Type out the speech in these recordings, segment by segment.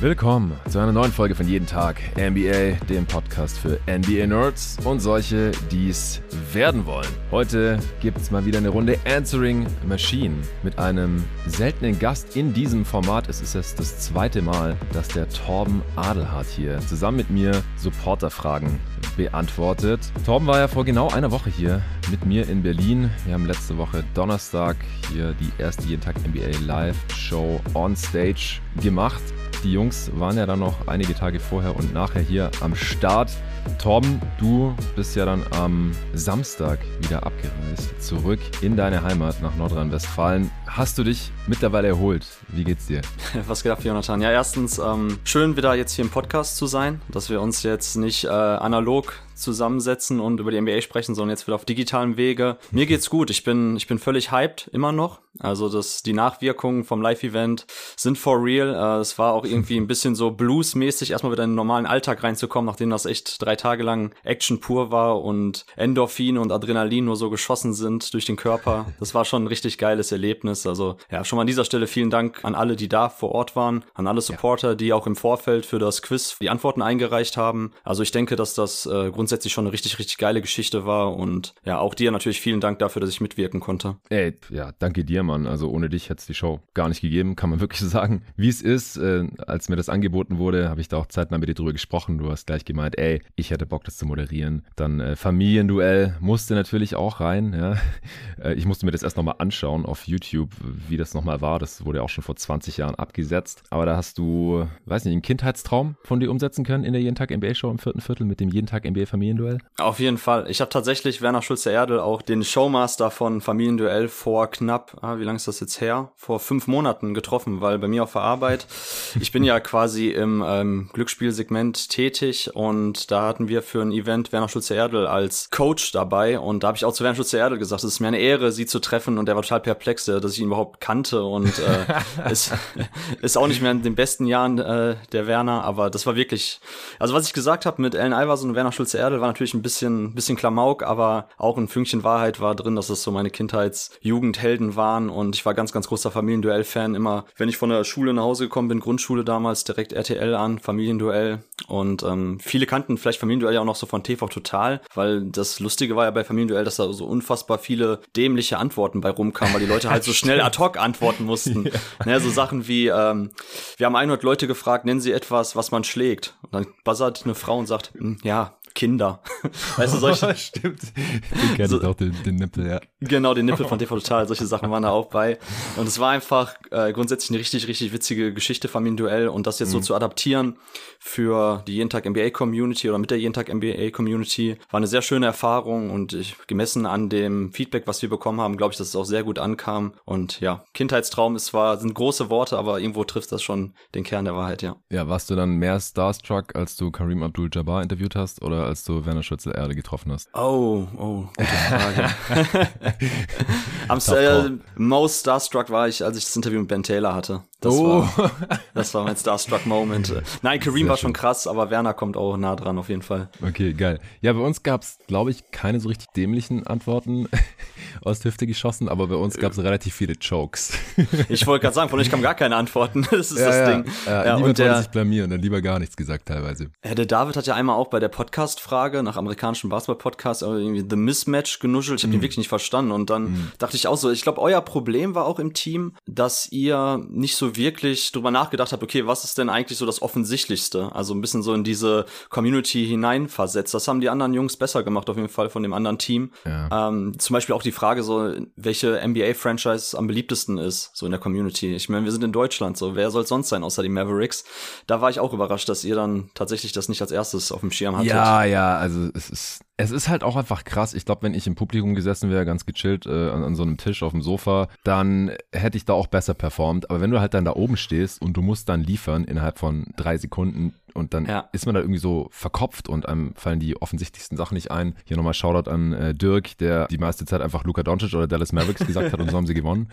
Willkommen zu einer neuen Folge von Jeden Tag NBA, dem Podcast für NBA Nerds und solche, die es werden wollen. Heute gibt es mal wieder eine Runde Answering Machine mit einem seltenen Gast in diesem Format. Es ist jetzt das zweite Mal, dass der Torben Adelhardt hier zusammen mit mir Supporterfragen beantwortet. Torben war ja vor genau einer Woche hier mit mir in Berlin. Wir haben letzte Woche Donnerstag hier die erste Jeden Tag NBA Live Show on Stage gemacht. Die Jungs waren ja dann noch einige Tage vorher und nachher hier am Start. Torben, du bist ja dann am Samstag wieder abgereist, zurück in deine Heimat nach Nordrhein-Westfalen. Hast du dich mittlerweile erholt? Wie geht's dir? Was geht ab, Jonathan? Ja, erstens, ähm, schön wieder jetzt hier im Podcast zu sein, dass wir uns jetzt nicht äh, analog zusammensetzen und über die NBA sprechen, sondern jetzt wieder auf digitalem Wege. Mir geht's gut. Ich bin, ich bin völlig hyped, immer noch. Also das, die Nachwirkungen vom Live-Event sind for real. Äh, es war auch irgendwie ein bisschen so bluesmäßig, erstmal wieder in den normalen Alltag reinzukommen, nachdem das echt drei Tage lang Action pur war und Endorphine und Adrenalin nur so geschossen sind durch den Körper. Das war schon ein richtig geiles Erlebnis. Also ja, schon mal an dieser Stelle vielen Dank an alle, die da vor Ort waren, an alle Supporter, die auch im Vorfeld für das Quiz die Antworten eingereicht haben. Also ich denke, dass das äh, grundsätzlich schon eine richtig, richtig geile Geschichte war und ja, auch dir natürlich vielen Dank dafür, dass ich mitwirken konnte. Ey, ja, danke dir, Mann. Also ohne dich hätte es die Show gar nicht gegeben, kann man wirklich sagen. Wie es ist, äh, als mir das angeboten wurde, habe ich da auch Zeit mal mit dir drüber gesprochen. Du hast gleich gemeint, ey, ich hätte Bock, das zu moderieren. Dann äh, Familienduell musste natürlich auch rein, ja. Äh, ich musste mir das erst nochmal anschauen auf YouTube, wie das nochmal war. Das wurde ja auch schon vor 20 Jahren abgesetzt. Aber da hast du, weiß nicht, einen Kindheitstraum von dir umsetzen können in der Jeden Tag NBA Show im vierten Viertel mit dem Jeden Tag NBA Familienduell? Auf jeden Fall. Ich habe tatsächlich Werner Schulze-Erdel auch den Showmaster von Familienduell vor knapp, ah, wie lange ist das jetzt her? Vor fünf Monaten getroffen, weil bei mir auf der Arbeit, ich bin ja quasi im ähm, Glücksspielsegment tätig und da hatten wir für ein Event Werner Schulze-Erdel als Coach dabei. Und da habe ich auch zu Werner Schulze-Erdel gesagt, es ist mir eine Ehre, sie zu treffen. Und der war total perplex, äh, dass ich ihn überhaupt kannte. Und äh, ist, ist auch nicht mehr in den besten Jahren äh, der Werner, aber das war wirklich, also was ich gesagt habe mit Ellen Iverson und Werner Schulze-Erdel war natürlich ein bisschen, bisschen Klamauk, aber auch ein Fünkchen Wahrheit war drin, dass es so meine Kindheits-Jugendhelden waren. Und ich war ganz, ganz großer Familienduell-Fan. Immer, wenn ich von der Schule nach Hause gekommen bin, Grundschule damals, direkt RTL an, Familienduell. Und ähm, viele kannten vielleicht Familienduell ja auch noch so von TV Total, weil das Lustige war ja bei Familienduell, dass da so unfassbar viele dämliche Antworten bei rumkamen, weil die Leute halt so schnell ad hoc antworten mussten. ja. Ne, so Sachen wie, ähm, wir haben 100 Leute gefragt, nennen sie etwas, was man schlägt. Und dann buzzert eine Frau und sagt, hm, ja, Kinder. Weißt du, solche. Stimmt. Kenne so, auch, den, den, Nippel, ja. Genau, den Nippel von TV Total. Solche Sachen waren da auch bei. Und es war einfach äh, grundsätzlich eine richtig, richtig witzige Geschichte, Familienduell. Und das jetzt mhm. so zu adaptieren für die Jeden Tag NBA Community oder mit der Jeden Tag NBA Community war eine sehr schöne Erfahrung. Und ich, gemessen an dem Feedback, was wir bekommen haben, glaube ich, dass es auch sehr gut ankam. Und ja, Kindheitstraum ist zwar, sind große Worte, aber irgendwo trifft das schon den Kern der Wahrheit, ja. Ja, warst du dann mehr Starstruck, als du Kareem Abdul-Jabbar interviewt hast? Oder als du Werner Schützel Erde getroffen hast? Oh, oh, gute Frage. Am äh, most starstruck war ich, als ich das Interview mit Ben Taylor hatte. Das, oh. war, das war mein starstruck Moment. Nein, Kareem Sehr war schon krass, aber Werner kommt auch nah dran auf jeden Fall. Okay, geil. Ja, bei uns gab es, glaube ich, keine so richtig dämlichen Antworten aus der Hüfte geschossen, aber bei uns gab es relativ viele Chokes. ich wollte gerade sagen, von euch kamen gar keine Antworten. Das ist ja, das ja, Ding. Ja, ja, der sich blamieren, dann lieber gar nichts gesagt teilweise. Der David hat ja einmal auch bei der Podcast-Frage nach amerikanischen Basketball-Podcast irgendwie The Mismatch genuschelt. Ich habe mm. den wirklich nicht verstanden. Und dann mm. dachte ich auch so, ich glaube, euer Problem war auch im Team, dass ihr nicht so wirklich drüber nachgedacht habt, okay, was ist denn eigentlich so das Offensichtlichste? Also ein bisschen so in diese Community hineinversetzt. Das haben die anderen Jungs besser gemacht, auf jeden Fall von dem anderen Team. Ja. Ähm, zum Beispiel auch die Frage so, welche NBA-Franchise am beliebtesten ist, so in der Community. Ich meine, wir sind in Deutschland, so wer soll sonst sein, außer die Mavericks? Da war ich auch überrascht, dass ihr dann tatsächlich das nicht als erstes auf dem Schirm hattet. Ja, ja, also es ist es ist halt auch einfach krass. Ich glaube, wenn ich im Publikum gesessen wäre, ganz gechillt äh, an, an, so einem Tisch auf dem Sofa, dann hätte ich da auch besser performt. Aber wenn du halt dann da oben stehst und du musst dann liefern innerhalb von drei Sekunden, und dann ja. ist man da irgendwie so verkopft und einem fallen die offensichtlichsten Sachen nicht ein. Hier nochmal Shoutout an äh, Dirk, der die meiste Zeit einfach Luka Doncic oder Dallas Mavericks gesagt hat und so haben sie gewonnen.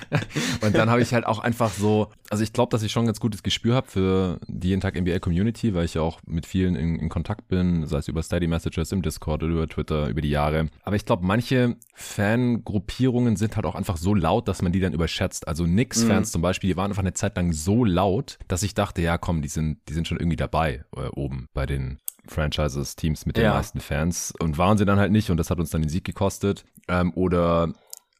und dann habe ich halt auch einfach so, also ich glaube, dass ich schon ein ganz gutes Gespür habe für die jeden Tag NBA Community, weil ich ja auch mit vielen in, in Kontakt bin, sei es über Steady Messages im Discord oder über Twitter über die Jahre. Aber ich glaube, manche Fangruppierungen sind halt auch einfach so laut, dass man die dann überschätzt. Also Knicks-Fans mhm. zum Beispiel, die waren einfach eine Zeit lang so laut, dass ich dachte, ja komm, die sind, die sind schon irgendwie dabei äh, oben bei den Franchises, Teams mit den ja. meisten Fans und waren sie dann halt nicht und das hat uns dann den Sieg gekostet. Ähm, oder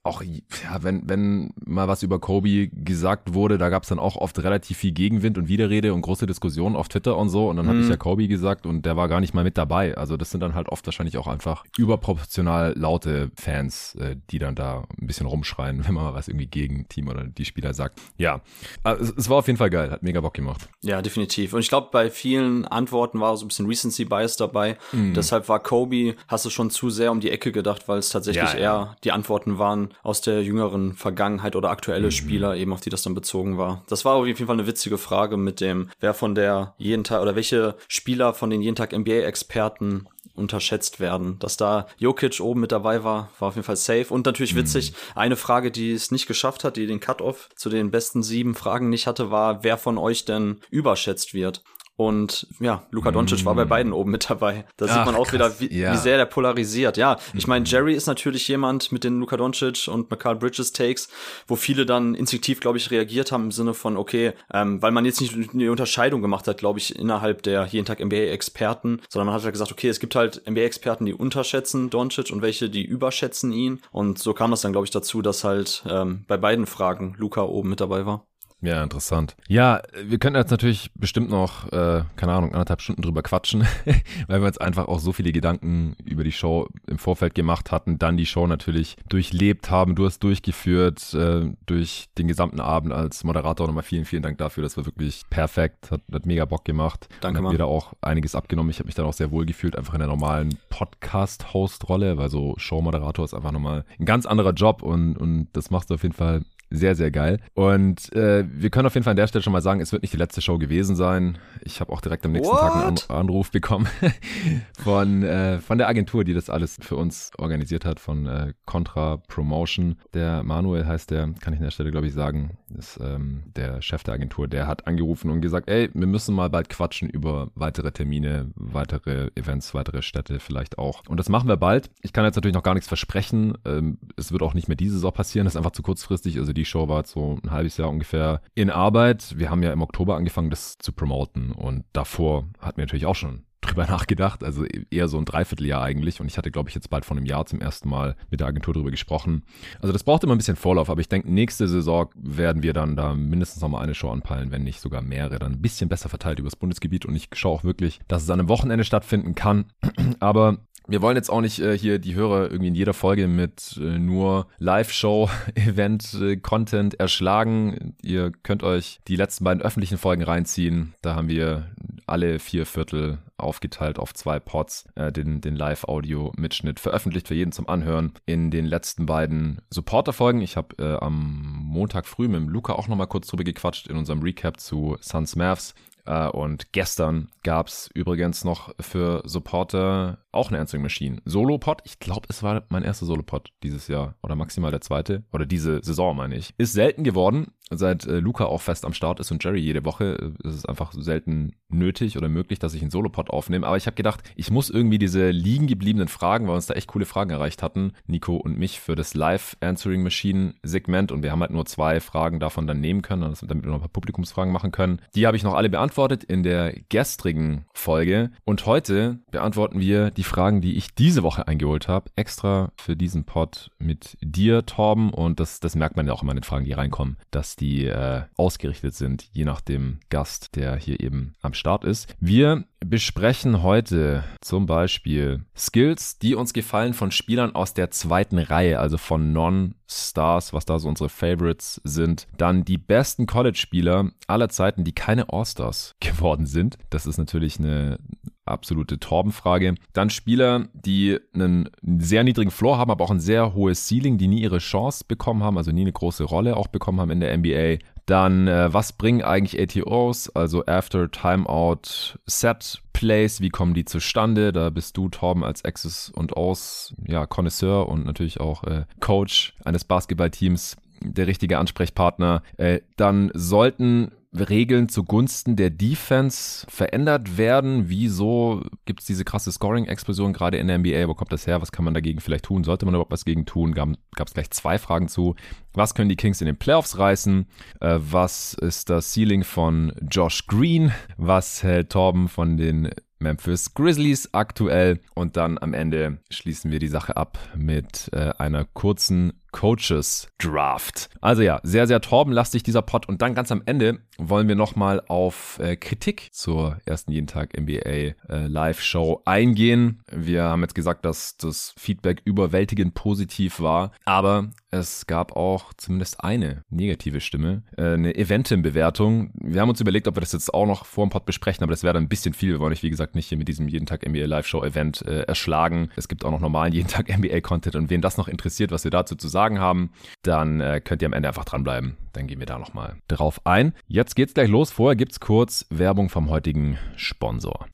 auch, ja, wenn, wenn mal was über Kobe gesagt wurde, da gab es dann auch oft relativ viel Gegenwind und Widerrede und große Diskussionen auf Twitter und so. Und dann mhm. habe ich ja Kobe gesagt und der war gar nicht mal mit dabei. Also das sind dann halt oft wahrscheinlich auch einfach überproportional laute Fans, äh, die dann da ein bisschen rumschreien, wenn man mal was irgendwie gegen Team oder die Spieler sagt. Ja, also es, war auf jeden Fall geil, hat mega Bock gemacht. Ja, definitiv. Und ich glaube, bei vielen Antworten war so ein bisschen Recency Bias dabei. Mhm. Deshalb war Kobe, hast du schon zu sehr um die Ecke gedacht, weil es tatsächlich ja, ja. eher die Antworten waren, aus der jüngeren Vergangenheit oder aktuelle mhm. Spieler eben, auf die das dann bezogen war. Das war auf jeden Fall eine witzige Frage mit dem, wer von der jeden Tag oder welche Spieler von den jeden Tag NBA-Experten unterschätzt werden. Dass da Jokic oben mit dabei war, war auf jeden Fall safe. Und natürlich mhm. witzig, eine Frage, die es nicht geschafft hat, die den Cut-Off zu den besten sieben Fragen nicht hatte, war, wer von euch denn überschätzt wird. Und ja, Luka Doncic mm. war bei mm. beiden oben mit dabei. Da Ach, sieht man auch krass. wieder, wie, ja. wie sehr der polarisiert. Ja, ich meine, mm. Jerry ist natürlich jemand mit den Luka Doncic und McCall Bridges Takes, wo viele dann instinktiv, glaube ich, reagiert haben im Sinne von, okay, ähm, weil man jetzt nicht eine Unterscheidung gemacht hat, glaube ich, innerhalb der jeden Tag NBA-Experten, sondern man hat halt gesagt, okay, es gibt halt NBA-Experten, die unterschätzen Doncic und welche, die überschätzen ihn. Und so kam das dann, glaube ich, dazu, dass halt ähm, bei beiden Fragen Luca oben mit dabei war. Ja, interessant. Ja, wir könnten jetzt natürlich bestimmt noch, äh, keine Ahnung, anderthalb Stunden drüber quatschen, weil wir uns einfach auch so viele Gedanken über die Show im Vorfeld gemacht hatten, dann die Show natürlich durchlebt haben. Du hast durchgeführt äh, durch den gesamten Abend als Moderator. Nochmal vielen, vielen Dank dafür. Das war wirklich perfekt. Hat, hat mega Bock gemacht. Danke, Mann. da auch einiges abgenommen. Ich habe mich dann auch sehr wohl gefühlt, einfach in der normalen Podcast-Host-Rolle, weil so Show-Moderator ist einfach nochmal ein ganz anderer Job und, und das machst du auf jeden Fall sehr, sehr geil. Und äh, wir können auf jeden Fall an der Stelle schon mal sagen, es wird nicht die letzte Show gewesen sein. Ich habe auch direkt am nächsten What? Tag einen An Anruf bekommen von, äh, von der Agentur, die das alles für uns organisiert hat, von äh, Contra Promotion. Der Manuel heißt der, kann ich an der Stelle, glaube ich, sagen, ist ähm, der Chef der Agentur. Der hat angerufen und gesagt, ey, wir müssen mal bald quatschen über weitere Termine, weitere Events, weitere Städte vielleicht auch. Und das machen wir bald. Ich kann jetzt natürlich noch gar nichts versprechen. Ähm, es wird auch nicht mehr diese Saison passieren. Das ist einfach zu kurzfristig. Also die Show war so ein halbes Jahr ungefähr in Arbeit. Wir haben ja im Oktober angefangen, das zu promoten und davor hatten wir natürlich auch schon drüber nachgedacht, also eher so ein Dreivierteljahr eigentlich. Und ich hatte, glaube ich, jetzt bald vor einem Jahr zum ersten Mal mit der Agentur drüber gesprochen. Also das braucht immer ein bisschen Vorlauf, aber ich denke, nächste Saison werden wir dann da mindestens nochmal eine Show anpeilen, wenn nicht sogar mehrere, dann ein bisschen besser verteilt übers Bundesgebiet. Und ich schaue auch wirklich, dass es an einem Wochenende stattfinden kann. aber wir wollen jetzt auch nicht äh, hier die Hörer irgendwie in jeder Folge mit äh, nur Live-Show-Event-Content äh, erschlagen. Ihr könnt euch die letzten beiden öffentlichen Folgen reinziehen. Da haben wir alle vier Viertel aufgeteilt auf zwei Pods, äh, den, den Live-Audio-Mitschnitt veröffentlicht für jeden zum Anhören. In den letzten beiden Supporter-Folgen, ich habe äh, am Montag früh mit dem Luca auch nochmal kurz drüber gequatscht in unserem Recap zu Suns Mavs, und gestern gab es übrigens noch für Supporter auch eine Answering Machine. Solo-Pod, ich glaube, es war mein erster Solo-Pod dieses Jahr oder maximal der zweite oder diese Saison, meine ich. Ist selten geworden, seit äh, Luca auch fest am Start ist und Jerry jede Woche. Äh, ist es einfach selten nötig oder möglich, dass ich einen Solo-Pod aufnehme. Aber ich habe gedacht, ich muss irgendwie diese liegen gebliebenen Fragen, weil uns da echt coole Fragen erreicht hatten, Nico und mich, für das Live-Answering Machine-Segment. Und wir haben halt nur zwei Fragen davon dann nehmen können, damit wir noch ein paar Publikumsfragen machen können. Die habe ich noch alle beantwortet in der gestrigen Folge. Und heute beantworten wir die Fragen, die ich diese Woche eingeholt habe, extra für diesen Pod mit dir, Torben. Und das, das merkt man ja auch immer in den Fragen, die reinkommen, dass die äh, ausgerichtet sind, je nach dem Gast, der hier eben am Start ist. Wir besprechen heute zum Beispiel Skills, die uns gefallen von Spielern aus der zweiten Reihe, also von Non-Stars, was da so unsere Favorites sind. Dann die besten College-Spieler aller Zeiten, die keine All-Stars geworden sind. Das ist natürlich eine absolute Torbenfrage. Dann Spieler, die einen sehr niedrigen Floor haben, aber auch ein sehr hohes Ceiling, die nie ihre Chance bekommen haben, also nie eine große Rolle auch bekommen haben in der NBA. Dann, äh, was bringen eigentlich ATOs, also After Timeout Set Plays, wie kommen die zustande? Da bist du, Torben, als Access und Os, ja, Connoisseur und natürlich auch äh, Coach eines Basketballteams der richtige Ansprechpartner. Äh, dann sollten Regeln zugunsten der Defense verändert werden? Wieso gibt es diese krasse Scoring-Explosion gerade in der NBA? Wo kommt das her? Was kann man dagegen vielleicht tun? Sollte man überhaupt was gegen tun? Gab es gleich zwei Fragen zu. Was können die Kings in den Playoffs reißen? Äh, was ist das Ceiling von Josh Green? Was hält Torben von den Memphis Grizzlies aktuell? Und dann am Ende schließen wir die Sache ab mit äh, einer kurzen Coaches Draft. Also ja, sehr, sehr torbenlastig dieser Pod. Und dann ganz am Ende wollen wir nochmal auf äh, Kritik zur ersten jeden Tag NBA äh, Live-Show eingehen. Wir haben jetzt gesagt, dass das Feedback überwältigend positiv war, aber es gab auch zumindest eine negative Stimme, äh, eine Eventim-Bewertung. Wir haben uns überlegt, ob wir das jetzt auch noch vor dem Pod besprechen, aber das wäre dann ein bisschen viel. Wir wollen euch, wie gesagt, nicht hier mit diesem jeden Tag NBA Live-Show-Event äh, erschlagen. Es gibt auch noch normalen jeden Tag NBA-Content und wen das noch interessiert, was wir dazu zu sagen Fragen haben, dann äh, könnt ihr am Ende einfach dranbleiben. Dann gehen wir da nochmal drauf ein. Jetzt geht's gleich los. Vorher gibt's kurz Werbung vom heutigen Sponsor.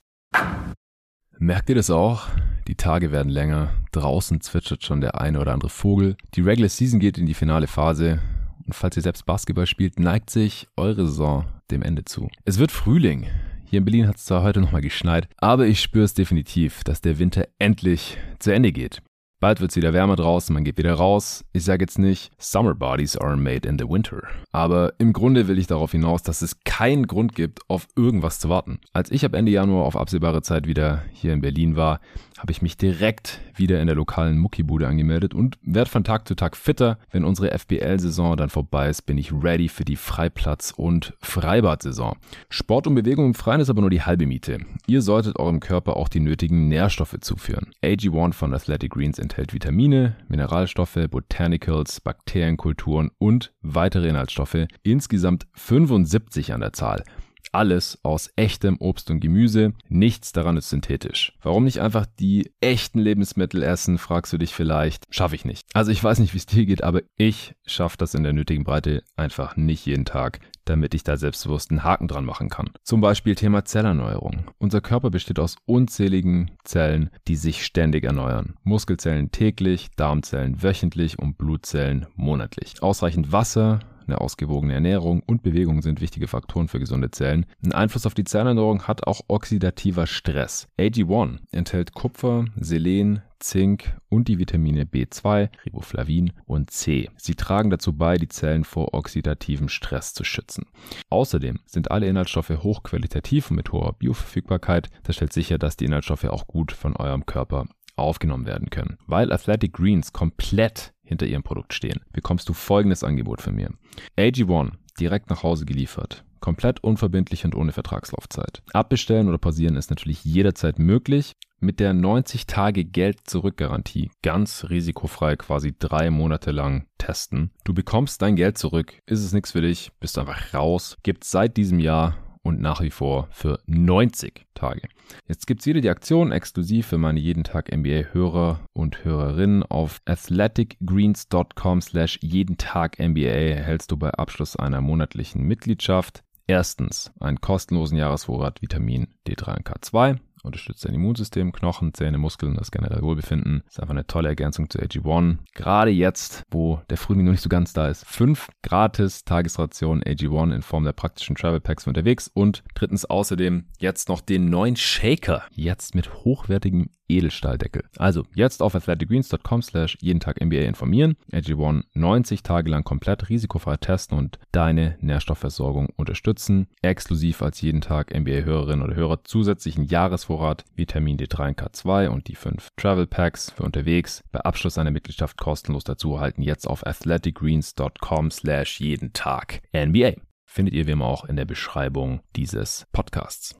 Merkt ihr das auch? Die Tage werden länger. Draußen zwitschert schon der eine oder andere Vogel. Die Regular Season geht in die finale Phase. Und falls ihr selbst Basketball spielt, neigt sich eure Saison dem Ende zu. Es wird Frühling. Hier in Berlin hat es zwar heute nochmal geschneit, aber ich spüre es definitiv, dass der Winter endlich zu Ende geht. Bald wird es wieder wärmer draußen, man geht wieder raus. Ich sage jetzt nicht, Summer Bodies are made in the winter. Aber im Grunde will ich darauf hinaus, dass es keinen Grund gibt, auf irgendwas zu warten. Als ich ab Ende Januar auf absehbare Zeit wieder hier in Berlin war, habe ich mich direkt wieder in der lokalen Muckibude angemeldet und werde von Tag zu Tag fitter. Wenn unsere FBL-Saison dann vorbei ist, bin ich ready für die Freiplatz- und Freibad-Saison. Sport und Bewegung im Freien ist aber nur die halbe Miete. Ihr solltet eurem Körper auch die nötigen Nährstoffe zuführen. AG1 von Athletic Greens enthält Vitamine, Mineralstoffe, Botanicals, Bakterienkulturen und weitere Inhaltsstoffe, insgesamt 75 an der Zahl. Alles aus echtem Obst und Gemüse, nichts daran ist synthetisch. Warum nicht einfach die echten Lebensmittel essen, fragst du dich vielleicht. Schaffe ich nicht. Also ich weiß nicht, wie es dir geht, aber ich schaffe das in der nötigen Breite einfach nicht jeden Tag damit ich da selbstbewusst einen Haken dran machen kann. Zum Beispiel Thema Zellerneuerung. Unser Körper besteht aus unzähligen Zellen, die sich ständig erneuern. Muskelzellen täglich, Darmzellen wöchentlich und Blutzellen monatlich. Ausreichend Wasser, eine ausgewogene Ernährung und Bewegung sind wichtige Faktoren für gesunde Zellen. Ein Einfluss auf die Zellerneuerung hat auch oxidativer Stress. AG1 enthält Kupfer, Selen, Zink und die Vitamine B2, Riboflavin und C. Sie tragen dazu bei, die Zellen vor oxidativem Stress zu schützen. Außerdem sind alle Inhaltsstoffe hochqualitativ und mit hoher Bioverfügbarkeit. Das stellt sicher, dass die Inhaltsstoffe auch gut von eurem Körper aufgenommen werden können. Weil Athletic Greens komplett hinter ihrem Produkt stehen, bekommst du folgendes Angebot von mir. AG1 direkt nach Hause geliefert. Komplett unverbindlich und ohne Vertragslaufzeit. Abbestellen oder pausieren ist natürlich jederzeit möglich. Mit der 90-Tage-Geld-Zurück-Garantie ganz risikofrei quasi drei Monate lang testen. Du bekommst dein Geld zurück. Ist es nichts für dich, bist einfach raus. Gibt seit diesem Jahr und nach wie vor für 90 Tage. Jetzt gibt's wieder die Aktion exklusiv für meine jeden Tag NBA Hörer und Hörerinnen auf athleticgreens.com slash jeden Tag NBA erhältst du bei Abschluss einer monatlichen Mitgliedschaft Erstens einen kostenlosen Jahresvorrat Vitamin D3 und K2 unterstützt dein Immunsystem, Knochen, Zähne, Muskeln, das generelle Wohlbefinden. Ist einfach eine tolle Ergänzung zu AG1. Gerade jetzt, wo der Frühling noch nicht so ganz da ist. Fünf gratis Tagesrationen AG1 in Form der praktischen Travel Packs unterwegs und drittens außerdem jetzt noch den neuen Shaker. Jetzt mit hochwertigem Edelstahldeckel. Also jetzt auf athleticgreens.com slash jeden Tag NBA informieren, AG1 90 Tage lang komplett risikofrei testen und deine Nährstoffversorgung unterstützen. Exklusiv als jeden Tag NBA-Hörerinnen oder Hörer zusätzlichen Jahresvorrat Vitamin D3 und K2 und die 5 Travel Packs für unterwegs bei Abschluss einer Mitgliedschaft kostenlos dazu erhalten. Jetzt auf athleticgreens.com slash jeden Tag NBA. Findet ihr wie immer auch in der Beschreibung dieses Podcasts.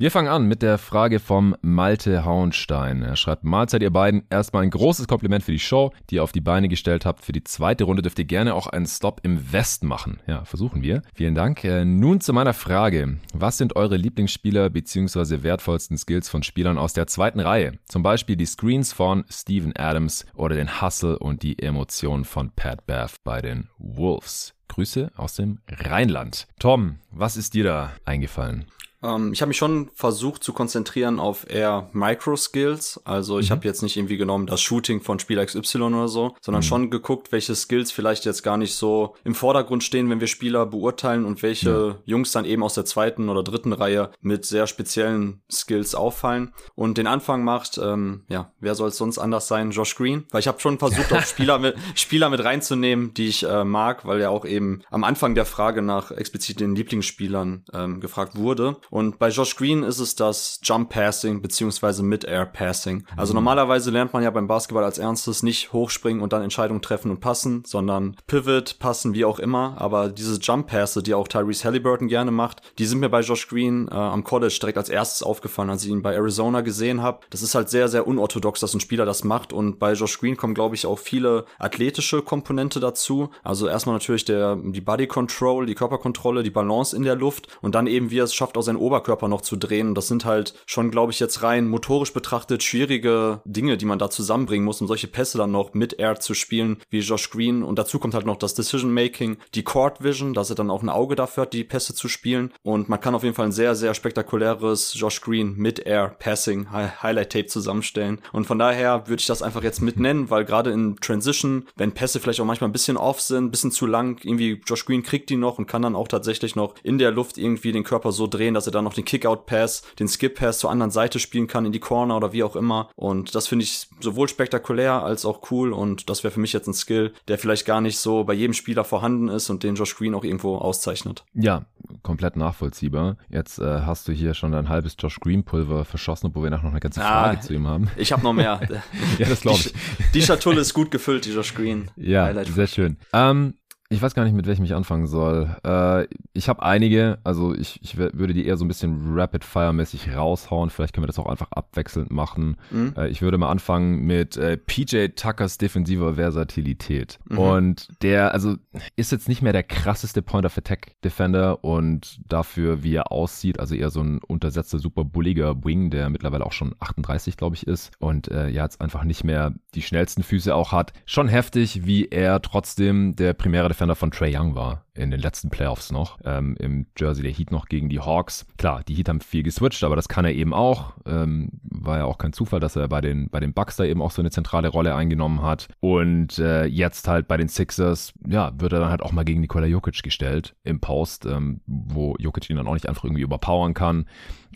Wir fangen an mit der Frage vom Malte Hauenstein. Er schreibt, Mahlzeit ihr beiden, erstmal ein großes Kompliment für die Show, die ihr auf die Beine gestellt habt. Für die zweite Runde dürft ihr gerne auch einen Stop im Westen machen. Ja, versuchen wir. Vielen Dank. Äh, nun zu meiner Frage. Was sind eure Lieblingsspieler bzw. wertvollsten Skills von Spielern aus der zweiten Reihe? Zum Beispiel die Screens von Steven Adams oder den Hustle und die Emotionen von Pat Bath bei den Wolves. Grüße aus dem Rheinland. Tom, was ist dir da eingefallen? Ähm, ich habe mich schon versucht zu konzentrieren auf eher Micro-Skills. Also ich mhm. habe jetzt nicht irgendwie genommen das Shooting von Spieler XY oder so, sondern mhm. schon geguckt, welche Skills vielleicht jetzt gar nicht so im Vordergrund stehen, wenn wir Spieler beurteilen und welche ja. Jungs dann eben aus der zweiten oder dritten Reihe mit sehr speziellen Skills auffallen. Und den Anfang macht, ähm, ja, wer soll es sonst anders sein? Josh Green. Weil ich habe schon versucht, auch Spieler mit, Spieler mit reinzunehmen, die ich äh, mag, weil er auch eben am Anfang der Frage nach explizit den Lieblingsspielern ähm, gefragt wurde. Und bei Josh Green ist es das Jump Passing beziehungsweise Mid-Air Passing. Also normalerweise lernt man ja beim Basketball als ernstes nicht hochspringen und dann Entscheidungen treffen und passen, sondern Pivot, passen, wie auch immer. Aber diese Jump Pässe, die auch Tyrese Halliburton gerne macht, die sind mir bei Josh Green äh, am College direkt als erstes aufgefallen, als ich ihn bei Arizona gesehen habe. Das ist halt sehr, sehr unorthodox, dass ein Spieler das macht. Und bei Josh Green kommen, glaube ich, auch viele athletische Komponente dazu. Also erstmal natürlich der, die Body Control, die Körperkontrolle, die Balance in der Luft und dann eben, wie er es schafft, aus seinen Oberkörper noch zu drehen. Das sind halt schon, glaube ich, jetzt rein motorisch betrachtet schwierige Dinge, die man da zusammenbringen muss, um solche Pässe dann noch mit Air zu spielen, wie Josh Green. Und dazu kommt halt noch das Decision Making, die Court Vision, dass er dann auch ein Auge dafür hat, die Pässe zu spielen. Und man kann auf jeden Fall ein sehr, sehr spektakuläres Josh Green mit Air Passing Highlight Tape zusammenstellen. Und von daher würde ich das einfach jetzt mit nennen, weil gerade in Transition, wenn Pässe vielleicht auch manchmal ein bisschen off sind, ein bisschen zu lang, irgendwie Josh Green kriegt die noch und kann dann auch tatsächlich noch in der Luft irgendwie den Körper so drehen, dass er dann noch den Kickout-Pass, den Skip-Pass zur anderen Seite spielen kann, in die Corner oder wie auch immer. Und das finde ich sowohl spektakulär als auch cool und das wäre für mich jetzt ein Skill, der vielleicht gar nicht so bei jedem Spieler vorhanden ist und den Josh Green auch irgendwo auszeichnet. Ja, komplett nachvollziehbar. Jetzt äh, hast du hier schon dein halbes Josh Green Pulver verschossen, obwohl wir nachher noch eine ganze Frage ah, zu ihm haben. Ich habe noch mehr. ja, das glaube ich. Die, die Schatulle ist gut gefüllt, die Josh Green. Ja, Highlight sehr schön. Ähm, ich weiß gar nicht, mit welchem ich anfangen soll. Äh, ich habe einige, also ich, ich würde die eher so ein bisschen Rapid-Fire-mäßig raushauen. Vielleicht können wir das auch einfach abwechselnd machen. Mhm. Äh, ich würde mal anfangen mit äh, PJ Tuckers defensiver Versatilität. Mhm. Und der, also ist jetzt nicht mehr der krasseste Point-of-Attack-Defender und dafür, wie er aussieht, also eher so ein untersetzter, super bulliger Wing, der mittlerweile auch schon 38, glaube ich, ist. Und äh, ja, jetzt einfach nicht mehr die schnellsten Füße auch hat. Schon heftig, wie er trotzdem der primäre Defender von Trey Young war in den letzten Playoffs noch, ähm, im Jersey der Heat noch gegen die Hawks. Klar, die Heat haben viel geswitcht, aber das kann er eben auch. Ähm, war ja auch kein Zufall, dass er bei den, bei den Bucks da eben auch so eine zentrale Rolle eingenommen hat. Und äh, jetzt halt bei den Sixers, ja, wird er dann halt auch mal gegen Nikola Jokic gestellt im Post, ähm, wo Jokic ihn dann auch nicht einfach irgendwie überpowern kann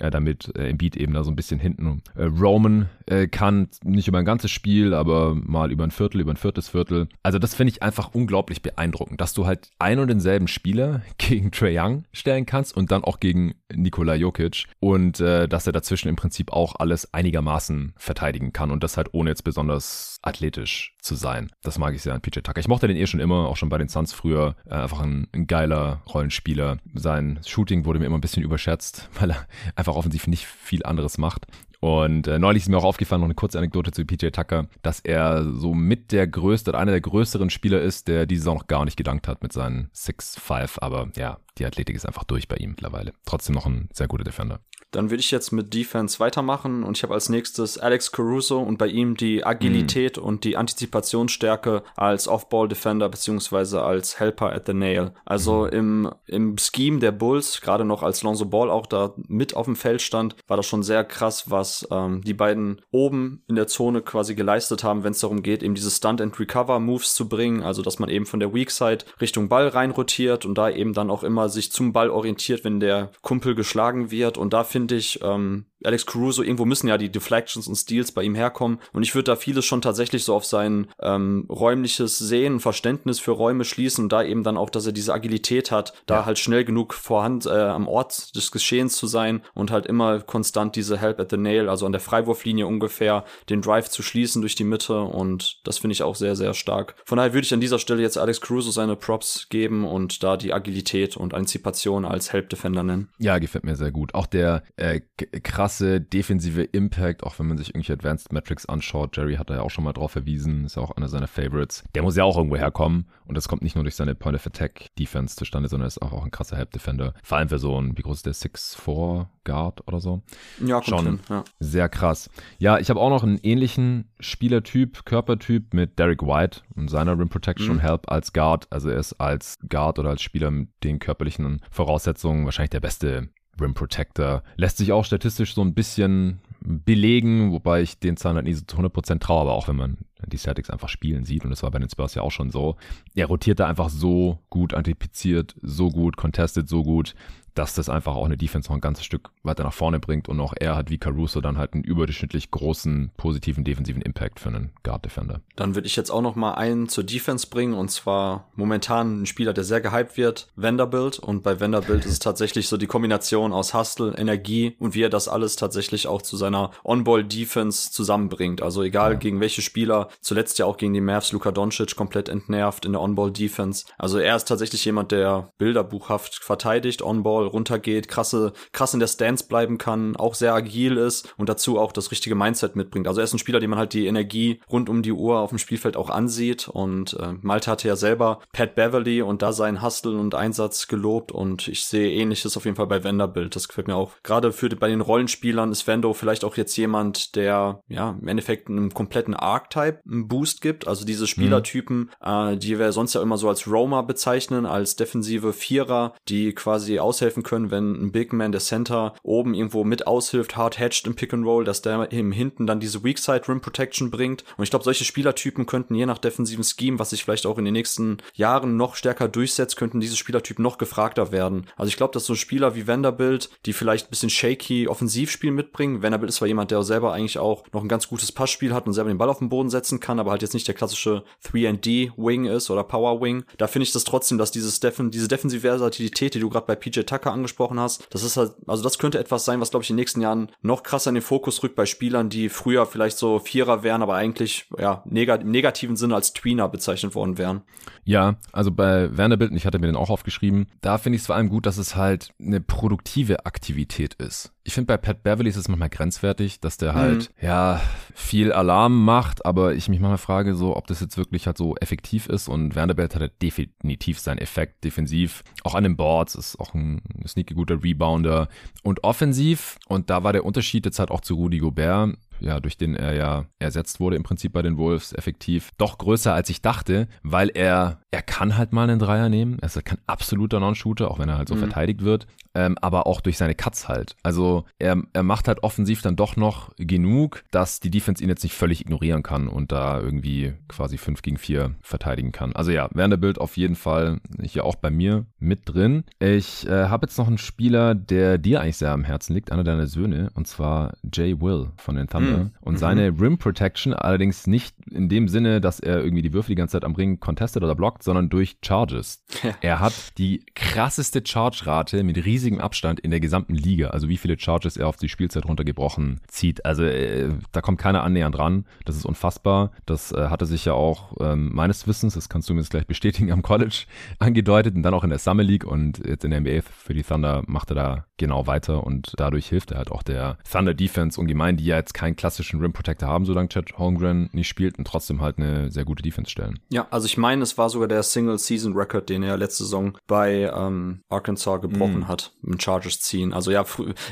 äh, damit äh, Embiid eben da so ein bisschen hinten äh, roamen äh, kann. Nicht über ein ganzes Spiel, aber mal über ein Viertel, über ein viertes Viertel. Also das finde ich einfach unglaublich beeindruckend, dass du halt ein und denselben denselben Spieler gegen Trey Young stellen kannst und dann auch gegen Nikola Jokic und äh, dass er dazwischen im Prinzip auch alles einigermaßen verteidigen kann und das halt ohne jetzt besonders athletisch zu sein. Das mag ich sehr an PJ Tucker. Ich mochte den eh schon immer, auch schon bei den Suns früher. Äh, einfach ein, ein geiler Rollenspieler. Sein Shooting wurde mir immer ein bisschen überschätzt, weil er einfach offensiv nicht viel anderes macht. Und äh, neulich ist mir auch aufgefallen, noch eine kurze Anekdote zu PJ Tucker, dass er so mit der größte, einer der größeren Spieler ist, der diese Saison noch gar nicht gedankt hat mit seinen 6'5. Aber ja, die Athletik ist einfach durch bei ihm mittlerweile. Trotzdem noch ein sehr guter Defender. Dann würde ich jetzt mit Defense weitermachen und ich habe als nächstes Alex Caruso und bei ihm die Agilität mm. und die Antizipationsstärke als Off-Ball-Defender beziehungsweise als Helper at the Nail. Also mm. im, im Scheme der Bulls, gerade noch als Lonzo Ball auch da mit auf dem Feld stand, war das schon sehr krass, was ähm, die beiden oben in der Zone quasi geleistet haben, wenn es darum geht, eben diese Stunt-and-Recover-Moves zu bringen, also dass man eben von der Weak Side Richtung Ball rein rotiert und da eben dann auch immer sich zum Ball orientiert, wenn der Kumpel geschlagen wird und da finde finde ich, ähm, Alex Caruso, irgendwo müssen ja die Deflections und Steals bei ihm herkommen. Und ich würde da vieles schon tatsächlich so auf sein ähm, räumliches Sehen, Verständnis für Räume schließen und da eben dann auch, dass er diese Agilität hat, da ja. halt schnell genug vorhand äh, am Ort des Geschehens zu sein und halt immer konstant diese Help at the Nail, also an der Freiwurflinie ungefähr, den Drive zu schließen durch die Mitte. Und das finde ich auch sehr, sehr stark. Von daher würde ich an dieser Stelle jetzt Alex Caruso seine Props geben und da die Agilität und Antizipation als Help Defender nennen. Ja, gefällt mir sehr gut. Auch der äh, krasse defensive Impact, auch wenn man sich irgendwelche Advanced Metrics anschaut. Jerry hat da ja auch schon mal drauf verwiesen, ist ja auch einer seiner Favorites. Der muss ja auch irgendwo herkommen und das kommt nicht nur durch seine Point of Attack Defense zustande, sondern ist auch, auch ein krasser Help Defender. Vor allem für so ein, wie groß ist der 6'4 Guard oder so? Ja, schon hin, ja. sehr krass. Ja, ich habe auch noch einen ähnlichen Spielertyp, Körpertyp mit Derek White und seiner Rim Protection mhm. und Help als Guard. Also er ist als Guard oder als Spieler mit den körperlichen Voraussetzungen wahrscheinlich der beste Rim Protector. Lässt sich auch statistisch so ein bisschen belegen, wobei ich den Zahlen halt nie so zu 100% traue, aber auch wenn man die Celtics einfach spielen sieht, und das war bei den Spurs ja auch schon so, er rotiert da einfach so gut antizipiert, so gut contested, so gut, dass das einfach auch eine Defense noch ein ganzes Stück weiter nach vorne bringt und auch er hat wie Caruso dann halt einen überdurchschnittlich großen positiven defensiven Impact für einen Guard Defender. Dann würde ich jetzt auch noch mal einen zur Defense bringen und zwar momentan ein Spieler, der sehr gehypt wird, Vanderbilt und bei Vanderbilt ist es tatsächlich so die Kombination aus Hustle, Energie und wie er das alles tatsächlich auch zu seiner On-Ball Defense zusammenbringt. Also egal ja. gegen welche Spieler, zuletzt ja auch gegen die Mavs Luka Doncic komplett entnervt in der On-Ball Defense. Also er ist tatsächlich jemand, der bilderbuchhaft verteidigt, On-Ball Ball runtergeht, krasse, krass in der Stance bleiben kann, auch sehr agil ist und dazu auch das richtige Mindset mitbringt. Also er ist ein Spieler, dem man halt die Energie rund um die Uhr auf dem Spielfeld auch ansieht und äh, Malte hatte ja selber Pat Beverly und da seinen Hustle und Einsatz gelobt und ich sehe ähnliches auf jeden Fall bei Vanderbilt. Das gefällt mir auch. Gerade für bei den Rollenspielern ist Vando vielleicht auch jetzt jemand, der ja im Endeffekt einem kompletten Archetype einen Boost gibt. Also diese Spielertypen, mhm. äh, die wir sonst ja immer so als Roma bezeichnen, als defensive Vierer, die quasi aushelfen helfen können, wenn ein Big Man, der Center, oben irgendwo mit aushilft, hard hatched im Pick and Roll, dass der im Hinten dann diese Weak Side Rim Protection bringt. Und ich glaube, solche Spielertypen könnten je nach defensiven Scheme, was sich vielleicht auch in den nächsten Jahren noch stärker durchsetzt, könnten diese Spielertypen noch gefragter werden. Also ich glaube, dass so Spieler wie Vanderbilt, die vielleicht ein bisschen shaky Offensivspiel mitbringen, Vanderbilt ist zwar jemand, der selber eigentlich auch noch ein ganz gutes Passspiel hat und selber den Ball auf den Boden setzen kann, aber halt jetzt nicht der klassische 3D Wing ist oder Power Wing. Da finde ich das trotzdem, dass dieses Defen diese defensive Versatilität, die du gerade bei PJ Tucker Tucker angesprochen hast. Das ist halt, also das könnte etwas sein, was glaube ich in den nächsten Jahren noch krasser in den Fokus rückt bei Spielern, die früher vielleicht so Vierer wären, aber eigentlich ja negat im negativen Sinne als Tweener bezeichnet worden wären. Ja, also bei Vanderbilt, ich hatte mir den auch aufgeschrieben, da finde ich es vor allem gut, dass es halt eine produktive Aktivität ist. Ich finde bei Pat Beverly ist es manchmal grenzwertig, dass der halt mhm. ja viel Alarm macht, aber ich mich manchmal frage so, ob das jetzt wirklich halt so effektiv ist und Vanderbilt hat definitiv seinen Effekt defensiv, auch an den Boards ist auch ein sneaky guter Rebounder und offensiv und da war der Unterschied jetzt halt auch zu Rudy Gobert ja, durch den er ja ersetzt wurde im Prinzip bei den Wolves, effektiv doch größer als ich dachte, weil er, er kann halt mal einen Dreier nehmen. Er ist halt kein absoluter Non-Shooter, auch wenn er halt so mhm. verteidigt wird, ähm, aber auch durch seine Cuts halt. Also er, er macht halt offensiv dann doch noch genug, dass die Defense ihn jetzt nicht völlig ignorieren kann und da irgendwie quasi 5 gegen 4 verteidigen kann. Also ja, Vanderbilt auf jeden Fall hier auch bei mir mit drin. Ich äh, habe jetzt noch einen Spieler, der dir eigentlich sehr am Herzen liegt, einer deiner Söhne, und zwar Jay Will von den Thunder. Mhm. Und seine. Rim Protection allerdings nicht in dem Sinne, dass er irgendwie die Würfel die ganze Zeit am Ring contestet oder blockt, sondern durch Charges. Er hat die krasseste Charge-Rate mit riesigem Abstand in der gesamten Liga. Also wie viele Charges er auf die Spielzeit runtergebrochen zieht. Also äh, da kommt keiner annähernd dran. Das ist unfassbar. Das äh, hatte sich ja auch ähm, meines Wissens, das kannst du mir jetzt gleich bestätigen, am College angedeutet und dann auch in der Summer League und jetzt in der NBA für die Thunder macht er da genau weiter und dadurch hilft er halt auch der Thunder Defense ungemein, die ja jetzt keinen klassischen Rim Protector haben, solange Chad Holmgren nicht spielt und trotzdem halt eine sehr gute Defense stellen. Ja, also ich meine, es war sogar der Single Season Record, den er letzte Saison bei ähm, Arkansas gebrochen mm. hat, im Chargers ziehen. Also ja,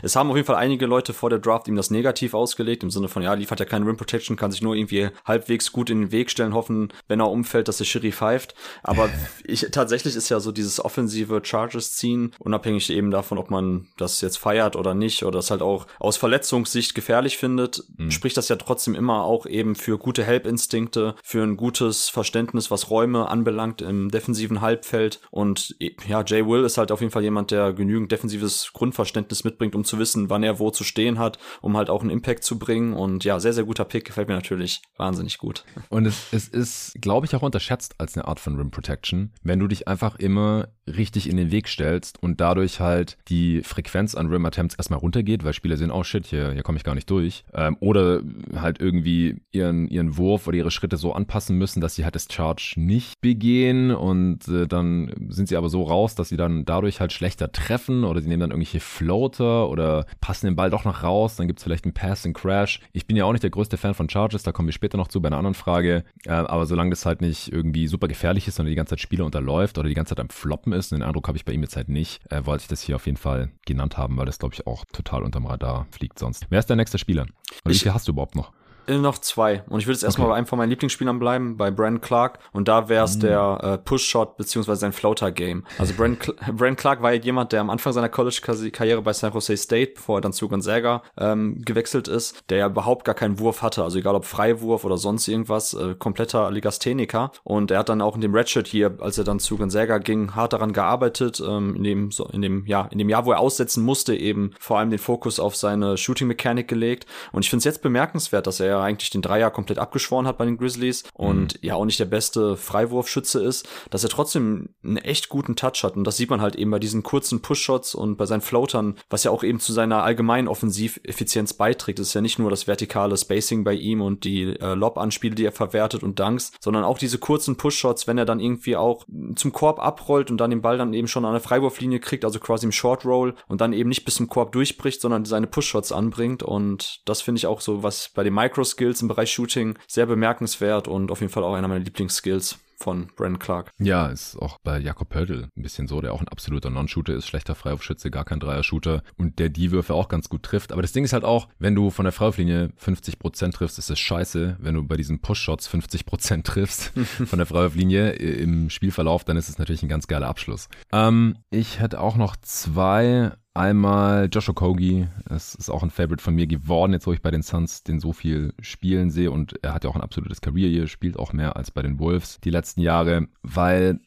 es haben auf jeden Fall einige Leute vor der Draft ihm das negativ ausgelegt, im Sinne von, ja, liefert ja keine Rim Protection, kann sich nur irgendwie halbwegs gut in den Weg stellen, hoffen, wenn er umfällt, dass der Schiri pfeift. Aber ich, tatsächlich ist ja so dieses offensive Chargers ziehen, unabhängig eben davon, ob man das jetzt feiert oder nicht, oder das halt auch aus Verletzungssicht gefährlich findet, mhm. spricht das ja trotzdem immer auch eben für gute Help-Instinkte, für ein gutes Verständnis, was Räume anbelangt im defensiven Halbfeld. Und ja, Jay Will ist halt auf jeden Fall jemand, der genügend defensives Grundverständnis mitbringt, um zu wissen, wann er wo zu stehen hat, um halt auch einen Impact zu bringen. Und ja, sehr, sehr guter Pick, gefällt mir natürlich wahnsinnig gut. Und es, es ist, glaube ich, auch unterschätzt als eine Art von Rim Protection, wenn du dich einfach immer richtig in den Weg stellst und dadurch halt die Frequenz an Rim Attempts erstmal runtergeht, weil Spieler sehen, oh shit, hier, hier komme ich gar nicht durch. Ähm, oder halt irgendwie ihren, ihren Wurf oder ihre Schritte so anpassen müssen, dass sie halt das Charge nicht begehen und äh, dann sind sie aber so raus, dass sie dann dadurch halt schlechter treffen oder sie nehmen dann irgendwelche Floater oder passen den Ball doch noch raus, dann gibt es vielleicht einen Pass and Crash. Ich bin ja auch nicht der größte Fan von Charges, da kommen wir später noch zu bei einer anderen Frage, äh, aber solange das halt nicht irgendwie super gefährlich ist, sondern die ganze Zeit Spieler unterläuft oder die ganze Zeit am Floppen ist, den Eindruck habe ich bei ihm jetzt halt nicht, äh, wollte ich das hier auf jeden Fall genannt haben, weil das glaube ich auch total unterm Radar fliegt sonst. Wer ist der nächste Spieler? Wie viel hast du überhaupt noch? Äh, noch zwei. Und ich würde jetzt erstmal okay. bei einem von meinen Lieblingsspielern bleiben, bei Brand Clark. Und da wäre es mm. der äh, Push-Shot beziehungsweise sein Floater-Game. Also Brand, Brand Clark war ja jemand, der am Anfang seiner College-Karriere bei San Jose State, bevor er dann zu Gonzaga ähm, gewechselt ist, der ja überhaupt gar keinen Wurf hatte. Also egal ob Freiwurf oder sonst irgendwas, äh, kompletter Legastheniker. Und er hat dann auch in dem Redshirt hier, als er dann zu Gonzaga ging, hart daran gearbeitet, ähm, in dem, so, in dem, ja, in dem Jahr, wo er aussetzen musste, eben vor allem den Fokus auf seine Shooting-Mechanik gelegt. Und ich finde es jetzt bemerkenswert, dass er ja eigentlich den Dreier komplett abgeschworen hat bei den Grizzlies und mhm. ja auch nicht der beste Freiwurfschütze ist, dass er trotzdem einen echt guten Touch hat und das sieht man halt eben bei diesen kurzen Push-Shots und bei seinen Floatern, was ja auch eben zu seiner allgemeinen Offensiveffizienz beiträgt. Es ist ja nicht nur das vertikale Spacing bei ihm und die äh, Lob-Anspiele, die er verwertet und Dunks, sondern auch diese kurzen Push-Shots, wenn er dann irgendwie auch zum Korb abrollt und dann den Ball dann eben schon an der Freiwurflinie kriegt, also quasi im Short Roll und dann eben nicht bis zum Korb durchbricht, sondern seine Push-Shots anbringt und das finde ich auch so, was bei den Micro-Skills im Bereich Shooting sehr bemerkenswert und auf jeden Fall auch einer meiner Lieblingsskills von Brandon Clark. Ja, ist auch bei Jakob Pöltl ein bisschen so, der auch ein absoluter Non-Shooter ist, schlechter Freiwurfschütze, gar kein Dreier-Shooter und der die Würfe auch ganz gut trifft. Aber das Ding ist halt auch, wenn du von der Freiwurflinie 50% triffst, ist das scheiße. Wenn du bei diesen Push-Shots 50% triffst von der Freiwurflinie im Spielverlauf, dann ist es natürlich ein ganz geiler Abschluss. Ähm, ich hätte auch noch zwei Einmal Joshua Kogi, das ist auch ein Favorite von mir geworden, jetzt wo ich bei den Suns den so viel spielen sehe und er hat ja auch ein absolutes Career hier, spielt auch mehr als bei den Wolves die letzten Jahre, weil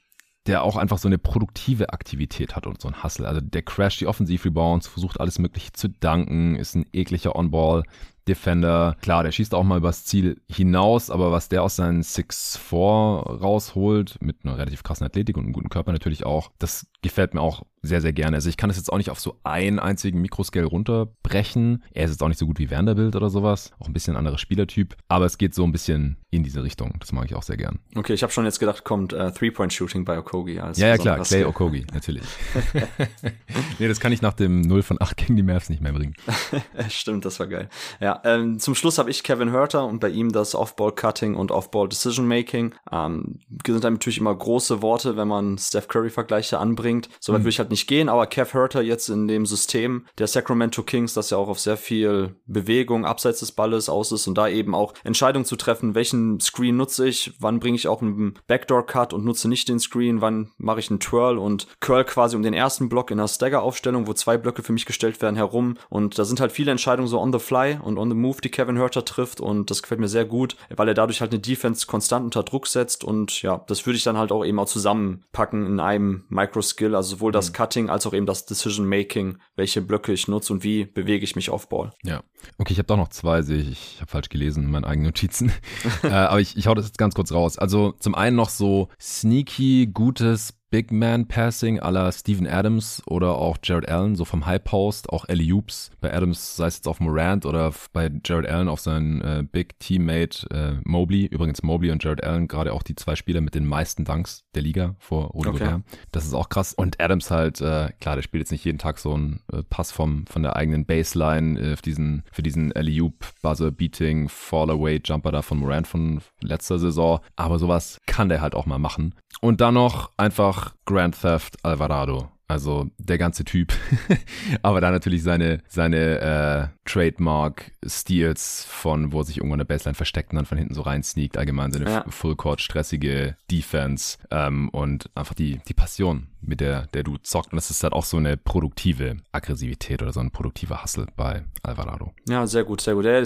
der auch einfach so eine produktive Aktivität hat und so ein Hustle. Also der crasht die Offensiv-Rebounds, versucht alles Mögliche zu danken, ist ein ekliger On-Ball. Defender. Klar, der schießt auch mal übers Ziel hinaus, aber was der aus seinen 6'4 rausholt, mit einer relativ krassen Athletik und einem guten Körper natürlich auch, das gefällt mir auch sehr, sehr gerne. Also ich kann das jetzt auch nicht auf so einen einzigen Mikroscale runterbrechen. Er ist jetzt auch nicht so gut wie Vanderbilt oder sowas. Auch ein bisschen anderer Spielertyp. Aber es geht so ein bisschen in diese Richtung. Das mag ich auch sehr gern. Okay, ich habe schon jetzt gedacht, kommt äh, Three-Point-Shooting bei Okogi. Als ja, ja, klar. Clay. Okogi, natürlich. nee, das kann ich nach dem 0 von 8 gegen die Mavs nicht mehr bringen. Stimmt, das war geil. Ja, ähm, zum Schluss habe ich Kevin Herter und bei ihm das Off-Ball-Cutting und Off-Ball-Decision-Making. Ähm, sind natürlich immer große Worte, wenn man Steph Curry-Vergleiche anbringt. Soweit mhm. würde ich halt nicht gehen, aber Kev Herter jetzt in dem System der Sacramento Kings, das ja auch auf sehr viel Bewegung abseits des Balles aus ist und da eben auch Entscheidungen zu treffen, welchen Screen nutze ich, wann bringe ich auch einen Backdoor-Cut und nutze nicht den Screen, wann mache ich einen Twirl und Curl quasi um den ersten Block in einer Stagger-Aufstellung, wo zwei Blöcke für mich gestellt werden herum und da sind halt viele Entscheidungen so on the fly und on the move, die Kevin Herter trifft und das gefällt mir sehr gut, weil er dadurch halt eine Defense konstant unter Druck setzt und ja, das würde ich dann halt auch eben auch zusammenpacken in einem Micro-Skill, also sowohl das mhm. Cutting als auch eben das Decision Making, welche Blöcke ich nutze und wie bewege ich mich auf Ball. Ja. Okay, ich habe doch noch zwei, sehe ich. Ich habe falsch gelesen in meinen eigenen Notizen. äh, aber ich, ich hau das jetzt ganz kurz raus. Also zum einen noch so sneaky, gutes Big Man Passing la Steven Adams oder auch Jared Allen, so vom High Post, auch Ellie Oops. Bei Adams sei es jetzt auf Morant oder bei Jared Allen auf seinen äh, Big Teammate äh, Mobley. Übrigens Mobley und Jared Allen, gerade auch die zwei Spieler mit den meisten Dunks der Liga vor Rudy okay. Gobert. Das ist auch krass. Und Adams halt, äh, klar, der spielt jetzt nicht jeden Tag so einen äh, Pass vom, von der eigenen Baseline äh, für diesen, für diesen Ellie Oop Buzzer Beating Fall Away Jumper da von Morant von letzter Saison. Aber sowas kann der halt auch mal machen. Und dann noch einfach Grand Theft Alvarado. Also der ganze Typ. Aber dann natürlich seine, seine äh, Trademark-Steals von, wo er sich irgendwo in der Baseline versteckt und dann von hinten so rein sneakt. Allgemein seine ja. Full-Court-stressige Defense ähm, und einfach die, die Passion, mit der, der du zockt. Und das ist halt auch so eine produktive Aggressivität oder so ein produktiver Hustle bei Alvarado. Ja, sehr gut, sehr gut. Ja,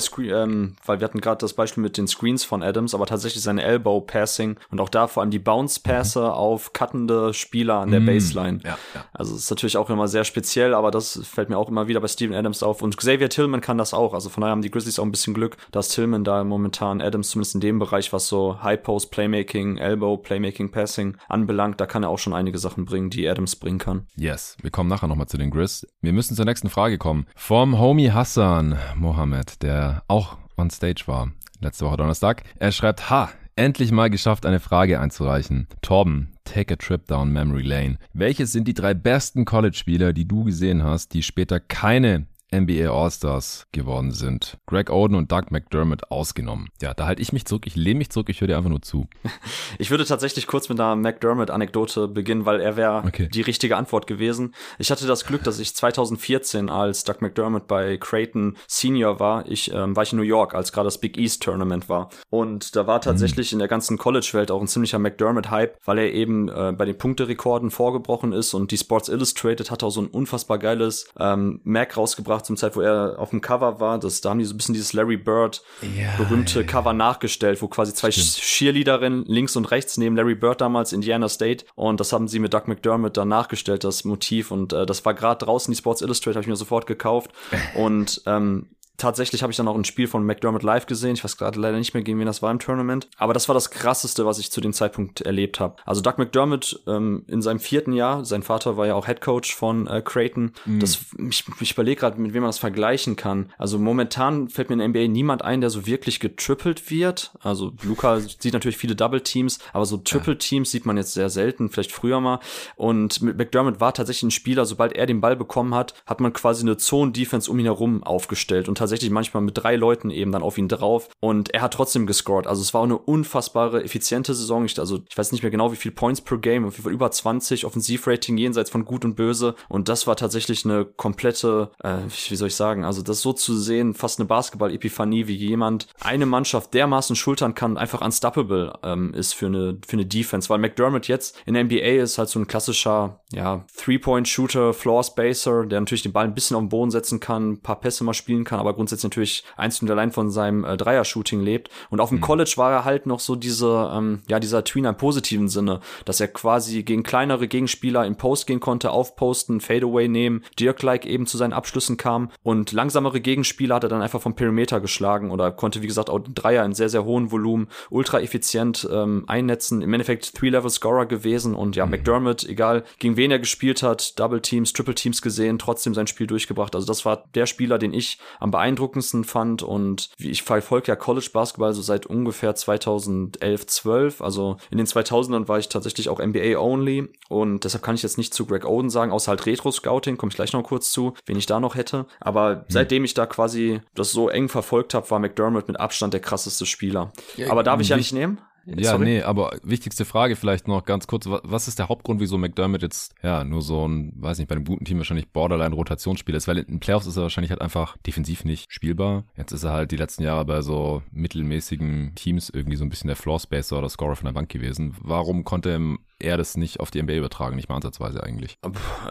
ähm, weil wir hatten gerade das Beispiel mit den Screens von Adams, aber tatsächlich seine Elbow-Passing und auch da vor allem die Bounce-Pässe mhm. auf cuttende Spieler an der mhm. Baseline. Ja, ja. Also es ist natürlich auch immer sehr speziell, aber das fällt mir auch immer wieder bei Steven Adams auf. Und Xavier Tillman kann das auch. Also von daher haben die Grizzlies auch ein bisschen Glück, dass Tillman da momentan Adams zumindest in dem Bereich, was so High Post Playmaking, Elbow Playmaking, Passing anbelangt, da kann er auch schon einige Sachen bringen, die Adams bringen kann. Yes, wir kommen nachher nochmal zu den Grizz. Wir müssen zur nächsten Frage kommen. Vom Homie Hassan Mohammed, der auch on stage war letzte Woche Donnerstag. Er schreibt, ha, endlich mal geschafft, eine Frage einzureichen. Torben, take a trip down memory lane. Welche sind die drei besten College-Spieler, die du gesehen hast, die später keine NBA All-Stars geworden sind. Greg Oden und Doug McDermott ausgenommen. Ja, da halte ich mich zurück, ich lehne mich zurück, ich höre dir einfach nur zu. Ich würde tatsächlich kurz mit einer McDermott-Anekdote beginnen, weil er wäre okay. die richtige Antwort gewesen. Ich hatte das Glück, dass ich 2014, als Doug McDermott bei Creighton Senior war, ich ähm, war ich in New York, als gerade das Big East Tournament war. Und da war tatsächlich mhm. in der ganzen College-Welt auch ein ziemlicher McDermott-Hype, weil er eben äh, bei den Punkterekorden vorgebrochen ist und die Sports Illustrated hat auch so ein unfassbar geiles ähm, Mac rausgebracht gemacht zum Zeit, wo er auf dem Cover war. Das, da haben die so ein bisschen dieses Larry Bird ja, berühmte ja, ja. Cover nachgestellt, wo quasi zwei Cheerleaderinnen links und rechts neben Larry Bird damals Indiana State und das haben sie mit Doug McDermott dann nachgestellt, das Motiv und äh, das war gerade draußen, die Sports Illustrated habe ich mir sofort gekauft und ähm, tatsächlich habe ich dann auch ein Spiel von McDermott live gesehen. Ich weiß gerade leider nicht mehr, gegen wen das war im Tournament. Aber das war das krasseste, was ich zu dem Zeitpunkt erlebt habe. Also Doug McDermott ähm, in seinem vierten Jahr, sein Vater war ja auch Head Coach von äh, Creighton. Mhm. Das, ich, ich überlege gerade, mit wem man das vergleichen kann. Also momentan fällt mir in der NBA niemand ein, der so wirklich getrippelt wird. Also Luca sieht natürlich viele Double Teams, aber so Triple Teams sieht man jetzt sehr selten, vielleicht früher mal. Und McDermott war tatsächlich ein Spieler, sobald er den Ball bekommen hat, hat man quasi eine Zone-Defense um ihn herum aufgestellt und tatsächlich manchmal mit drei Leuten eben dann auf ihn drauf und er hat trotzdem gescored. Also es war eine unfassbare, effiziente Saison. Ich, also ich weiß nicht mehr genau, wie viel Points per Game, auf jeden Fall über 20, Offensivrating jenseits von gut und böse und das war tatsächlich eine komplette, äh, wie soll ich sagen, also das so zu sehen, fast eine Basketball-Epiphanie, wie jemand eine Mannschaft dermaßen schultern kann, einfach unstoppable ähm, ist für eine, für eine Defense, weil McDermott jetzt in der NBA ist halt so ein klassischer, ja, Three-Point-Shooter, Floor-Spacer, der natürlich den Ball ein bisschen auf den Boden setzen kann, ein paar Pässe mal spielen kann, aber grundsätzlich natürlich einzig und allein von seinem äh, Dreier-Shooting lebt. Und auf dem mhm. College war er halt noch so diese, ähm, ja, dieser Tweener im positiven Sinne, dass er quasi gegen kleinere Gegenspieler in Post gehen konnte, aufposten, Fadeaway nehmen, Dirk-like eben zu seinen Abschlüssen kam und langsamere Gegenspieler hat er dann einfach vom Perimeter geschlagen oder konnte, wie gesagt, auch Dreier in sehr, sehr hohen Volumen, ultra effizient ähm, einnetzen. Im Endeffekt Three-Level-Scorer gewesen und ja, mhm. McDermott, egal gegen wen er gespielt hat, Double Teams, Triple Teams gesehen, trotzdem sein Spiel durchgebracht. Also das war der Spieler, den ich am beeindruckendsten beeindruckendsten fand und wie ich verfolge ja College Basketball so seit ungefähr 2011, 12, also in den 2000ern war ich tatsächlich auch NBA only und deshalb kann ich jetzt nicht zu Greg Oden sagen, außer halt Retro Scouting, komme ich gleich noch kurz zu, wen ich da noch hätte, aber hm. seitdem ich da quasi das so eng verfolgt habe, war McDermott mit Abstand der krasseste Spieler. Ja, aber darf ich ja nicht nehmen? Ja, Sorry? nee, aber wichtigste Frage vielleicht noch ganz kurz. Was ist der Hauptgrund, wieso McDermott jetzt, ja, nur so ein, weiß nicht, bei einem guten Team wahrscheinlich Borderline-Rotationsspieler ist? Weil in den Playoffs ist er wahrscheinlich halt einfach defensiv nicht spielbar. Jetzt ist er halt die letzten Jahre bei so mittelmäßigen Teams irgendwie so ein bisschen der Floor-Spacer oder Scorer von der Bank gewesen. Warum konnte er das nicht auf die NBA übertragen, nicht mal ansatzweise eigentlich.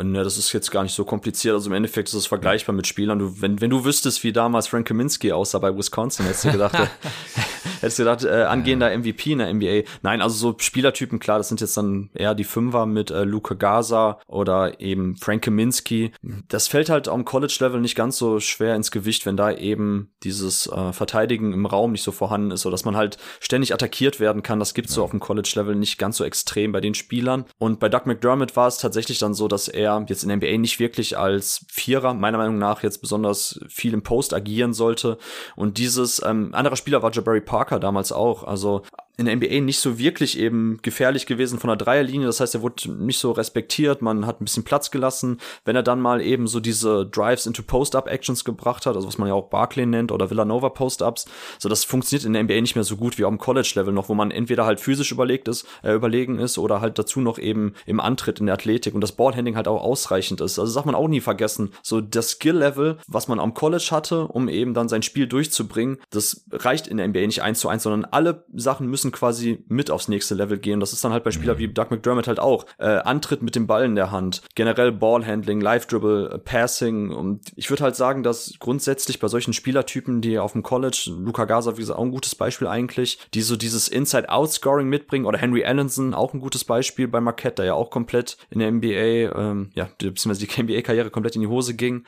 Ne, das ist jetzt gar nicht so kompliziert. Also im Endeffekt ist es vergleichbar mit Spielern. Du, wenn, wenn du wüsstest, wie damals Frank Kaminsky aussah bei Wisconsin, hättest du gedacht, hättest du gedacht, äh, angehender MVP in der NBA. Nein, also so Spielertypen, klar, das sind jetzt dann eher die Fünfer mit äh, Luca Gaza oder eben Frank Kaminsky. Das fällt halt am College-Level nicht ganz so schwer ins Gewicht, wenn da eben dieses äh, Verteidigen im Raum nicht so vorhanden ist, so dass man halt ständig attackiert werden kann. Das gibt's ja. so auf dem College-Level nicht ganz so extrem bei den Spielern. Und bei Doug McDermott war es tatsächlich dann so, dass er jetzt in der NBA nicht wirklich als Vierer, meiner Meinung nach, jetzt besonders viel im Post agieren sollte. Und dieses, ähm, anderer Spieler war Jabari Parker damals auch. Also in der NBA nicht so wirklich eben gefährlich gewesen von der Dreierlinie. Das heißt, er wurde nicht so respektiert. Man hat ein bisschen Platz gelassen. Wenn er dann mal eben so diese Drives into Post-Up-Actions gebracht hat, also was man ja auch Barclay nennt oder Villanova Post-Ups, so das funktioniert in der NBA nicht mehr so gut wie am College-Level noch, wo man entweder halt physisch überlegt ist, äh, überlegen ist oder halt dazu noch eben im Antritt in der Athletik und das Ballhandling halt auch ausreichend ist. Also das darf man auch nie vergessen. So das Skill-Level, was man am College hatte, um eben dann sein Spiel durchzubringen, das reicht in der NBA nicht eins zu eins, sondern alle Sachen müssen quasi mit aufs nächste Level gehen. Das ist dann halt bei Spielern mhm. wie Doug McDermott halt auch. Äh, Antritt mit dem Ball in der Hand, generell Ballhandling, Live-Dribble, äh, Passing und ich würde halt sagen, dass grundsätzlich bei solchen Spielertypen, die auf dem College, Luca Gaza, wie gesagt, auch ein gutes Beispiel eigentlich, die so dieses Inside-Out-Scoring mitbringen oder Henry Allenson, auch ein gutes Beispiel bei Marquette, der ja auch komplett in der NBA, ähm, ja, beziehungsweise die NBA-Karriere komplett in die Hose ging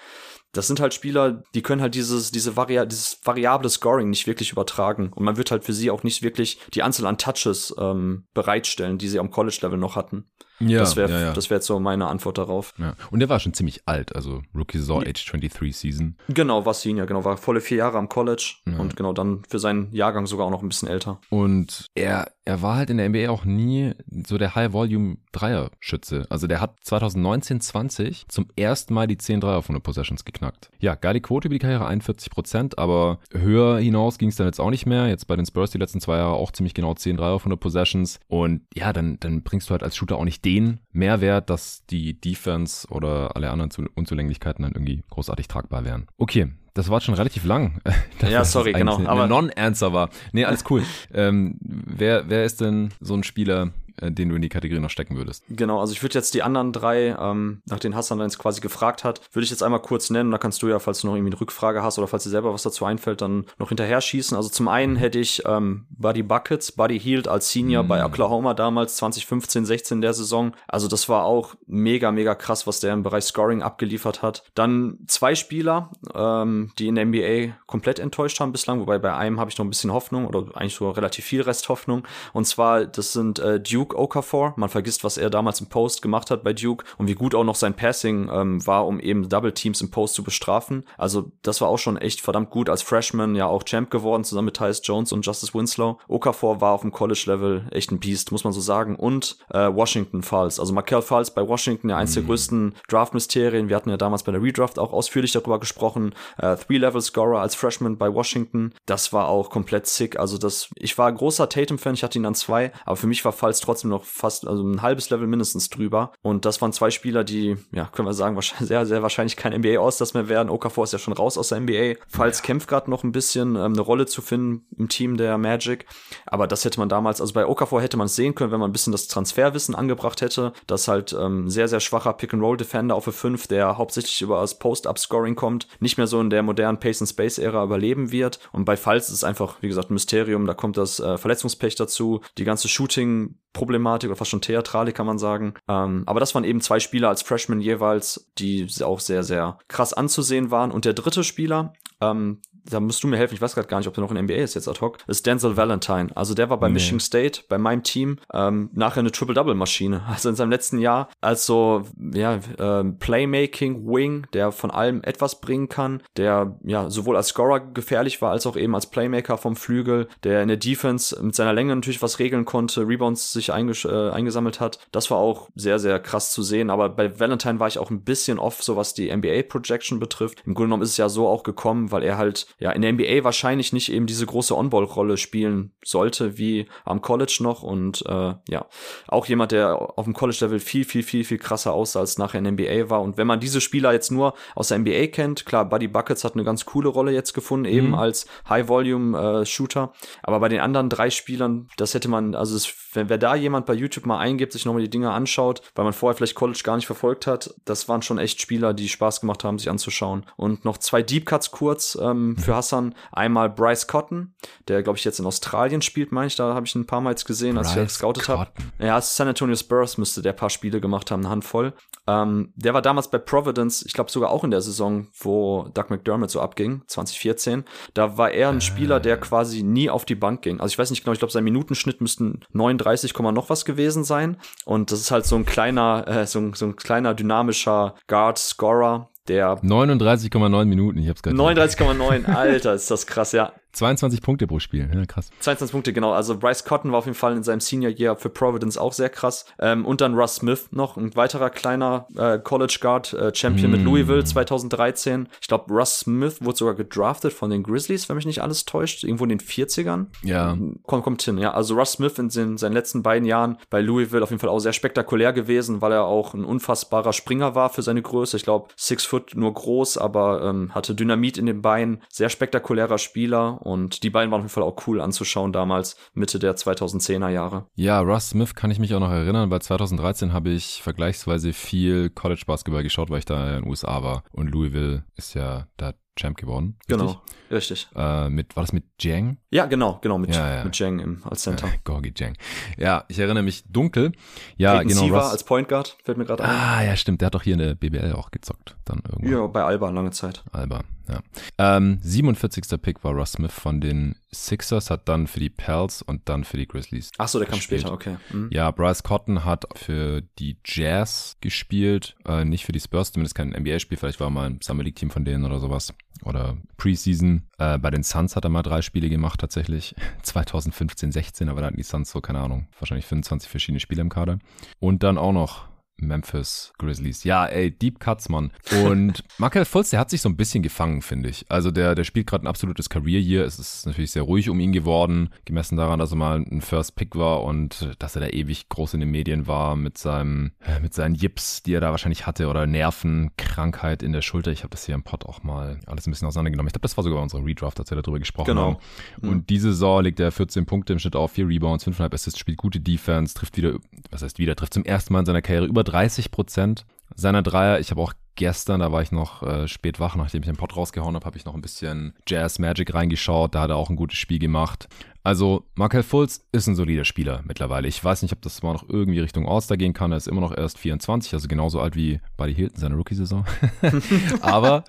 das sind halt Spieler, die können halt dieses, diese Vari dieses variable Scoring nicht wirklich übertragen. Und man wird halt für sie auch nicht wirklich die Anzahl an Touches ähm, bereitstellen, die sie am College-Level noch hatten. Ja, das wäre ja, ja. das wäre jetzt so meine Antwort darauf. Ja. Und der war schon ziemlich alt, also Rookie Saison Age 23 Season. Genau, war Senior, genau, war volle vier Jahre am College ja. und genau dann für seinen Jahrgang sogar auch noch ein bisschen älter. Und er, er war halt in der NBA auch nie so der High-Volume-Dreier-Schütze. Also der hat 2019, 20 zum ersten Mal die 10 Dreier von den Possessions geknackt. Ja, geile Quote über die Karriere, 41 Prozent, aber höher hinaus ging es dann jetzt auch nicht mehr. Jetzt bei den Spurs die letzten zwei Jahre auch ziemlich genau 10 Dreier von den Possessions. Und ja, dann, dann bringst du halt als Shooter auch nicht den den Mehrwert, dass die Defense oder alle anderen Unzulänglichkeiten dann irgendwie großartig tragbar wären. Okay, das war schon relativ lang. ja, sorry, genau. Aber Non-Answer war. Nee, alles cool. ähm, wer, wer ist denn so ein Spieler, den du in die Kategorie noch stecken würdest. Genau, also ich würde jetzt die anderen drei, ähm, nach denen Hassan jetzt quasi gefragt hat, würde ich jetzt einmal kurz nennen. Da kannst du ja, falls du noch irgendwie eine Rückfrage hast oder falls dir selber was dazu einfällt, dann noch hinterher schießen. Also zum einen hätte ich ähm, Buddy Buckets, Buddy Healed als Senior mm. bei Oklahoma damals 2015, 16 der Saison. Also das war auch mega, mega krass, was der im Bereich Scoring abgeliefert hat. Dann zwei Spieler, ähm, die in der NBA komplett enttäuscht haben bislang, wobei bei einem habe ich noch ein bisschen Hoffnung oder eigentlich so relativ viel Resthoffnung. Und zwar, das sind äh, Duke Duke Okafor. Man vergisst, was er damals im Post gemacht hat bei Duke und wie gut auch noch sein Passing ähm, war, um eben Double Teams im Post zu bestrafen. Also das war auch schon echt verdammt gut als Freshman, ja auch Champ geworden, zusammen mit Tyus Jones und Justice Winslow. Okafor war auf dem College-Level echt ein Beast, muss man so sagen. Und äh, Washington Falls, also Markel Falls bei Washington, ja eins mhm. der größten Draft-Mysterien. Wir hatten ja damals bei der Redraft auch ausführlich darüber gesprochen. Äh, Three-Level-Scorer als Freshman bei Washington. Das war auch komplett sick. Also das, ich war großer Tatum-Fan, ich hatte ihn an zwei, aber für mich war Falls trotzdem trotzdem noch fast, also ein halbes Level mindestens drüber. Und das waren zwei Spieler, die, ja, können wir sagen, wahrscheinlich, sehr, sehr wahrscheinlich kein NBA aus das mehr werden. Okafor ist ja schon raus aus der NBA. Falls ja. kämpft gerade noch ein bisschen, ähm, eine Rolle zu finden im Team der Magic. Aber das hätte man damals, also bei Okafor hätte man es sehen können, wenn man ein bisschen das Transferwissen angebracht hätte, dass halt ähm, sehr, sehr schwacher Pick-and-Roll-Defender auf 5, der hauptsächlich über das Post-Up-Scoring kommt, nicht mehr so in der modernen Pace-and-Space-Ära überleben wird. Und bei Falls ist es einfach, wie gesagt, ein Mysterium. Da kommt das äh, Verletzungspech dazu, die ganze Shooting- Problematik oder fast schon Theatralik kann man sagen. Ähm, aber das waren eben zwei Spieler als Freshmen jeweils, die auch sehr, sehr krass anzusehen waren. Und der dritte Spieler, ähm, da musst du mir helfen, ich weiß gerade gar nicht, ob der noch in NBA ist jetzt ad hoc, ist Denzel Valentine. Also der war bei nee. Michigan State, bei meinem Team, ähm, nachher eine Triple-Double-Maschine. Also in seinem letzten Jahr als so, ja, äh, Playmaking-Wing, der von allem etwas bringen kann, der ja sowohl als Scorer gefährlich war, als auch eben als Playmaker vom Flügel, der in der Defense mit seiner Länge natürlich was regeln konnte, Rebounds sich einges äh, eingesammelt hat. Das war auch sehr, sehr krass zu sehen. Aber bei Valentine war ich auch ein bisschen off, so was die NBA-Projection betrifft. Im Grunde genommen ist es ja so auch gekommen, weil er halt ja in der NBA wahrscheinlich nicht eben diese große On-Ball-Rolle spielen sollte wie am College noch. Und äh, ja auch jemand, der auf dem College-Level viel viel viel viel krasser aussah als nachher in der NBA war. Und wenn man diese Spieler jetzt nur aus der NBA kennt, klar Buddy Buckets hat eine ganz coole Rolle jetzt gefunden eben mhm. als High-Volume-Shooter, äh, aber bei den anderen drei Spielern, das hätte man also es, wenn wer da jemand bei YouTube mal eingibt, sich nochmal die Dinge anschaut, weil man vorher vielleicht College gar nicht verfolgt hat, das waren schon echt Spieler, die Spaß gemacht haben, sich anzuschauen. Und noch zwei Deep Cuts kurz ähm, für Hassan einmal Bryce Cotton, der glaube ich jetzt in Australien spielt, meine ich, da habe ich ein paar Mal jetzt gesehen, als Bryce ich gescoutet habe. Ja, San Antonio Spurs müsste der paar Spiele gemacht haben, eine Handvoll. Ähm, der war damals bei Providence, ich glaube sogar auch in der Saison, wo Doug McDermott so abging, 2014. Da war er ein Spieler, der quasi nie auf die Bank ging. Also ich weiß nicht genau, ich glaube sein Minutenschnitt müssten 39, noch was gewesen sein. Und das ist halt so ein kleiner, äh, so, ein, so ein kleiner dynamischer Guard-Scorer, der 39,9 Minuten, ich hab's gerade 39,9, Alter, ist das krass, ja. 22 Punkte pro Spiel, ja, krass. 22 Punkte, genau. Also Bryce Cotton war auf jeden Fall in seinem Senior Year für Providence auch sehr krass. Ähm, und dann Russ Smith noch, ein weiterer kleiner äh, College Guard, äh, Champion mm. mit Louisville 2013. Ich glaube, Russ Smith wurde sogar gedraftet von den Grizzlies, wenn mich nicht alles täuscht, irgendwo in den 40ern. Ja. Kommt, kommt hin, ja. Also Russ Smith in den, seinen letzten beiden Jahren bei Louisville auf jeden Fall auch sehr spektakulär gewesen, weil er auch ein unfassbarer Springer war für seine Größe. Ich glaube, six foot nur groß, aber ähm, hatte Dynamit in den Beinen. Sehr spektakulärer Spieler und die beiden waren auf jeden Fall auch cool anzuschauen damals, Mitte der 2010er Jahre. Ja, Russ Smith kann ich mich auch noch erinnern, weil 2013 habe ich vergleichsweise viel College Basketball geschaut, weil ich da in den USA war und Louisville ist ja da Champ geworden. Richtig? Genau, richtig. Äh, mit, war das mit Jang? Ja, genau, genau, mit, ja, ja. mit Jang im, als Center. Äh, Gorgi Jang. Ja, ich erinnere mich dunkel. Ja, Peyton genau. Siva als Point Guard, fällt mir gerade ein. Ah, ja, stimmt. Der hat doch hier in der BBL auch gezockt. Dann irgendwann. Ja, bei Alba lange Zeit. Alba, ja. Ähm, 47. Pick war Russ Smith von den Sixers, hat dann für die Pels und dann für die Grizzlies. Ach so, der gespielt. kam später, okay. Mhm. Ja, Bryce Cotton hat für die Jazz gespielt, äh, nicht für die Spurs, zumindest kein NBA-Spiel, vielleicht war mal ein Summer League-Team von denen oder sowas. Oder Preseason. Äh, bei den Suns hat er mal drei Spiele gemacht, tatsächlich. 2015, 16, aber da hatten die Suns so, keine Ahnung, wahrscheinlich 25 verschiedene Spiele im Kader. Und dann auch noch Memphis Grizzlies. Ja, ey, Deep Cuts, Mann. Und Markel Fultz, der hat sich so ein bisschen gefangen, finde ich. Also der, der spielt gerade ein absolutes Career-Year. Es ist natürlich sehr ruhig um ihn geworden, gemessen daran, dass er mal ein First Pick war und dass er da ewig groß in den Medien war mit seinem, mit seinen Yips, die er da wahrscheinlich hatte oder Nerven, Krankheit in der Schulter. Ich habe das hier im Pod auch mal alles ein bisschen auseinandergenommen. Ich glaube, das war sogar unser Redraft, als wir darüber gesprochen genau. haben. Mhm. Und diese Saison legt er 14 Punkte im Schnitt auf, 4 Rebounds, 5,5 Assists, spielt gute Defense, trifft wieder, was heißt wieder, trifft zum ersten Mal in seiner Karriere über 30 Prozent seiner Dreier. Ich habe auch gestern, da war ich noch äh, spät wach, nachdem ich den Pod rausgehauen habe, habe ich noch ein bisschen Jazz Magic reingeschaut. Da hat er auch ein gutes Spiel gemacht. Also Markel Fultz ist ein solider Spieler mittlerweile. Ich weiß nicht, ob das mal noch irgendwie Richtung All-Star gehen kann. Er ist immer noch erst 24, also genauso alt wie Buddy Hilton seine Rookie-Saison. Aber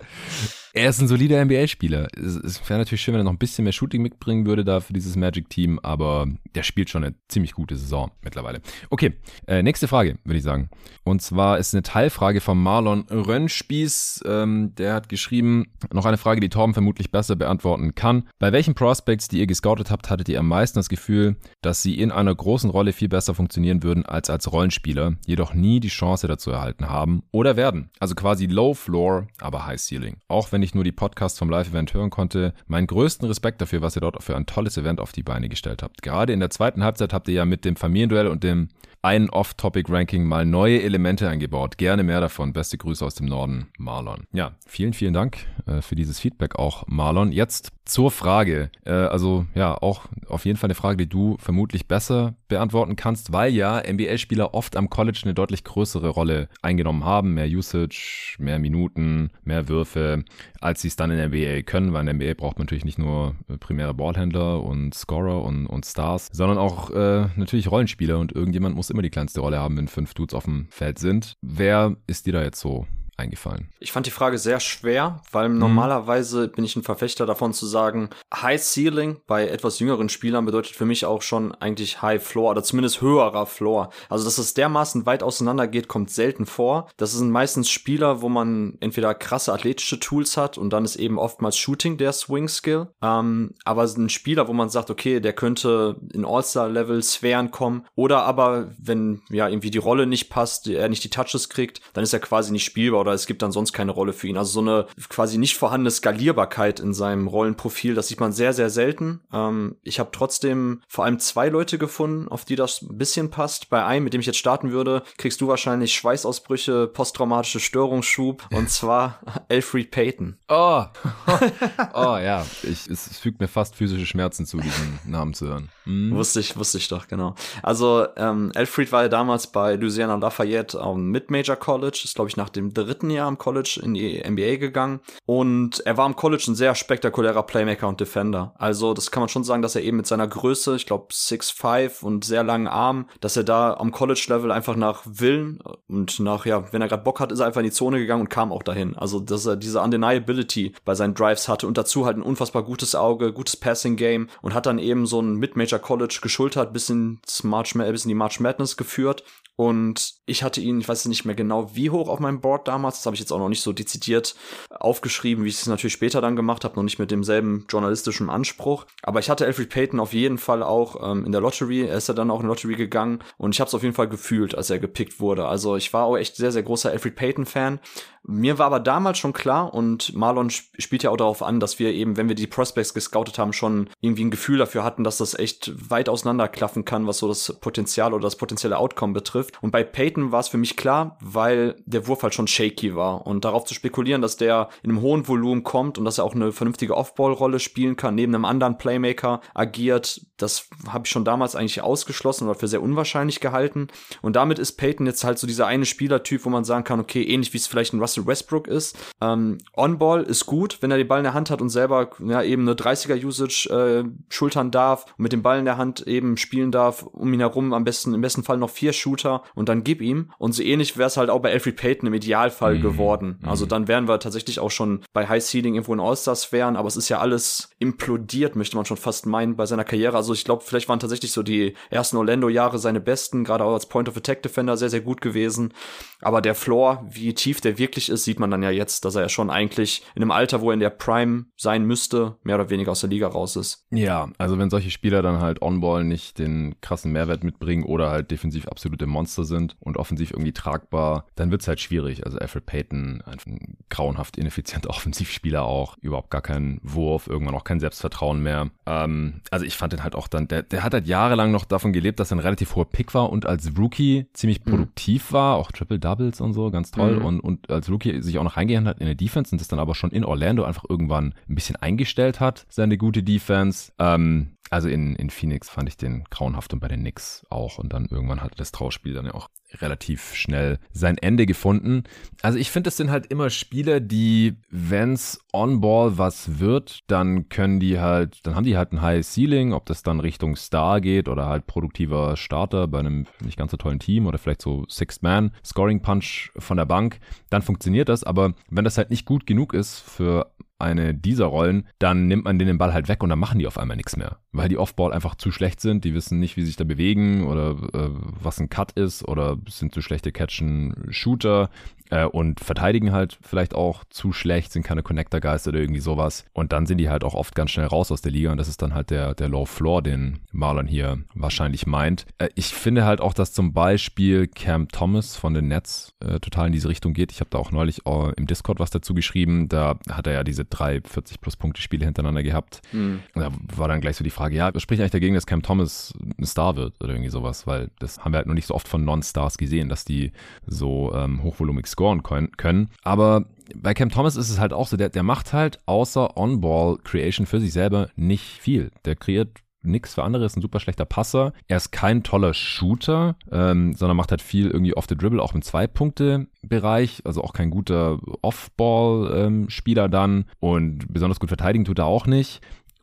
er ist ein solider NBA-Spieler. Es, es wäre natürlich schön, wenn er noch ein bisschen mehr Shooting mitbringen würde da für dieses Magic-Team, aber der spielt schon eine ziemlich gute Saison mittlerweile. Okay, äh, nächste Frage, würde ich sagen. Und zwar ist eine Teilfrage von Marlon Rönnspieß. Ähm, der hat geschrieben, noch eine Frage, die Torben vermutlich besser beantworten kann. Bei welchen Prospects, die ihr gescoutet habt, hattet ihr am meisten das Gefühl, dass sie in einer großen Rolle viel besser funktionieren würden als als Rollenspieler, jedoch nie die Chance dazu erhalten haben oder werden? Also quasi Low Floor, aber High Ceiling. Auch wenn ich nur die Podcasts vom Live-Event hören konnte, meinen größten Respekt dafür, was ihr dort für ein tolles Event auf die Beine gestellt habt. Gerade in der zweiten Halbzeit habt ihr ja mit dem Familienduell und dem ein Off-Topic-Ranking mal neue Elemente eingebaut. Gerne mehr davon. Beste Grüße aus dem Norden, Marlon. Ja, vielen, vielen Dank äh, für dieses Feedback auch, Marlon. Jetzt zur Frage. Äh, also ja, auch auf jeden Fall eine Frage, die du vermutlich besser beantworten kannst, weil ja NBA-Spieler oft am College eine deutlich größere Rolle eingenommen haben. Mehr Usage, mehr Minuten, mehr Würfe, als sie es dann in der NBA können, weil in der NBA braucht man natürlich nicht nur äh, primäre Ballhändler und Scorer und, und Stars, sondern auch äh, natürlich Rollenspieler und irgendjemand muss immer die kleinste Rolle haben, wenn fünf Dudes auf dem Feld sind. Wer ist dir da jetzt so eingefallen? Ich fand die Frage sehr schwer, weil mhm. normalerweise bin ich ein Verfechter davon zu sagen, High Ceiling bei etwas jüngeren Spielern bedeutet für mich auch schon eigentlich High Floor oder zumindest höherer Floor. Also, dass es dermaßen weit auseinander geht, kommt selten vor. Das sind meistens Spieler, wo man entweder krasse athletische Tools hat und dann ist eben oftmals Shooting der Swing Skill. Ähm, aber ein Spieler, wo man sagt, okay, der könnte in All-Star-Level Sphären kommen oder aber, wenn ja irgendwie die Rolle nicht passt, er nicht die Touches kriegt, dann ist er quasi nicht spielbar oder es gibt dann sonst keine Rolle für ihn. Also so eine quasi nicht vorhandene Skalierbarkeit in seinem Rollenprofil, das sieht man sehr, sehr selten. Ähm, ich habe trotzdem vor allem zwei Leute gefunden, auf die das ein bisschen passt. Bei einem, mit dem ich jetzt starten würde, kriegst du wahrscheinlich Schweißausbrüche, posttraumatische Störungsschub und zwar Alfred Payton. Oh, oh ja, ich, es, es fügt mir fast physische Schmerzen zu, diesen Namen zu hören. Mhm. Wusste ich, wusste ich doch, genau. Also ähm, Alfred war ja damals bei Louisiana Lafayette am Mid-Major College, ist glaube ich nach dem dritten Jahr am College in die NBA gegangen und er war am College ein sehr spektakulärer Playmaker und Defender. Also das kann man schon sagen, dass er eben mit seiner Größe, ich glaube 6'5 und sehr langen Armen, dass er da am College-Level einfach nach Willen und nach, ja, wenn er gerade Bock hat, ist er einfach in die Zone gegangen und kam auch dahin. Also dass er diese Undeniability bei seinen Drives hatte und dazu halt ein unfassbar gutes Auge, gutes Passing-Game und hat dann eben so ein Mid-Major College geschultert bis ins March, bis in die March Madness geführt und ich hatte ihn, ich weiß nicht mehr genau wie hoch auf meinem Board damals, damals. Das habe ich jetzt auch noch nicht so dezidiert aufgeschrieben, wie ich es natürlich später dann gemacht habe, noch nicht mit demselben journalistischen Anspruch. Aber ich hatte Alfred Payton auf jeden Fall auch ähm, in der Lottery. Er ist ja dann auch in die Lottery gegangen und ich habe es auf jeden Fall gefühlt, als er gepickt wurde. Also ich war auch echt sehr, sehr großer Alfred Payton-Fan. Mir war aber damals schon klar und Marlon spielt ja auch darauf an, dass wir eben, wenn wir die Prospects gescoutet haben, schon irgendwie ein Gefühl dafür hatten, dass das echt weit auseinanderklaffen kann, was so das Potenzial oder das potenzielle Outcome betrifft. Und bei Peyton war es für mich klar, weil der Wurf halt schon shaky war. Und darauf zu spekulieren, dass der in einem hohen Volumen kommt und dass er auch eine vernünftige Off-Ball-Rolle spielen kann, neben einem anderen Playmaker agiert, das habe ich schon damals eigentlich ausgeschlossen oder für sehr unwahrscheinlich gehalten. Und damit ist Peyton jetzt halt so dieser eine Spielertyp, wo man sagen kann, okay, ähnlich wie es vielleicht ein Russell Westbrook ist. Ähm, On-Ball ist gut, wenn er den Ball in der Hand hat und selber ja eben eine 30er-Usage äh, schultern darf und mit dem Ball in der Hand eben spielen darf, um ihn herum am besten, im besten Fall noch vier Shooter und dann gib ihm. Und so ähnlich wäre es halt auch bei Alfred Payton im Idealfall mhm. geworden. Also mhm. dann wären wir tatsächlich auch schon bei High Seeding irgendwo in All-Star-Sphären, aber es ist ja alles implodiert, möchte man schon fast meinen, bei seiner Karriere. Also ich glaube, vielleicht waren tatsächlich so die ersten Orlando-Jahre seine besten, gerade auch als Point-of-Attack-Defender sehr, sehr gut gewesen. Aber der Floor, wie tief der wirklich ist, sieht man dann ja jetzt, dass er ja schon eigentlich in einem Alter, wo er in der Prime sein müsste, mehr oder weniger aus der Liga raus ist. Ja, also wenn solche Spieler dann halt On-Ball nicht den krassen Mehrwert mitbringen oder halt defensiv absolute Monster sind und offensiv irgendwie tragbar, dann wird's halt schwierig. Also Alfred Payton, ein grauenhaft ineffizienter Offensivspieler auch, überhaupt gar kein Wurf, irgendwann auch kein Selbstvertrauen mehr. Ähm, also ich fand den halt auch dann, der, der hat halt jahrelang noch davon gelebt, dass er ein relativ hoher Pick war und als Rookie ziemlich mhm. produktiv mhm. war, auch Triple Doubles und so, ganz toll. Mhm. Und, und als Rookie sich auch noch reingehen hat in der Defense und das dann aber schon in Orlando einfach irgendwann ein bisschen eingestellt hat, seine gute Defense. Ähm, also in, in Phoenix fand ich den grauenhaft und bei den Knicks auch. Und dann irgendwann hatte das Trauspiel dann ja auch relativ schnell sein Ende gefunden. Also ich finde, es sind halt immer Spieler, die, wenn's on-ball was wird, dann können die halt, dann haben die halt ein High Ceiling, ob das dann Richtung Star geht oder halt produktiver Starter bei einem nicht ganz so tollen Team oder vielleicht so Sixth Man, Scoring Punch von der Bank, dann funktioniert das. Aber wenn das halt nicht gut genug ist für eine dieser Rollen, dann nimmt man den Ball halt weg und dann machen die auf einmal nichts mehr. Weil die Offball einfach zu schlecht sind, die wissen nicht, wie sich da bewegen oder äh, was ein Cut ist oder sind zu schlechte Catchen-Shooter äh, und verteidigen halt vielleicht auch zu schlecht, sind keine Connector-Guys oder irgendwie sowas. Und dann sind die halt auch oft ganz schnell raus aus der Liga und das ist dann halt der, der Low Floor, den Marlon hier wahrscheinlich meint. Äh, ich finde halt auch, dass zum Beispiel Cam Thomas von den Nets äh, total in diese Richtung geht. Ich habe da auch neulich äh, im Discord was dazu geschrieben. Da hat er ja diese drei 40 plus Punkte Spiele hintereinander gehabt. Mhm. Da war dann gleich so die Frage, ja, was spricht eigentlich dagegen, dass Cam Thomas ein Star wird oder irgendwie sowas, weil das haben wir halt noch nicht so oft von Non-Stars gesehen, dass die so ähm, hochvolumig scoren können. Aber bei Cam Thomas ist es halt auch so, der, der macht halt außer On-Ball-Creation für sich selber nicht viel. Der kreiert nichts für andere, ist ein super schlechter Passer. Er ist kein toller Shooter, ähm, sondern macht halt viel irgendwie off the dribble, auch im Zwei-Punkte-Bereich, also auch kein guter Off-Ball-Spieler ähm, dann und besonders gut verteidigen tut er auch nicht.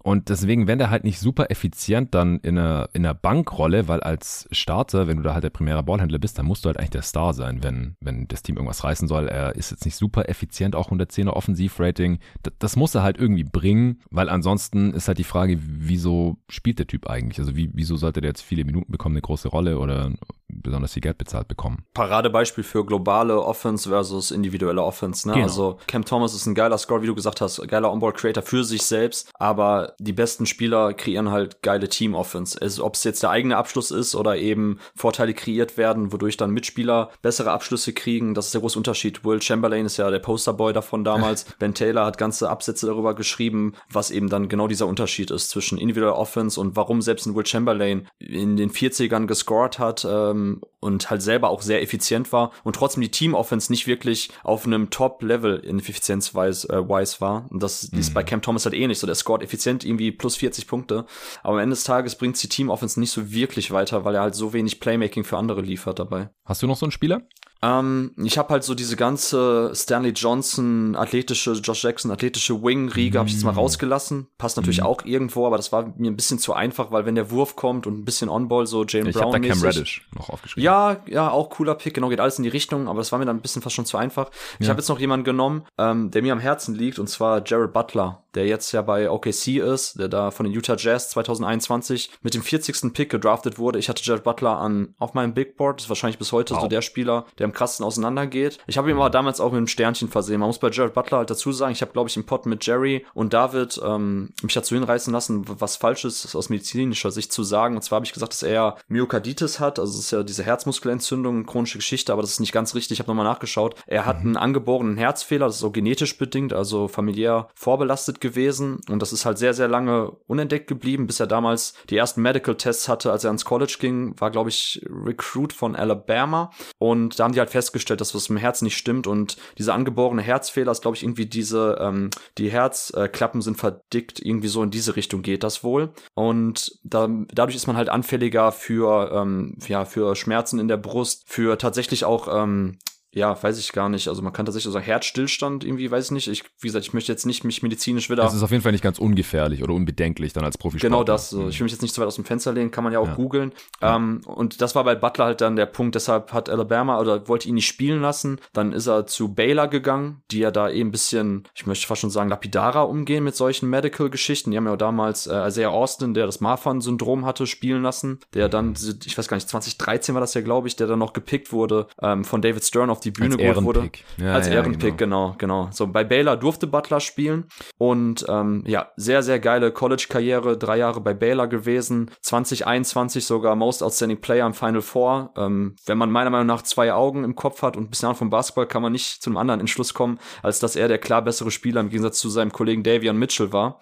Und deswegen, wenn der halt nicht super effizient dann in einer, in einer Bankrolle, weil als Starter, wenn du da halt der primäre Ballhändler bist, dann musst du halt eigentlich der Star sein, wenn, wenn das Team irgendwas reißen soll. Er ist jetzt nicht super effizient, auch 110er Offensivrating. Das, das muss er halt irgendwie bringen, weil ansonsten ist halt die Frage, wieso spielt der Typ eigentlich? Also wie, wieso sollte der jetzt viele Minuten bekommen, eine große Rolle oder besonders viel Geld bezahlt bekommen? Paradebeispiel für globale Offense versus individuelle Offense. Ne? Genau. Also Cam Thomas ist ein geiler Score, wie du gesagt hast, geiler Onboard-Creator für sich selbst, aber die besten Spieler kreieren halt geile Team-Offense. Also, Ob es jetzt der eigene Abschluss ist oder eben Vorteile kreiert werden, wodurch dann Mitspieler bessere Abschlüsse kriegen, das ist der große Unterschied. Will Chamberlain ist ja der Posterboy davon damals. ben Taylor hat ganze Absätze darüber geschrieben, was eben dann genau dieser Unterschied ist zwischen individueller Offense und warum selbst ein Will Chamberlain in den 40ern gescored hat ähm, und halt selber auch sehr effizient war und trotzdem die Team-Offense nicht wirklich auf einem Top-Level in Effizienz-wise äh, wise war. Und das mhm. ist bei Cam Thomas halt ähnlich. So, der scored effizient irgendwie plus 40 Punkte. Aber am Ende des Tages bringt die Team-Offense nicht so wirklich weiter, weil er halt so wenig Playmaking für andere liefert dabei. Hast du noch so einen Spieler? Ähm, ich habe halt so diese ganze Stanley Johnson, athletische, Josh Jackson, athletische Wing-Riege, habe ich jetzt mal mhm. rausgelassen. Passt natürlich mm. auch irgendwo, aber das war mir ein bisschen zu einfach, weil wenn der Wurf kommt und ein bisschen On-Ball, so Jalen Brown. Ich habe da Cam Reddish noch aufgeschrieben. Ja, ja, auch cooler Pick, genau, geht alles in die Richtung, aber das war mir dann ein bisschen fast schon zu einfach. Ich ja. habe jetzt noch jemanden genommen, ähm, der mir am Herzen liegt, und zwar Jared Butler, der jetzt ja bei OKC ist, der da von den Utah Jazz 2021 mit dem 40. Pick gedraftet wurde. Ich hatte Jared Butler an auf meinem Big Board, das ist wahrscheinlich bis heute wow. so der Spieler, der am krassesten auseinandergeht. Ich habe ihn aber damals auch mit einem Sternchen versehen. Man muss bei Jared Butler halt dazu sagen, ich habe, glaube ich, im Pod mit Jerry und David ähm, mich dazu hinreißen lassen, was Falsches aus medizinischer Sicht zu sagen. Und zwar habe ich gesagt, dass er Myokarditis hat. Also es ist ja diese Herzmuskelentzündung, chronische Geschichte, aber das ist nicht ganz richtig. Ich habe nochmal nachgeschaut. Er hat mhm. einen angeborenen Herzfehler, das ist auch genetisch bedingt, also familiär vorbelastet gewesen. Und das ist halt sehr, sehr lange unentdeckt geblieben, bis er damals die ersten Medical Tests hatte, als er ans College ging, war, glaube ich, Recruit von Alabama. Und da haben die halt festgestellt, dass was im Herz nicht stimmt. Und dieser angeborene Herzfehler ist, glaube ich, irgendwie diese, ähm, die Herzklappen sind verdickt, irgendwie so in diese Richtung geht das wohl. Und da, dadurch ist man halt anfälliger für, ähm, ja, für Schmerzen in der Brust, für tatsächlich auch ähm, ja, weiß ich gar nicht. Also man kann tatsächlich sagen, Herzstillstand irgendwie, weiß ich nicht. Ich, wie gesagt, ich möchte jetzt nicht mich medizinisch wieder. Es ist auf jeden Fall nicht ganz ungefährlich oder unbedenklich dann als Profi. Genau das. So. Ich will mich jetzt nicht zu weit aus dem Fenster lehnen, kann man ja auch ja. googeln. Ja. Ähm, und das war bei Butler halt dann der Punkt. Deshalb hat Alabama oder wollte ihn nicht spielen lassen. Dann ist er zu Baylor gegangen, die ja da eben ein bisschen, ich möchte fast schon sagen, lapidarer umgehen mit solchen Medical-Geschichten. Die haben ja auch damals äh, Isaiah Austin, der das Marfan-Syndrom hatte, spielen lassen. Der dann, ich weiß gar nicht, 2013 war das ja, glaube ich, der dann noch gepickt wurde ähm, von David Stern auf die Bühne geholt wurde. Ja, als ja, Ehrenpick, genau. genau, genau. So bei Baylor durfte Butler spielen und ähm, ja, sehr, sehr geile College-Karriere, drei Jahre bei Baylor gewesen, 2021 sogar Most Outstanding Player im Final Four. Ähm, wenn man meiner Meinung nach zwei Augen im Kopf hat und ein bisschen vom Basketball, kann man nicht zu einem anderen Entschluss kommen, als dass er der klar bessere Spieler im Gegensatz zu seinem Kollegen Davion Mitchell war.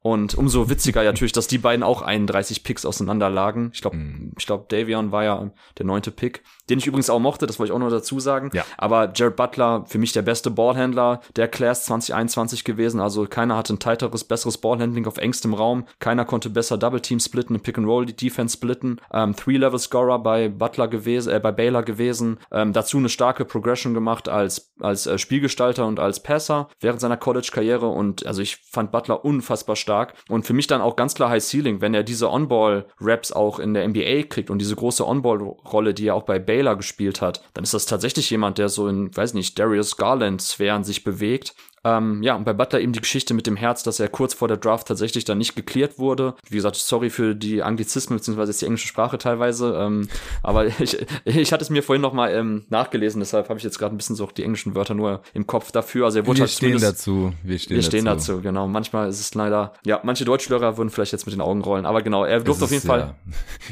Und umso witziger natürlich, dass die beiden auch 31 Picks auseinander lagen. Ich glaube, mm. ich glaube, Davion war ja der neunte Pick, den ich übrigens auch mochte, das wollte ich auch noch dazu sagen. Ja. Aber Jared Butler, für mich der beste Ballhändler der Class 2021 gewesen. Also keiner hatte ein tightes, besseres Ballhandling auf engstem Raum. Keiner konnte besser Double Team splitten, Pick and Roll die Defense splitten. Ähm, Three-Level Scorer bei Butler gewesen, äh, bei Baylor gewesen. Ähm, dazu eine starke Progression gemacht als, als äh, Spielgestalter und als Passer während seiner College-Karriere. Und also ich fand Butler unfassbar stark stark. Und für mich dann auch ganz klar High Ceiling, wenn er diese On-Ball-Raps auch in der NBA kriegt und diese große On-Ball-Rolle, die er auch bei Baylor gespielt hat, dann ist das tatsächlich jemand, der so in, weiß nicht, Darius Garland-Sphären sich bewegt ähm, ja, und bei Butler eben die Geschichte mit dem Herz, dass er kurz vor der Draft tatsächlich dann nicht geklärt wurde. Wie gesagt, sorry für die Anglizismen beziehungsweise jetzt die englische Sprache teilweise. Ähm, aber ich, ich hatte es mir vorhin noch mal ähm, nachgelesen, deshalb habe ich jetzt gerade ein bisschen so die englischen Wörter nur im Kopf dafür. Also er wurde wir halt stehen dazu. Wir stehen, wir stehen dazu. dazu. Genau. Manchmal ist es leider, ja, manche Deutschlehrer würden vielleicht jetzt mit den Augen rollen, aber genau, er durfte auf jeden ja, Fall.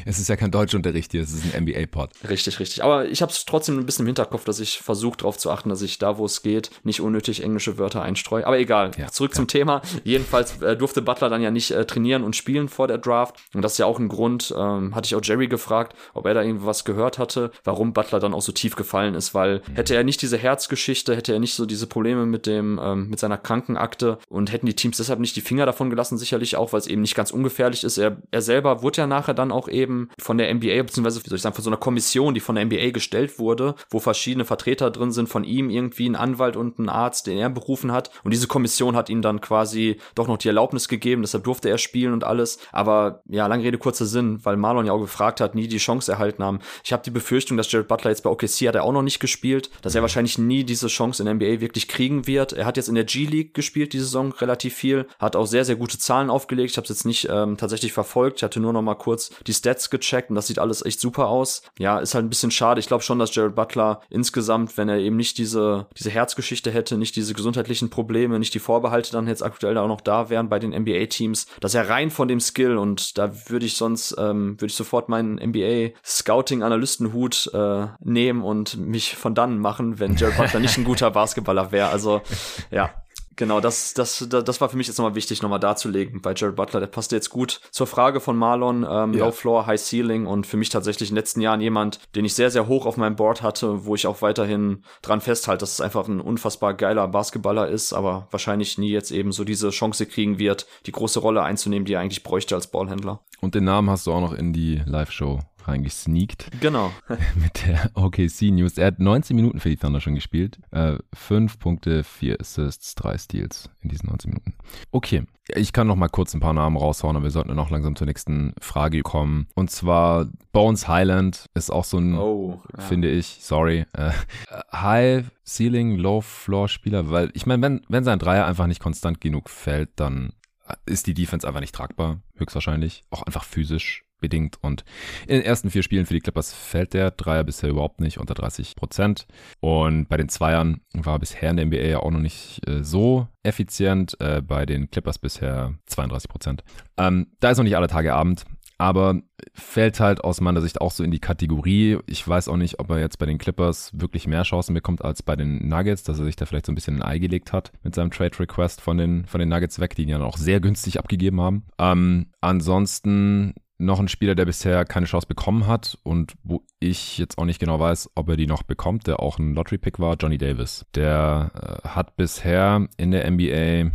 Es ist ja kein Deutschunterricht hier, es ist ein NBA-Pod. Richtig, richtig. Aber ich habe es trotzdem ein bisschen im Hinterkopf, dass ich versuche darauf zu achten, dass ich da, wo es geht, nicht unnötig englische Wörter einstreue. Aber egal. Ja, Zurück ja. zum Thema. Jedenfalls äh, durfte Butler dann ja nicht äh, trainieren und spielen vor der Draft. Und das ist ja auch ein Grund, ähm, hatte ich auch Jerry gefragt, ob er da irgendwas gehört hatte, warum Butler dann auch so tief gefallen ist, weil mhm. hätte er nicht diese Herzgeschichte, hätte er nicht so diese Probleme mit dem, ähm, mit seiner Krankenakte und hätten die Teams deshalb nicht die Finger davon gelassen, sicherlich auch, weil es eben nicht ganz ungefährlich ist. Er, er selber wurde ja nachher dann auch eben von der NBA, beziehungsweise, wie soll ich sagen, von so einer Kommission, die von der NBA gestellt wurde, wo verschiedene Vertreter drin sind, von ihm irgendwie ein Anwalt und ein Arzt, den er berufen hat. Und diese Kommission hat ihm dann quasi doch noch die Erlaubnis gegeben, deshalb durfte er spielen und alles. Aber ja, lange Rede, kurzer Sinn, weil Marlon ja auch gefragt hat, nie die Chance erhalten haben. Ich habe die Befürchtung, dass Jared Butler jetzt bei OKC hat er auch noch nicht gespielt, dass er wahrscheinlich nie diese Chance in der NBA wirklich kriegen wird. Er hat jetzt in der G-League gespielt, die Saison relativ viel, hat auch sehr, sehr gute Zahlen aufgelegt. Ich habe es jetzt nicht ähm, tatsächlich verfolgt. Ich hatte nur noch mal kurz die Stats gecheckt und das sieht alles echt super aus. Ja, ist halt ein bisschen schade. Ich glaube schon, dass Jared Butler insgesamt, wenn er eben nicht diese, diese Herzgeschichte hätte, nicht diese gesundheitlichen Probleme, nicht die Vorbehalte dann jetzt aktuell auch noch da wären bei den NBA-Teams, dass er rein von dem Skill und da würde ich sonst, ähm, würde ich sofort meinen NBA-Scouting-Analystenhut äh, nehmen und mich von dann machen, wenn Jared Butler nicht ein guter Basketballer wäre. Also ja, Genau, das, das, das war für mich jetzt nochmal wichtig, nochmal darzulegen bei Jared Butler. Der passte jetzt gut zur Frage von Marlon, ähm, ja. Low Floor, High Ceiling und für mich tatsächlich in den letzten Jahren jemand, den ich sehr, sehr hoch auf meinem Board hatte, wo ich auch weiterhin dran festhalte, dass es einfach ein unfassbar geiler Basketballer ist, aber wahrscheinlich nie jetzt eben so diese Chance kriegen wird, die große Rolle einzunehmen, die er eigentlich bräuchte als Ballhändler. Und den Namen hast du auch noch in die Live-Show reingesneakt. Genau. mit der OKC News. Er hat 19 Minuten für die Thunder schon gespielt. Äh, 5 Punkte, 4 Assists, 3 Steals in diesen 19 Minuten. Okay, ich kann noch mal kurz ein paar Namen raushauen, aber wir sollten auch langsam zur nächsten Frage kommen. Und zwar Bones Highland ist auch so ein, oh, ja. finde ich, sorry, äh, High Ceiling, Low Floor Spieler, weil ich meine, wenn, wenn sein Dreier einfach nicht konstant genug fällt, dann ist die Defense einfach nicht tragbar, höchstwahrscheinlich. Auch einfach physisch bedingt. Und in den ersten vier Spielen für die Clippers fällt der Dreier bisher überhaupt nicht unter 30 Prozent. Und bei den Zweiern war bisher in der NBA ja auch noch nicht äh, so effizient. Äh, bei den Clippers bisher 32 Prozent. Ähm, da ist noch nicht alle Tage Abend aber fällt halt aus meiner Sicht auch so in die Kategorie. Ich weiß auch nicht, ob er jetzt bei den Clippers wirklich mehr Chancen bekommt als bei den Nuggets, dass er sich da vielleicht so ein bisschen ein Ei gelegt hat mit seinem Trade Request von den, von den Nuggets weg, die ihn ja auch sehr günstig abgegeben haben. Ähm, ansonsten noch ein Spieler, der bisher keine Chance bekommen hat und wo ich jetzt auch nicht genau weiß, ob er die noch bekommt, der auch ein Lottery-Pick war, Johnny Davis. Der äh, hat bisher in der NBA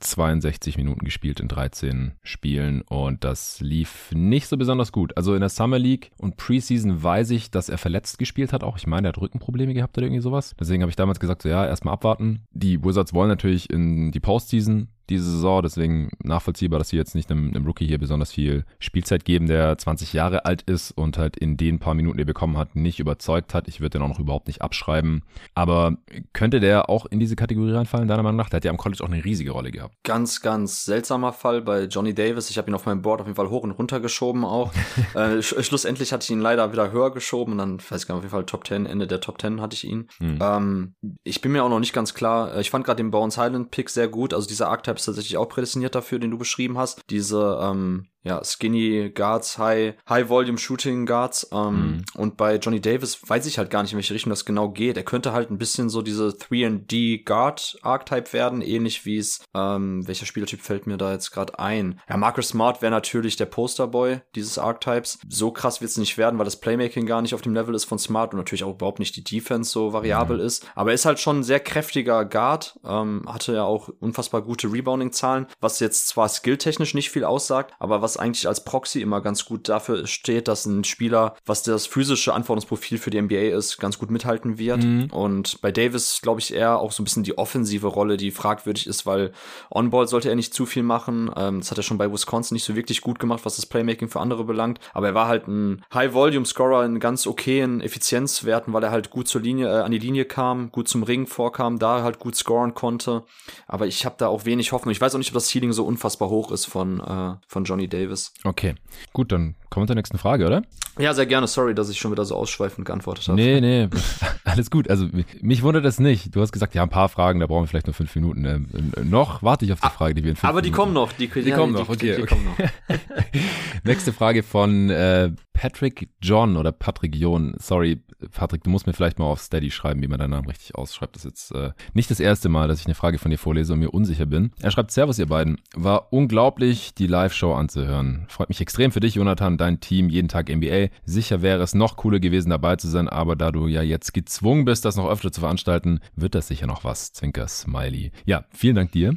62 Minuten gespielt in 13 Spielen und das lief nicht so besonders gut. Also in der Summer League und Preseason weiß ich, dass er verletzt gespielt hat auch. Ich meine, er hat Rückenprobleme gehabt oder irgendwie sowas. Deswegen habe ich damals gesagt, so ja, erstmal abwarten. Die Wizards wollen natürlich in die Postseason diese Saison. Deswegen nachvollziehbar, dass sie jetzt nicht einem, einem, Rookie hier besonders viel Spielzeit geben, der 20 Jahre alt ist und halt in den paar Minuten, die er bekommen hat, nicht überzeugt hat. Ich würde den auch noch überhaupt nicht abschreiben. Aber könnte der auch in diese Kategorie reinfallen, deiner Meinung nach? Der hat ja am College auch eine riesige Rolle gehabt. Ganz, ganz seltsamer Fall bei Johnny Davis. Ich habe ihn auf meinem Board auf jeden Fall hoch und runter geschoben auch. äh, sch schlussendlich hatte ich ihn leider wieder höher geschoben und dann, weiß ich gar nicht, auf jeden Fall Top 10, Ende der Top 10 hatte ich ihn. Hm. Ähm, ich bin mir auch noch nicht ganz klar. Äh, ich fand gerade den Bounce Highland Pick sehr gut. Also dieser Archetype ist tatsächlich auch prädestiniert dafür, den du beschrieben hast. Diese ähm, ja, Skinny Guards, High, High Volume Shooting Guards. Ähm, mhm. Und bei Johnny Davis weiß ich halt gar nicht, in welche Richtung das genau geht. Er könnte halt ein bisschen so diese 3D Guard Archetype werden, ähnlich wie es, ähm, welcher Spielertyp fällt mir da jetzt gerade ein? Ja, Marcus Smart wäre natürlich der Posterboy dieses Archetypes. So krass wird es nicht werden, weil das Playmaking gar nicht auf dem Level ist von Smart und natürlich auch überhaupt nicht die Defense so variabel mhm. ist. Aber er ist halt schon ein sehr kräftiger Guard, ähm, hatte ja auch unfassbar gute Rebounding-Zahlen, was jetzt zwar skilltechnisch nicht viel aussagt, aber was eigentlich als Proxy immer ganz gut dafür steht, dass ein Spieler, was das physische Anforderungsprofil für die NBA ist, ganz gut mithalten wird. Mhm. Und bei Davis glaube ich eher auch so ein bisschen die offensive Rolle, die fragwürdig ist, weil On-Ball sollte er nicht zu viel machen. Ähm, das hat er schon bei Wisconsin nicht so wirklich gut gemacht, was das Playmaking für andere belangt. Aber er war halt ein High-Volume-Scorer in ganz okayen Effizienzwerten, weil er halt gut zur Linie, äh, an die Linie kam, gut zum Ring vorkam, da halt gut scoren konnte. Aber ich habe da auch wenig Hoffnung. Ich weiß auch nicht, ob das Ceiling so unfassbar hoch ist von, äh, von Johnny Davis. Davis. Okay, gut, dann kommen wir zur nächsten Frage, oder? Ja, sehr gerne. Sorry, dass ich schon wieder so ausschweifend geantwortet habe. Nee, nee, alles gut. Also mich wundert das nicht. Du hast gesagt, ja, ein paar Fragen, da brauchen wir vielleicht nur fünf Minuten. Ähm, äh, noch warte ich auf die ah, Frage, die wir in fünf Aber die kommen noch. Die, die, die kommen noch, okay. Die, die okay. kommen noch. Nächste Frage von äh, Patrick John oder Patrick John. Sorry, Patrick, du musst mir vielleicht mal auf Steady schreiben, wie man deinen Namen richtig ausschreibt. Das ist jetzt äh, nicht das erste Mal, dass ich eine Frage von dir vorlese und mir unsicher bin. Er schreibt, Servus ihr beiden. War unglaublich, die Live-Show anzuhören. Freut mich extrem für dich, Jonathan, dein Team, jeden Tag NBA. Sicher wäre es noch cooler gewesen, dabei zu sein, aber da du ja jetzt gezwungen bist, das noch öfter zu veranstalten, wird das sicher noch was. Zwinker Smiley. Ja, vielen Dank dir.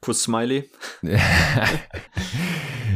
Kuss Smiley.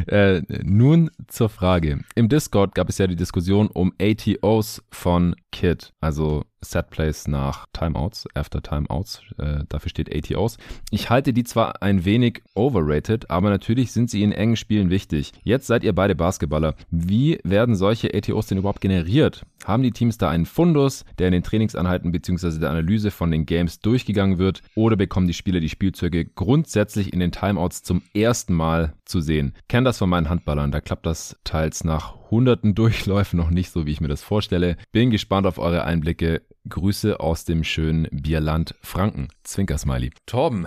äh, nun zur Frage. Im Discord gab es ja die Diskussion um ATOs von Kid, also Set Plays nach Timeouts, After Timeouts, äh, dafür steht ATOs. Ich halte die zwar ein wenig overrated, aber natürlich sind sie in engen Spielen wichtig. Jetzt seid ihr beide Basketballer. Wie werden solche ATOs denn überhaupt generiert? Haben die Teams da einen Fundus, der in den Trainingsanheiten bzw. der Analyse von den Games durchgegangen wird, oder bekommen die Spieler die Spielzeuge grundsätzlich in den Timeouts zum ersten Mal zu sehen? Kenn das von meinen Handballern, da klappt das teils nach hunderten Durchläufen noch nicht so, wie ich mir das vorstelle. Bin gespannt auf eure Einblicke. Grüße aus dem schönen Bierland Franken. Zwinker-Smiley. Torben,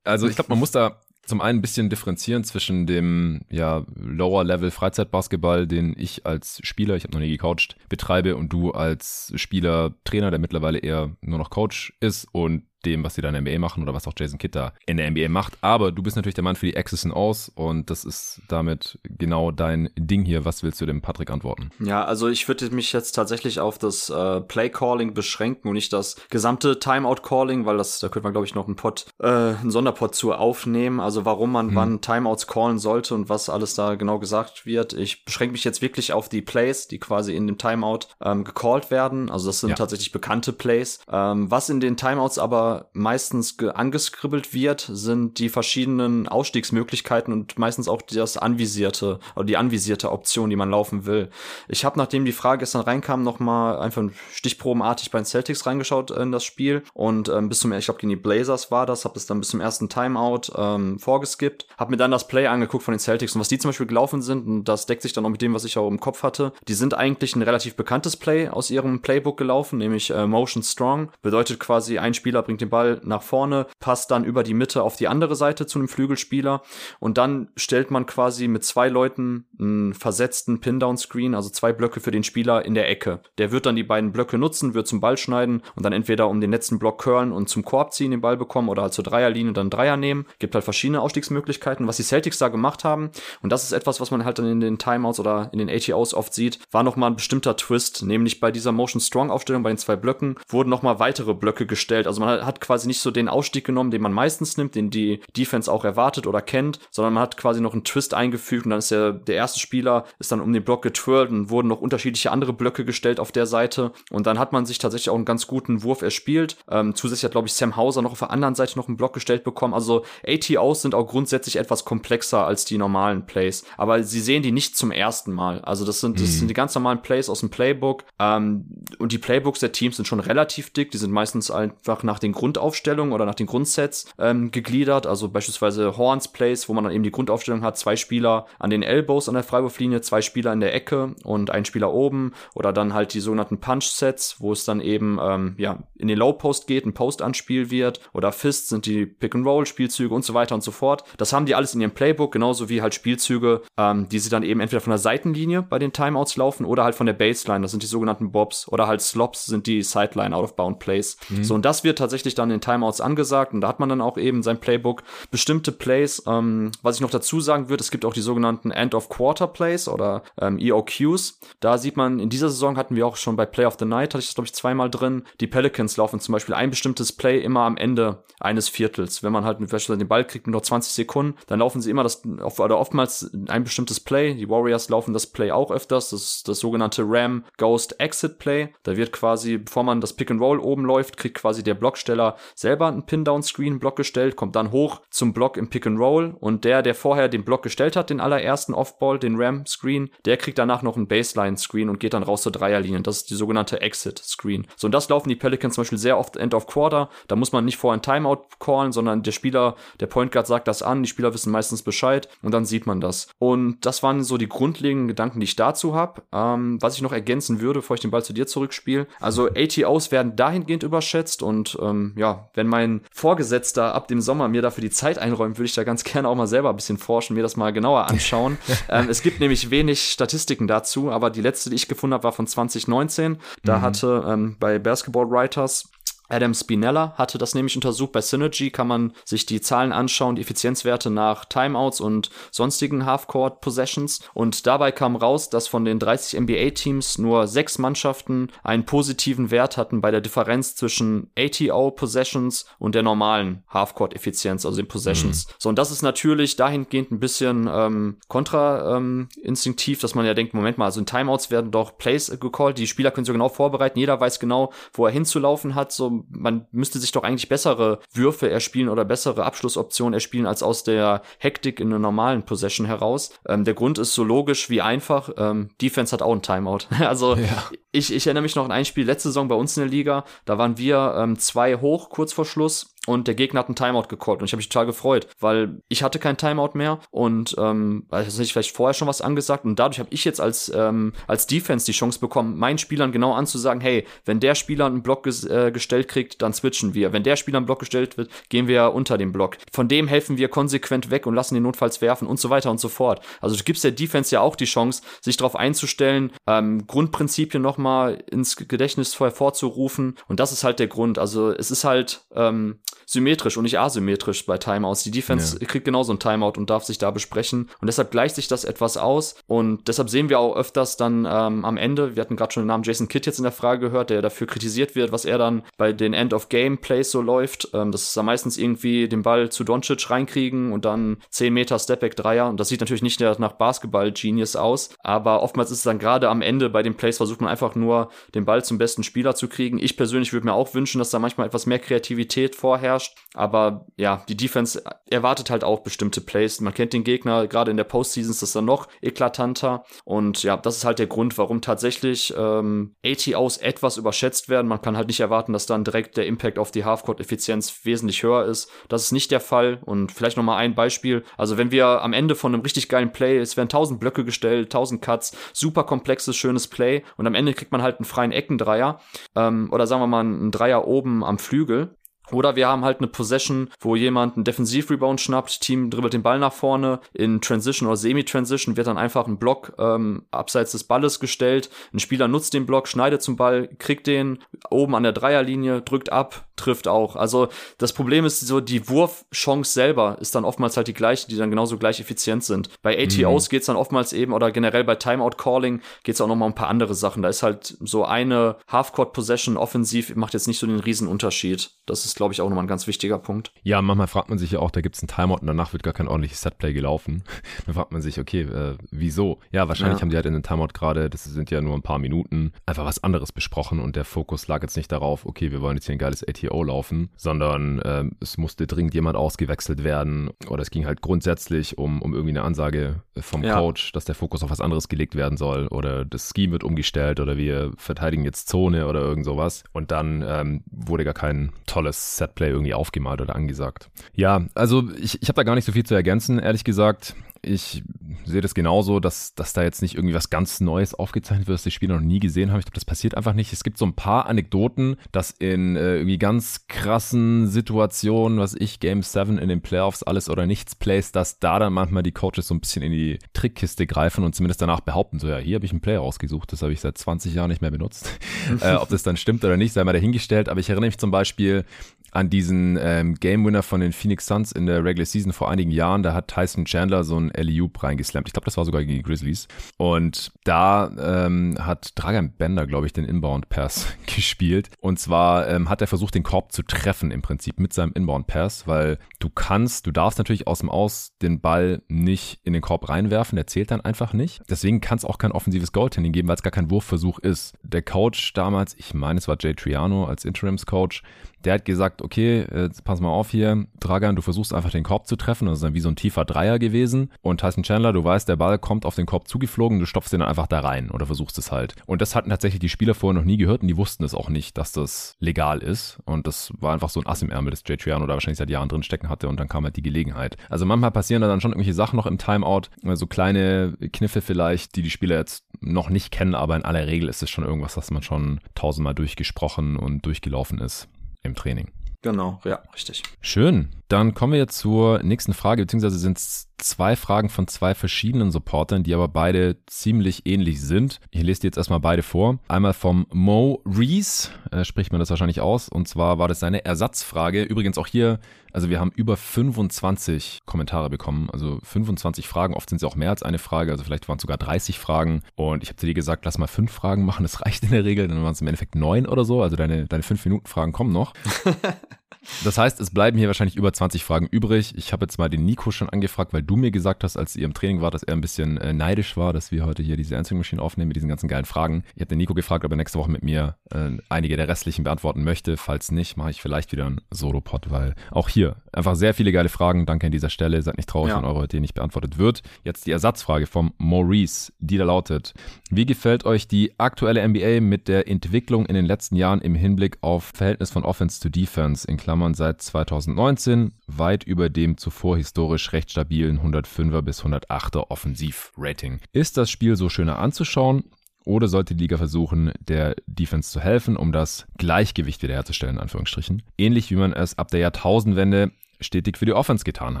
also ich glaube, man muss da zum einen ein bisschen differenzieren zwischen dem ja, Lower-Level Freizeitbasketball, den ich als Spieler, ich habe noch nie gecoacht, betreibe und du als Spieler, Trainer, der mittlerweile eher nur noch Coach ist und dem, was sie da in der NBA machen oder was auch Jason Kidd da in der NBA macht. Aber du bist natürlich der Mann für die X's und O's und das ist damit genau dein Ding hier. Was willst du dem Patrick antworten? Ja, also ich würde mich jetzt tatsächlich auf das äh, Play-Calling beschränken und nicht das gesamte Timeout-Calling, weil das, da könnte man, glaube ich, noch einen Pod, äh, einen Sonderpod zu aufnehmen. Also warum man hm. wann Timeouts callen sollte und was alles da genau gesagt wird. Ich beschränke mich jetzt wirklich auf die Plays, die quasi in dem Timeout ähm, gecallt werden. Also das sind ja. tatsächlich bekannte Plays. Ähm, was in den Timeouts aber Meistens angeskribbelt wird, sind die verschiedenen Ausstiegsmöglichkeiten und meistens auch das anvisierte oder die anvisierte Option, die man laufen will. Ich habe, nachdem die Frage gestern reinkam, noch mal einfach stichprobenartig bei den Celtics reingeschaut in das Spiel und ähm, bis zum, ich glaube gegen die Blazers war das, habe das dann bis zum ersten Timeout ähm, vorgeskippt, habe mir dann das Play angeguckt von den Celtics und was die zum Beispiel gelaufen sind und das deckt sich dann auch mit dem, was ich auch im Kopf hatte. Die sind eigentlich ein relativ bekanntes Play aus ihrem Playbook gelaufen, nämlich äh, Motion Strong. Bedeutet quasi, ein Spieler bringt den Ball nach vorne, passt dann über die Mitte auf die andere Seite zu einem Flügelspieler und dann stellt man quasi mit zwei Leuten einen versetzten Pin-Down-Screen, also zwei Blöcke für den Spieler in der Ecke. Der wird dann die beiden Blöcke nutzen, wird zum Ball schneiden und dann entweder um den letzten Block curlen und zum Korb ziehen den Ball bekommen oder halt zur Dreierlinie dann Dreier nehmen. Gibt halt verschiedene Ausstiegsmöglichkeiten. Was die Celtics da gemacht haben, und das ist etwas, was man halt dann in den Timeouts oder in den ATOs oft sieht, war nochmal ein bestimmter Twist, nämlich bei dieser Motion Strong Aufstellung bei den zwei Blöcken wurden nochmal weitere Blöcke gestellt. Also man hat quasi nicht so den Ausstieg genommen, den man meistens nimmt, den die Defense auch erwartet oder kennt, sondern man hat quasi noch einen Twist eingefügt und dann ist der, der erste Spieler ist dann um den Block getwirlt und wurden noch unterschiedliche andere Blöcke gestellt auf der Seite und dann hat man sich tatsächlich auch einen ganz guten Wurf erspielt. Ähm, zusätzlich hat, glaube ich, Sam Hauser noch auf der anderen Seite noch einen Block gestellt bekommen. Also ATOs sind auch grundsätzlich etwas komplexer als die normalen Plays, aber sie sehen die nicht zum ersten Mal. Also das sind, das mhm. sind die ganz normalen Plays aus dem Playbook ähm, und die Playbooks der Teams sind schon relativ dick. Die sind meistens einfach nach den Grundaufstellungen oder nach den Grundsets ähm, gegliedert. Also beispielsweise Horns Plays, wo man dann eben die Grundaufstellung hat, zwei Spieler an den Elbows an der Freiwurflinie, zwei Spieler in der Ecke und ein Spieler oben oder dann halt die sogenannten Punch-Sets, wo es dann eben ähm, ja in den Low-Post geht, ein Post-Anspiel wird oder Fists sind die Pick-and-Roll-Spielzüge und so weiter und so fort. Das haben die alles in ihrem Playbook, genauso wie halt Spielzüge, ähm, die sie dann eben entweder von der Seitenlinie bei den Timeouts laufen oder halt von der Baseline, das sind die sogenannten Bobs oder halt Slops sind die Sideline Out-of-Bound Plays. Mhm. So und das wird tatsächlich dann in Timeouts angesagt und da hat man dann auch eben sein Playbook bestimmte Plays, ähm, was ich noch dazu sagen würde, es gibt auch die sogenannten End-of-Quarter-Plays oder ähm, EOQs. Da sieht man, in dieser Saison hatten wir auch schon bei Play of the Night, hatte ich das glaube ich zweimal drin, die Pelicans laufen zum Beispiel ein bestimmtes Play immer am Ende eines Viertels. Wenn man halt beispielsweise den Ball kriegt mit noch 20 Sekunden, dann laufen sie immer das, oder oftmals ein bestimmtes Play. Die Warriors laufen das Play auch öfters. Das ist das sogenannte Ram Ghost Exit Play. Da wird quasi, bevor man das Pick and Roll oben läuft, kriegt quasi der Blocksteller selber einen Pin-Down-Screen-Block gestellt, kommt dann hoch zum Block im Pick and Roll und der, der vorher den Block gestellt hat, den allerersten Off-Ball, den Ram-Screen, der kriegt danach noch einen Baseline-Screen und geht dann raus zur Dreierlinie. Das ist die sogenannte Exit-Screen. So, und das laufen die Pelicans zum Beispiel sehr oft End of Quarter. Da muss man nicht vorher ein Timeout callen, sondern der Spieler, der Point Guard sagt das an, die Spieler wissen meistens Bescheid und dann sieht man das. Und das waren so die grundlegenden Gedanken, die ich dazu habe. Ähm, was ich noch ergänzen würde, bevor ich den Ball zu dir zurückspiele. Also ATOs werden dahingehend überschätzt und ähm, ja, wenn mein Vorgesetzter ab dem Sommer mir dafür die Zeit einräumt, würde ich da ganz gerne auch mal selber ein bisschen forschen, mir das mal genauer anschauen. ähm, es gibt nämlich wenig Statistiken dazu, aber die letzte, die ich gefunden habe, war von 2019. Da mhm. hatte ähm, bei Basketball Writers Adam Spinella hatte das nämlich untersucht. Bei Synergy kann man sich die Zahlen anschauen, die Effizienzwerte nach Timeouts und sonstigen Half-Court Possessions. Und dabei kam raus, dass von den 30 NBA-Teams nur sechs Mannschaften einen positiven Wert hatten bei der Differenz zwischen ATO Possessions und der normalen Half-Court Effizienz, also den Possessions. Mhm. So, und das ist natürlich dahingehend ein bisschen ähm, kontra-instinktiv, ähm, dass man ja denkt, Moment mal, also in Timeouts werden doch Plays gecallt, die Spieler können sich genau vorbereiten, jeder weiß genau, wo er hinzulaufen hat, so man müsste sich doch eigentlich bessere Würfe erspielen oder bessere Abschlussoptionen erspielen als aus der Hektik in einer normalen Possession heraus. Ähm, der Grund ist so logisch wie einfach. Ähm, Defense hat auch ein Timeout. also ja. ich, ich erinnere mich noch an ein Spiel letzte Saison bei uns in der Liga. Da waren wir ähm, zwei hoch kurz vor Schluss und der Gegner hat einen Timeout gecallt und ich habe mich total gefreut, weil ich hatte kein Timeout mehr und ähm, also ich vielleicht vorher schon was angesagt und dadurch habe ich jetzt als ähm, als Defense die Chance bekommen, meinen Spielern genau anzusagen, hey, wenn der Spieler einen Block ges äh, gestellt kriegt, dann switchen wir. Wenn der Spieler einen Block gestellt wird, gehen wir unter dem Block. Von dem helfen wir konsequent weg und lassen den notfalls werfen und so weiter und so fort. Also du gibst der Defense ja auch die Chance, sich darauf einzustellen, ähm, Grundprinzipien nochmal ins Gedächtnis hervorzurufen und das ist halt der Grund. Also es ist halt ähm, symmetrisch und nicht asymmetrisch bei Timeouts. Die Defense ja. kriegt genauso ein Timeout und darf sich da besprechen. Und deshalb gleicht sich das etwas aus. Und deshalb sehen wir auch öfters dann ähm, am Ende, wir hatten gerade schon den Namen Jason Kidd jetzt in der Frage gehört, der dafür kritisiert wird, was er dann bei den End-of-Game-Plays so läuft. Ähm, das ist dann meistens irgendwie den Ball zu Doncic reinkriegen und dann 10 Meter Stepback-Dreier. Und das sieht natürlich nicht nach Basketball-Genius aus. Aber oftmals ist es dann gerade am Ende bei den Plays versucht man einfach nur den Ball zum besten Spieler zu kriegen. Ich persönlich würde mir auch wünschen, dass da manchmal etwas mehr Kreativität vorherrscht. Aber ja, die Defense erwartet halt auch bestimmte Plays. Man kennt den Gegner, gerade in der Postseason ist das dann noch eklatanter. Und ja, das ist halt der Grund, warum tatsächlich ähm, ATOs etwas überschätzt werden. Man kann halt nicht erwarten, dass dann direkt der Impact auf die Halfcourt-Effizienz wesentlich höher ist. Das ist nicht der Fall. Und vielleicht noch mal ein Beispiel. Also wenn wir am Ende von einem richtig geilen Play, es werden 1000 Blöcke gestellt, 1000 Cuts, super komplexes, schönes Play. Und am Ende kriegt man halt einen freien Eckendreier. Ähm, oder sagen wir mal einen Dreier oben am Flügel. Oder wir haben halt eine Possession, wo jemand einen Defensiv-Rebound schnappt, Team dribbelt den Ball nach vorne, in Transition oder Semi-Transition wird dann einfach ein Block ähm, abseits des Balles gestellt. Ein Spieler nutzt den Block, schneidet zum Ball, kriegt den oben an der Dreierlinie, drückt ab, trifft auch. Also das Problem ist so, die Wurfchance selber ist dann oftmals halt die gleiche, die dann genauso gleich effizient sind. Bei ATOs mhm. geht's dann oftmals eben, oder generell bei Timeout-Calling geht's auch noch mal um ein paar andere Sachen. Da ist halt so eine Half-Court-Possession offensiv, macht jetzt nicht so den riesen Unterschied. Das ist glaube ich, auch nochmal ein ganz wichtiger Punkt. Ja, manchmal fragt man sich ja auch, da gibt es einen Timeout und danach wird gar kein ordentliches Setplay gelaufen. Dann fragt man sich, okay, äh, wieso? Ja, wahrscheinlich ja. haben die halt in den Timeout gerade, das sind ja nur ein paar Minuten, einfach was anderes besprochen und der Fokus lag jetzt nicht darauf, okay, wir wollen jetzt hier ein geiles ATO laufen, sondern äh, es musste dringend jemand ausgewechselt werden oder es ging halt grundsätzlich um, um irgendwie eine Ansage vom ja. Coach, dass der Fokus auf was anderes gelegt werden soll oder das Scheme wird umgestellt oder wir verteidigen jetzt Zone oder irgend sowas und dann ähm, wurde gar kein tolles Setplay irgendwie aufgemalt oder angesagt. Ja, also ich, ich habe da gar nicht so viel zu ergänzen, ehrlich gesagt. Ich sehe das genauso, dass, dass da jetzt nicht irgendwie was ganz Neues aufgezeichnet wird, das die Spieler noch nie gesehen haben. Ich glaube, das passiert einfach nicht. Es gibt so ein paar Anekdoten, dass in äh, irgendwie ganz krassen Situationen, was ich, Game 7 in den Playoffs, alles oder nichts Plays, dass da dann manchmal die Coaches so ein bisschen in die Trickkiste greifen und zumindest danach behaupten, so ja, hier habe ich einen Play rausgesucht, das habe ich seit 20 Jahren nicht mehr benutzt. äh, ob das dann stimmt oder nicht, sei mal dahingestellt. Aber ich erinnere mich zum Beispiel an diesen ähm, Game Winner von den Phoenix Suns in der Regular Season vor einigen Jahren. Da hat Tyson Chandler so ein LEUP reingeslampt. Ich glaube, das war sogar gegen die Grizzlies. Und da ähm, hat Dragan Bender, glaube ich, den Inbound Pass gespielt. Und zwar ähm, hat er versucht, den Korb zu treffen im Prinzip mit seinem Inbound Pass, weil du kannst, du darfst natürlich aus dem Aus den Ball nicht in den Korb reinwerfen. Der zählt dann einfach nicht. Deswegen kann es auch kein offensives Goaltending geben, weil es gar kein Wurfversuch ist. Der Coach damals, ich meine, es war Jay Triano als Interimscoach, der hat gesagt, okay, jetzt pass mal auf hier, Dragan, du versuchst einfach den Korb zu treffen. Das ist dann wie so ein tiefer Dreier gewesen. Und Tyson Chandler, du weißt, der Ball kommt auf den Korb zugeflogen, du stopfst den dann einfach da rein oder versuchst es halt. Und das hatten tatsächlich die Spieler vorher noch nie gehört und die wussten es auch nicht, dass das legal ist. Und das war einfach so ein Ass im Ärmel, das Jay Triano da wahrscheinlich seit Jahren drin stecken hatte und dann kam halt die Gelegenheit. Also manchmal passieren da dann schon irgendwelche Sachen noch im Timeout, so also kleine Kniffe vielleicht, die die Spieler jetzt noch nicht kennen, aber in aller Regel ist es schon irgendwas, das man schon tausendmal durchgesprochen und durchgelaufen ist im Training. Genau, ja, richtig. Schön. Dann kommen wir zur nächsten Frage, beziehungsweise sind es zwei Fragen von zwei verschiedenen Supportern, die aber beide ziemlich ähnlich sind. Ich lese dir jetzt erstmal beide vor. Einmal vom Mo Reese, äh, spricht man das wahrscheinlich aus, und zwar war das seine Ersatzfrage. Übrigens auch hier, also wir haben über 25 Kommentare bekommen, also 25 Fragen, oft sind sie auch mehr als eine Frage, also vielleicht waren es sogar 30 Fragen. Und ich habe zu dir gesagt, lass mal fünf Fragen machen, das reicht in der Regel, dann waren es im Endeffekt neun oder so, also deine, deine fünf Minuten Fragen kommen noch. Das heißt, es bleiben hier wahrscheinlich über 20 Fragen übrig. Ich habe jetzt mal den Nico schon angefragt, weil du mir gesagt hast, als ihr im Training war, dass er ein bisschen äh, neidisch war, dass wir heute hier diese Answering Machine aufnehmen mit diesen ganzen geilen Fragen. Ich habe den Nico gefragt, ob er nächste Woche mit mir äh, einige der restlichen beantworten möchte. Falls nicht, mache ich vielleicht wieder einen Solo-Pod, weil auch hier einfach sehr viele geile Fragen. Danke an dieser Stelle. Seid nicht traurig, ja. wenn eure heute nicht beantwortet wird. Jetzt die Ersatzfrage vom Maurice, die da lautet, wie gefällt euch die aktuelle NBA mit der Entwicklung in den letzten Jahren im Hinblick auf Verhältnis von Offense zu Defense in Klammern seit 2019 weit über dem zuvor historisch recht stabilen 105er bis 108er Offensivrating. Ist das Spiel so schöner anzuschauen? Oder sollte die Liga versuchen, der Defense zu helfen, um das Gleichgewicht wiederherzustellen, in Anführungsstrichen? Ähnlich wie man es ab der Jahrtausendwende stetig für die Offense getan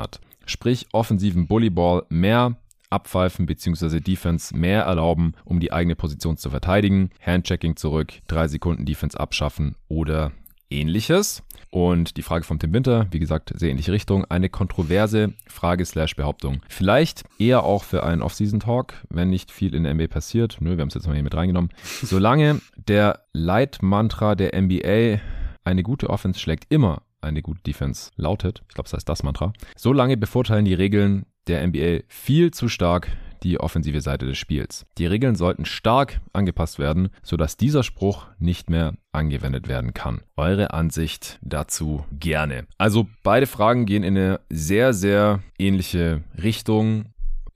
hat. Sprich, offensiven Bullyball mehr abpfeifen bzw. Defense mehr erlauben, um die eigene Position zu verteidigen. Handchecking zurück, drei Sekunden Defense abschaffen oder ähnliches. Und die Frage von Tim Winter, wie gesagt, sehr ähnliche Richtung. Eine kontroverse Frage slash Behauptung. Vielleicht eher auch für einen Off-Season-Talk, wenn nicht viel in der NBA passiert. Nö, wir haben es jetzt mal hier mit reingenommen. Solange der Leitmantra der NBA eine gute Offense schlägt immer eine gute Defense lautet, ich glaube, das heißt das Mantra, solange bevorteilen die Regeln der NBA viel zu stark die offensive Seite des Spiels. Die Regeln sollten stark angepasst werden, sodass dieser Spruch nicht mehr angewendet werden kann. Eure Ansicht dazu gerne. Also beide Fragen gehen in eine sehr, sehr ähnliche Richtung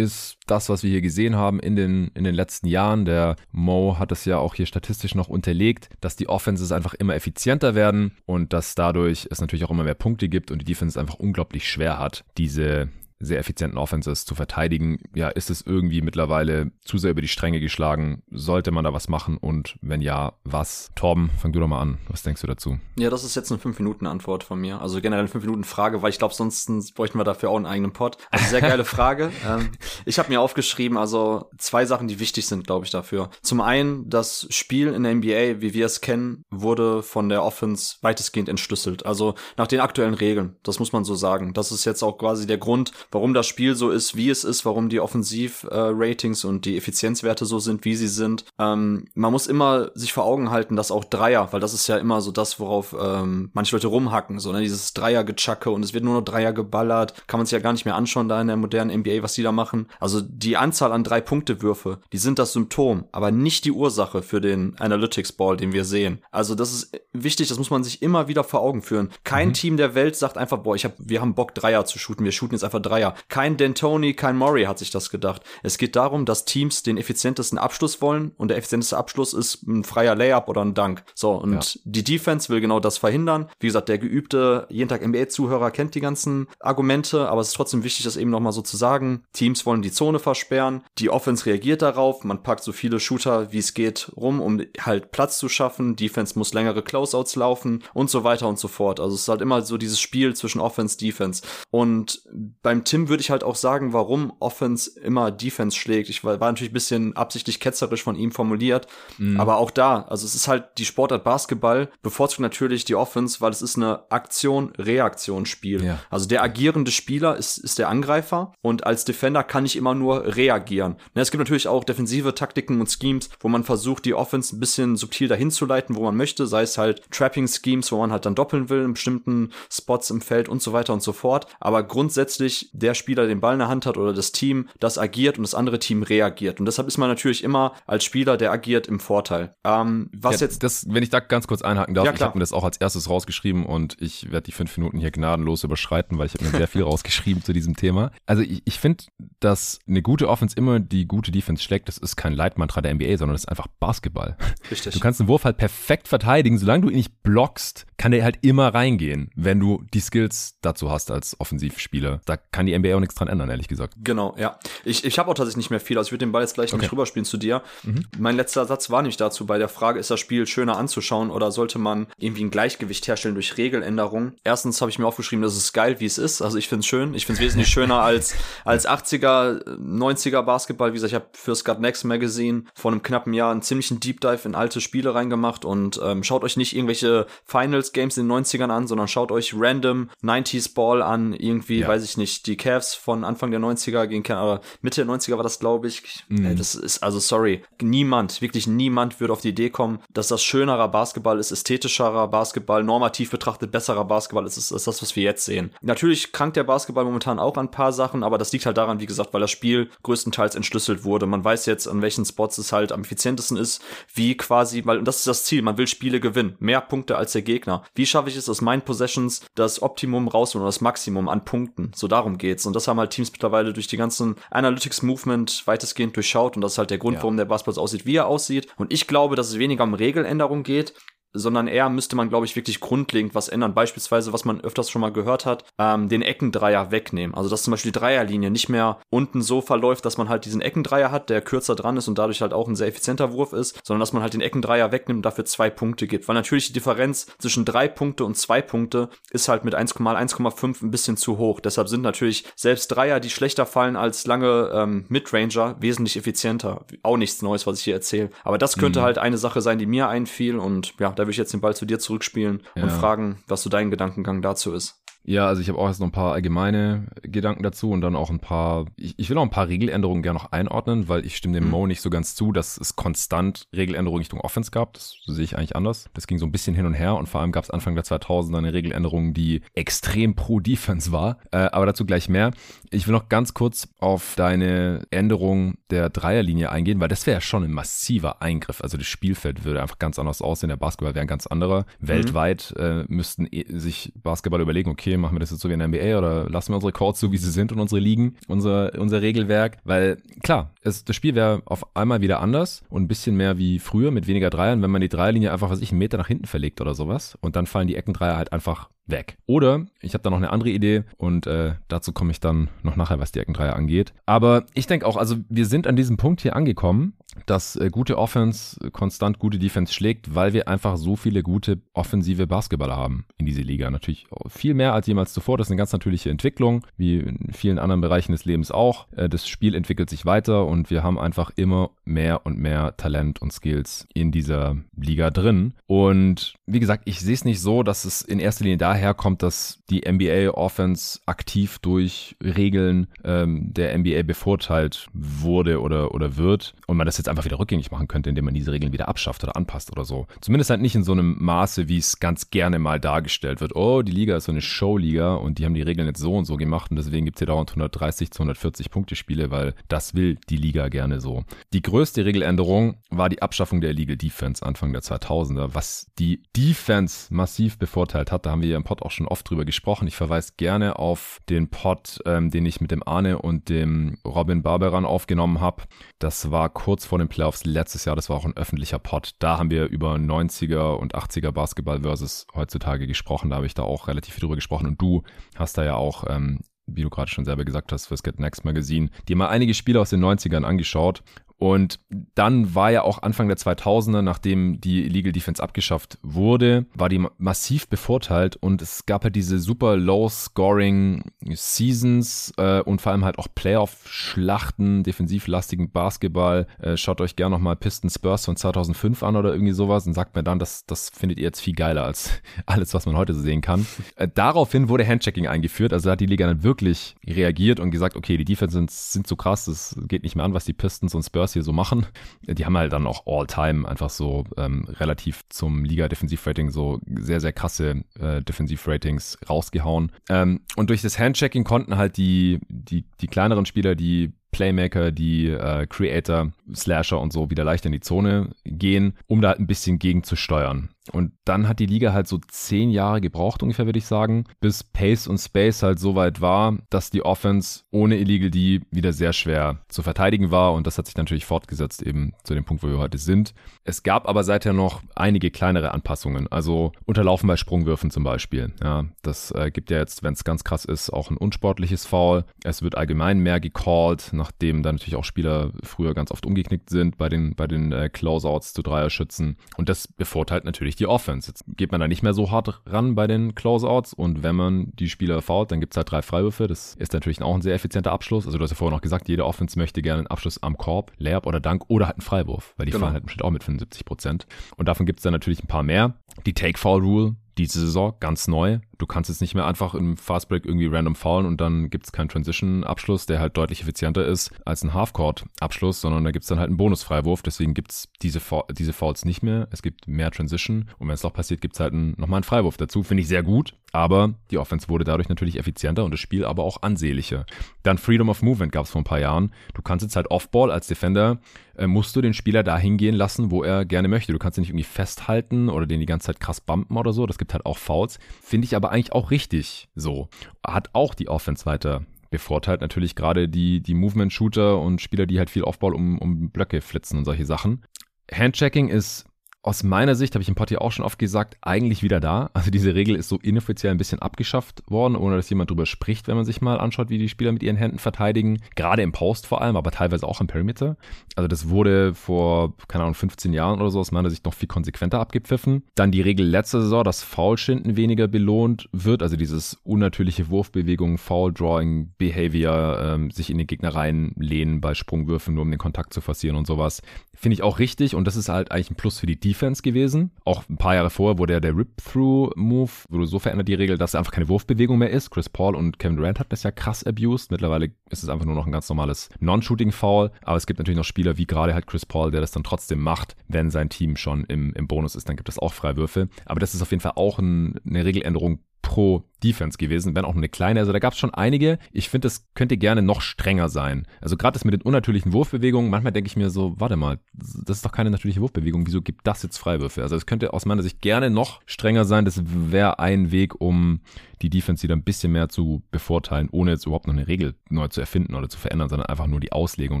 ist das, was wir hier gesehen haben in den, in den letzten Jahren. Der Mo hat es ja auch hier statistisch noch unterlegt, dass die Offenses einfach immer effizienter werden und dass dadurch es natürlich auch immer mehr Punkte gibt und die Defense einfach unglaublich schwer hat, diese sehr effizienten Offenses zu verteidigen. Ja, ist es irgendwie mittlerweile zu sehr über die Stränge geschlagen? Sollte man da was machen? Und wenn ja, was? Torben, fang du doch mal an. Was denkst du dazu? Ja, das ist jetzt eine 5-Minuten-Antwort von mir. Also generell eine 5-Minuten-Frage, weil ich glaube, sonst bräuchten wir dafür auch einen eigenen Pod. Also sehr geile Frage. ähm, ich habe mir aufgeschrieben, also zwei Sachen, die wichtig sind, glaube ich, dafür. Zum einen, das Spiel in der NBA, wie wir es kennen, wurde von der Offense weitestgehend entschlüsselt. Also nach den aktuellen Regeln. Das muss man so sagen. Das ist jetzt auch quasi der Grund, warum das Spiel so ist, wie es ist, warum die Offensiv-Ratings äh, und die Effizienzwerte so sind, wie sie sind. Ähm, man muss immer sich vor Augen halten, dass auch Dreier, weil das ist ja immer so das, worauf ähm, manche Leute rumhacken, so ne, dieses Dreier-Gechacke und es wird nur noch Dreier geballert, kann man sich ja gar nicht mehr anschauen da in der modernen NBA, was die da machen. Also die Anzahl an Drei-Punkte-Würfe, die sind das Symptom, aber nicht die Ursache für den Analytics-Ball, den wir sehen. Also das ist wichtig, das muss man sich immer wieder vor Augen führen. Kein mhm. Team der Welt sagt einfach, boah, ich hab, wir haben Bock Dreier zu shooten, wir shooten jetzt einfach Dreier Dreier. Kein D'Antoni, kein Murray hat sich das gedacht. Es geht darum, dass Teams den effizientesten Abschluss wollen und der effizienteste Abschluss ist ein freier Layup oder ein Dunk. So, und ja. die Defense will genau das verhindern. Wie gesagt, der geübte jeden Tag NBA-Zuhörer kennt die ganzen Argumente, aber es ist trotzdem wichtig, das eben nochmal so zu sagen. Teams wollen die Zone versperren, die Offense reagiert darauf, man packt so viele Shooter, wie es geht, rum, um halt Platz zu schaffen. Defense muss längere Closeouts laufen und so weiter und so fort. Also es ist halt immer so dieses Spiel zwischen Offense, Defense. Und beim Tim würde ich halt auch sagen, warum Offense immer Defense schlägt. Ich war, war natürlich ein bisschen absichtlich ketzerisch von ihm formuliert, mhm. aber auch da, also es ist halt die Sportart Basketball, bevorzugt natürlich die Offense, weil es ist eine Aktion-Reaktion-Spiel. Ja. Also der agierende Spieler ist, ist der Angreifer und als Defender kann ich immer nur reagieren. Ne, es gibt natürlich auch defensive Taktiken und Schemes, wo man versucht, die Offense ein bisschen subtil dahin zu leiten, wo man möchte, sei es halt Trapping-Schemes, wo man halt dann doppeln will in bestimmten Spots im Feld und so weiter und so fort. Aber grundsätzlich der Spieler den Ball in der Hand hat oder das Team, das agiert und das andere Team reagiert. Und deshalb ist man natürlich immer als Spieler, der agiert, im Vorteil. Ähm, was ja, jetzt. Das, wenn ich da ganz kurz einhaken darf, ja, ich habe mir das auch als erstes rausgeschrieben und ich werde die fünf Minuten hier gnadenlos überschreiten, weil ich habe mir sehr viel rausgeschrieben zu diesem Thema. Also ich, ich finde, dass eine gute Offense immer die gute Defense schlägt. Das ist kein Leitmantra der NBA, sondern das ist einfach Basketball. Richtig. Du kannst einen Wurf halt perfekt verteidigen. Solange du ihn nicht blockst, kann der halt immer reingehen, wenn du die Skills dazu hast als Offensivspieler. Da kann die NBA auch nichts nichts dran ändern, ehrlich gesagt. Genau, ja. Ich, ich habe auch tatsächlich nicht mehr viel. Also ich würde den Ball jetzt gleich okay. nicht rüberspielen zu dir. Mhm. Mein letzter Satz war nicht dazu bei der Frage, ist das Spiel schöner anzuschauen oder sollte man irgendwie ein Gleichgewicht herstellen durch Regeländerungen? Erstens habe ich mir aufgeschrieben, das ist geil, wie es ist. Also ich finde es schön. Ich finde es wesentlich schöner als, als 80er, 90er Basketball. Wie gesagt, ich habe für Scott Next Magazine vor einem knappen Jahr einen ziemlichen Deep Dive in alte Spiele reingemacht und ähm, schaut euch nicht irgendwelche Finals Games in den 90ern an, sondern schaut euch random 90s Ball an, irgendwie, ja. weiß ich nicht, die Cavs von Anfang der 90er gehen kann, aber Mitte der 90er war das, glaube ich. Mhm. Das ist, also sorry, niemand, wirklich niemand würde auf die Idee kommen, dass das schönerer Basketball ist, ästhetischerer Basketball, normativ betrachtet besserer Basketball ist, ist, ist das, was wir jetzt sehen. Natürlich krankt der Basketball momentan auch an ein paar Sachen, aber das liegt halt daran, wie gesagt, weil das Spiel größtenteils entschlüsselt wurde. Man weiß jetzt, an welchen Spots es halt am effizientesten ist, wie quasi, weil, und das ist das Ziel, man will Spiele gewinnen. Mehr Punkte als der Gegner. Wie schaffe ich es aus meinen Possessions das Optimum raus oder das Maximum an Punkten? So darum geht's. Und das haben halt Teams mittlerweile durch die ganzen Analytics Movement weitestgehend durchschaut und das ist halt der Grund, ja. warum der Basketball aussieht, wie er aussieht. Und ich glaube, dass es weniger um Regeländerung geht, sondern eher müsste man, glaube ich, wirklich grundlegend was ändern. Beispielsweise, was man öfters schon mal gehört hat, ähm, den Eckendreier wegnehmen. Also, dass zum Beispiel die Dreierlinie nicht mehr unten so verläuft, dass man halt diesen Eckendreier hat, der kürzer dran ist und dadurch halt auch ein sehr effizienter Wurf ist, sondern dass man halt den Eckendreier wegnimmt und dafür zwei Punkte gibt. Weil natürlich die Differenz zwischen drei Punkte und zwei Punkte ist halt mit 1,1, 1,5 ein bisschen zu hoch. Deshalb sind natürlich selbst Dreier, die schlechter fallen als lange ähm, Midranger, wesentlich effizienter. Auch nichts Neues, was ich hier erzähle. Aber das könnte mhm. halt eine Sache sein, die mir einfiel und ja, da will ich jetzt den Ball zu dir zurückspielen ja. und fragen, was so dein Gedankengang dazu ist. Ja, also ich habe auch jetzt noch ein paar allgemeine Gedanken dazu und dann auch ein paar, ich, ich will auch ein paar Regeländerungen gerne noch einordnen, weil ich stimme dem mhm. Mo nicht so ganz zu, dass es konstant Regeländerungen Richtung Offense gab. Das sehe ich eigentlich anders. Das ging so ein bisschen hin und her und vor allem gab es Anfang der 2000er eine Regeländerung, die extrem pro Defense war. Äh, aber dazu gleich mehr. Ich will noch ganz kurz auf deine Änderung der Dreierlinie eingehen, weil das wäre ja schon ein massiver Eingriff. Also das Spielfeld würde einfach ganz anders aussehen. Der Basketball wäre ein ganz anderer. Mhm. Weltweit äh, müssten e sich Basketball überlegen, okay, machen wir das jetzt so wie in der NBA oder lassen wir unsere Courts so, wie sie sind und unsere Ligen, unser, unser Regelwerk? Weil klar, es, das Spiel wäre auf einmal wieder anders und ein bisschen mehr wie früher mit weniger Dreiern, wenn man die Dreierlinie einfach, was ich, einen Meter nach hinten verlegt oder sowas und dann fallen die Eckendreier halt einfach weg. Oder ich habe da noch eine andere Idee und äh, dazu komme ich dann noch nachher, was die Eckendreier angeht. Aber ich denke auch, also wir sind an diesem Punkt hier angekommen, dass äh, gute Offense konstant gute Defense schlägt, weil wir einfach so viele gute offensive Basketballer haben in dieser Liga. Natürlich viel mehr als jemals zuvor. Das ist eine ganz natürliche Entwicklung, wie in vielen anderen Bereichen des Lebens auch. Äh, das Spiel entwickelt sich weiter und wir haben einfach immer mehr und mehr Talent und Skills in dieser Liga drin. Und wie gesagt, ich sehe es nicht so, dass es in erster Linie daher kommt, dass die NBA Offense aktiv durch Regeln ähm, der NBA bevorteilt wurde oder, oder wird und man das jetzt einfach wieder rückgängig machen könnte, indem man diese Regeln wieder abschafft oder anpasst oder so. Zumindest halt nicht in so einem Maße, wie es ganz gerne mal dargestellt wird. Oh, die Liga ist so eine Showliga und die haben die Regeln jetzt so und so gemacht und deswegen gibt es hier dauernd 130 zu 140 Punkte Spiele, weil das will die Liga gerne so. Die größte Regeländerung war die Abschaffung der Legal Defense Anfang der 2000er, was die Defense massiv bevorteilt hat. Da haben wir ja im Pod auch schon oft drüber gesprochen. Ich verweise gerne auf den Pod, ähm, den ich mit dem Arne und dem Robin Barberan aufgenommen habe. Das war kurz vor den Playoffs letztes Jahr, das war auch ein öffentlicher Pod. Da haben wir über 90er und 80er Basketball versus heutzutage gesprochen. Da habe ich da auch relativ viel drüber gesprochen und du hast da ja auch ähm, wie du gerade schon selber gesagt hast, fürs Get Next Magazine, dir mal einige Spiele aus den 90ern angeschaut und dann war ja auch Anfang der 2000er, nachdem die Illegal Defense abgeschafft wurde, war die massiv bevorteilt und es gab halt diese super low-scoring Seasons äh, und vor allem halt auch Playoff-Schlachten, defensivlastigen Basketball. Äh, schaut euch gerne nochmal Pistons Spurs von 2005 an oder irgendwie sowas und sagt mir dann, das, das findet ihr jetzt viel geiler als alles, was man heute so sehen kann. Äh, daraufhin wurde Handchecking eingeführt, also hat die Liga dann wirklich reagiert und gesagt, okay, die Defense sind, sind so krass, das geht nicht mehr an, was die Pistons und Spurs was hier so machen. Die haben halt dann auch All-Time einfach so ähm, relativ zum Liga-Defensiv-Rating so sehr, sehr krasse äh, Defensiv-Ratings rausgehauen. Ähm, und durch das Handchecking konnten halt die, die, die kleineren Spieler, die Playmaker, die äh, Creator, Slasher und so wieder leicht in die Zone gehen, um da halt ein bisschen gegen zu steuern. Und dann hat die Liga halt so zehn Jahre gebraucht, ungefähr würde ich sagen, bis Pace und Space halt so weit war, dass die Offense ohne Illegal D wieder sehr schwer zu verteidigen war. Und das hat sich natürlich fortgesetzt eben zu dem Punkt, wo wir heute sind. Es gab aber seither noch einige kleinere Anpassungen. Also Unterlaufen bei Sprungwürfen zum Beispiel. Ja, das äh, gibt ja jetzt, wenn es ganz krass ist, auch ein unsportliches Foul. Es wird allgemein mehr gecallt, nachdem dann natürlich auch Spieler früher ganz oft umgeknickt sind bei den, bei den äh, Closeouts zu Dreierschützen. Und das bevorteilt natürlich die Offense. Jetzt geht man da nicht mehr so hart ran bei den Closeouts und wenn man die Spieler fault, dann gibt es halt drei Freiwürfe. Das ist natürlich auch ein sehr effizienter Abschluss. Also du hast ja vorher noch gesagt, jede Offense möchte gerne einen Abschluss am Korb, Layup oder Dank oder halt einen Freiwurf, weil die genau. fallen halt im Schnitt auch mit 75 Prozent. Und davon gibt es dann natürlich ein paar mehr. Die Take-Foul-Rule, diese Saison ganz neu. Du kannst jetzt nicht mehr einfach im Fastbreak irgendwie random faulen und dann gibt es keinen Transition-Abschluss, der halt deutlich effizienter ist als ein Halfcourt-Abschluss, sondern da gibt es dann halt einen Bonusfreiwurf. Deswegen gibt es diese, diese Fouls nicht mehr. Es gibt mehr Transition und wenn es doch passiert, gibt es halt nochmal einen Freiwurf dazu. Finde ich sehr gut, aber die Offense wurde dadurch natürlich effizienter und das Spiel aber auch ansehlicher. Dann Freedom of Movement gab es vor ein paar Jahren. Du kannst jetzt halt Offball als Defender, äh, musst du den Spieler dahin gehen lassen, wo er gerne möchte. Du kannst ihn nicht irgendwie festhalten oder den die ganze Zeit krass bumpen oder so. Das gibt halt auch Fouls. Finde ich aber eigentlich auch richtig so. Hat auch die Offense weiter bevorteilt natürlich gerade die, die Movement-Shooter und Spieler, die halt viel Offball um, um Blöcke flitzen und solche Sachen. Handchecking ist aus meiner Sicht, habe ich im hier auch schon oft gesagt, eigentlich wieder da. Also diese Regel ist so inoffiziell ein bisschen abgeschafft worden, ohne dass jemand drüber spricht, wenn man sich mal anschaut, wie die Spieler mit ihren Händen verteidigen. Gerade im Post vor allem, aber teilweise auch im Perimeter. Also das wurde vor, keine Ahnung, 15 Jahren oder so aus meiner Sicht noch viel konsequenter abgepfiffen. Dann die Regel letzte Saison, dass Foulschinden weniger belohnt wird. Also dieses unnatürliche Wurfbewegung, Foul-Drawing, Behavior, ähm, sich in den Gegner reinlehnen bei Sprungwürfen, nur um den Kontakt zu forcieren und sowas. Finde ich auch richtig und das ist halt eigentlich ein Plus für die Defense gewesen. Auch ein paar Jahre vorher wurde ja der Rip-Through-Move, wurde so verändert die Regel, dass es einfach keine Wurfbewegung mehr ist. Chris Paul und Kevin Durant hatten das ja krass abused. Mittlerweile ist es einfach nur noch ein ganz normales Non-Shooting-Foul. Aber es gibt natürlich noch Spieler wie gerade halt Chris Paul, der das dann trotzdem macht, wenn sein Team schon im, im Bonus ist. Dann gibt es auch Freiwürfe. Aber das ist auf jeden Fall auch ein, eine Regeländerung pro Defense gewesen, wenn auch eine kleine. Also da gab es schon einige. Ich finde, das könnte gerne noch strenger sein. Also gerade das mit den unnatürlichen Wurfbewegungen, manchmal denke ich mir so, warte mal, das ist doch keine natürliche Wurfbewegung. Wieso gibt das jetzt Freiwürfe? Also es könnte aus meiner Sicht gerne noch strenger sein. Das wäre ein Weg, um die Defense wieder ein bisschen mehr zu bevorteilen, ohne jetzt überhaupt noch eine Regel neu zu erfinden oder zu verändern, sondern einfach nur die Auslegung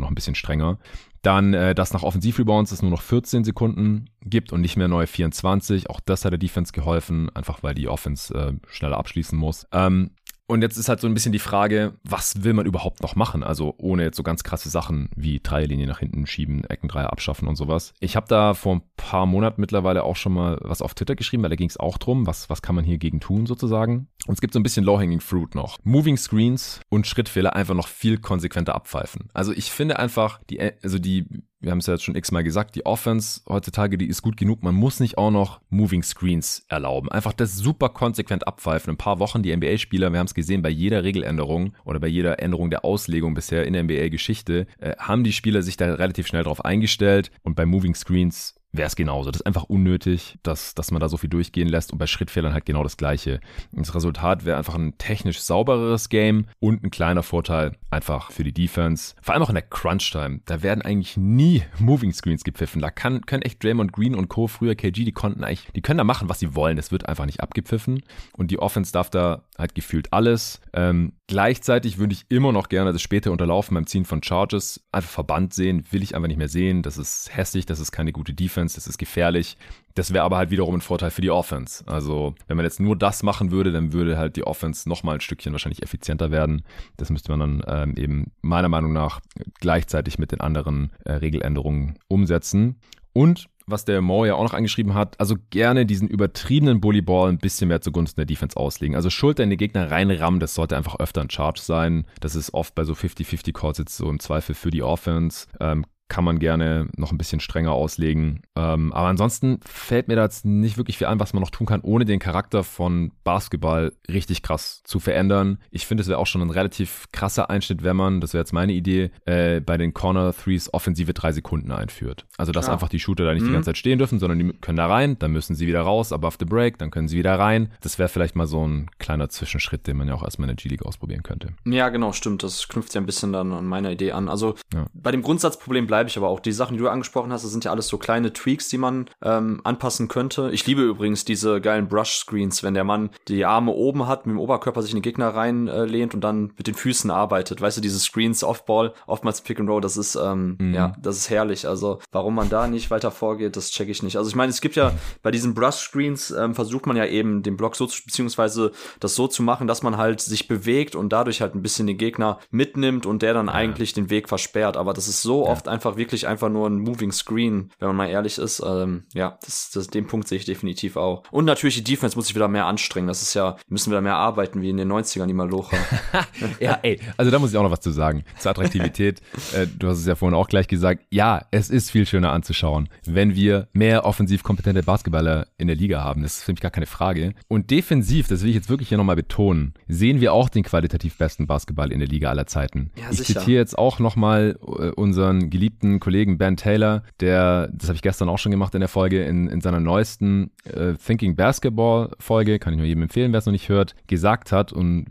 noch ein bisschen strenger. Dann, äh, dass nach Offensivrebounds es nur noch 14 Sekunden gibt und nicht mehr neue 24. Auch das hat der Defense geholfen, einfach weil die Offense äh, schneller abschließen muss. Ähm, und jetzt ist halt so ein bisschen die Frage, was will man überhaupt noch machen? Also ohne jetzt so ganz krasse Sachen wie Dreierlinie nach hinten schieben, Eckendreier abschaffen und sowas. Ich habe da vor ein paar Monaten mittlerweile auch schon mal was auf Twitter geschrieben, weil da ging es auch drum, was, was kann man hier gegen tun sozusagen. Und es gibt so ein bisschen Low-Hanging Fruit noch. Moving Screens und Schrittfehler einfach noch viel konsequenter abpfeifen. Also ich finde einfach, die, also die wir haben es ja jetzt schon x-mal gesagt, die Offense heutzutage, die ist gut genug. Man muss nicht auch noch Moving Screens erlauben. Einfach das super konsequent abpfeifen. Ein paar Wochen die NBA-Spieler, wir haben es gesehen, bei jeder Regeländerung oder bei jeder Änderung der Auslegung bisher in der NBA-Geschichte, äh, haben die Spieler sich da relativ schnell drauf eingestellt. Und bei Moving Screens wäre es genauso. Das ist einfach unnötig, dass, dass man da so viel durchgehen lässt und bei Schrittfehlern halt genau das Gleiche. Das Resultat wäre einfach ein technisch saubereres Game und ein kleiner Vorteil einfach für die Defense. Vor allem auch in der Crunch-Time. Da werden eigentlich nie Moving Screens gepfiffen. Da kann, können echt Draymond Green und Co. früher KG, die konnten eigentlich, die können da machen, was sie wollen. Das wird einfach nicht abgepfiffen. Und die Offense darf da halt gefühlt alles. Ähm, gleichzeitig würde ich immer noch gerne das späte Unterlaufen beim Ziehen von Charges einfach verbannt sehen. Will ich einfach nicht mehr sehen. Das ist hässlich, das ist keine gute Defense. Das ist gefährlich. Das wäre aber halt wiederum ein Vorteil für die Offense. Also, wenn man jetzt nur das machen würde, dann würde halt die Offense nochmal ein Stückchen wahrscheinlich effizienter werden. Das müsste man dann ähm, eben meiner Meinung nach gleichzeitig mit den anderen äh, Regeländerungen umsetzen. Und was der Moore ja auch noch angeschrieben hat, also gerne diesen übertriebenen Bullyball ein bisschen mehr zugunsten der Defense auslegen. Also Schulter in die Gegner reinrammen, das sollte einfach öfter ein Charge sein. Das ist oft bei so 50-50 Calls jetzt so im Zweifel für die Offense. Ähm, kann man gerne noch ein bisschen strenger auslegen. Ähm, aber ansonsten fällt mir da jetzt nicht wirklich viel ein, was man noch tun kann, ohne den Charakter von Basketball richtig krass zu verändern. Ich finde, es wäre auch schon ein relativ krasser Einschnitt, wenn man, das wäre jetzt meine Idee, äh, bei den Corner Threes offensive drei Sekunden einführt. Also, dass ja. einfach die Shooter da nicht mhm. die ganze Zeit stehen dürfen, sondern die können da rein, dann müssen sie wieder raus, above the break, dann können sie wieder rein. Das wäre vielleicht mal so ein kleiner Zwischenschritt, den man ja auch erstmal in der G-League ausprobieren könnte. Ja, genau, stimmt. Das knüpft ja ein bisschen dann an meiner Idee an. Also, ja. bei dem Grundsatzproblem bleibt bleibe ich aber auch. Die Sachen, die du angesprochen hast, das sind ja alles so kleine Tweaks, die man ähm, anpassen könnte. Ich liebe übrigens diese geilen Brush-Screens, wenn der Mann die Arme oben hat, mit dem Oberkörper sich in den Gegner reinlehnt äh, und dann mit den Füßen arbeitet. Weißt du, diese Screens Off-Ball, oftmals Pick and Roll, das ist, ähm, mhm. ja, das ist herrlich. Also, warum man da nicht weiter vorgeht, das checke ich nicht. Also, ich meine, es gibt ja bei diesen Brush-Screens, ähm, versucht man ja eben den Block so zu, beziehungsweise das so zu machen, dass man halt sich bewegt und dadurch halt ein bisschen den Gegner mitnimmt und der dann ja. eigentlich den Weg versperrt. Aber das ist so oft einfach einfach wirklich einfach nur ein Moving Screen, wenn man mal ehrlich ist. Ähm, ja, das, das, den Punkt sehe ich definitiv auch. Und natürlich die Defense muss sich wieder mehr anstrengen. Das ist ja, müssen wieder mehr arbeiten, wie in den 90ern, die Malocha. ja, ey, also da muss ich auch noch was zu sagen. Zur Attraktivität. äh, du hast es ja vorhin auch gleich gesagt. Ja, es ist viel schöner anzuschauen, wenn wir mehr offensiv kompetente Basketballer in der Liga haben. Das ist für mich gar keine Frage. Und defensiv, das will ich jetzt wirklich hier nochmal betonen, sehen wir auch den qualitativ besten Basketball in der Liga aller Zeiten. Ja, ich zitiere jetzt auch nochmal äh, unseren geliebten geliebten Kollegen Ben Taylor, der, das habe ich gestern auch schon gemacht in der Folge, in, in seiner neuesten äh, Thinking Basketball Folge, kann ich nur jedem empfehlen, wer es noch nicht hört, gesagt hat und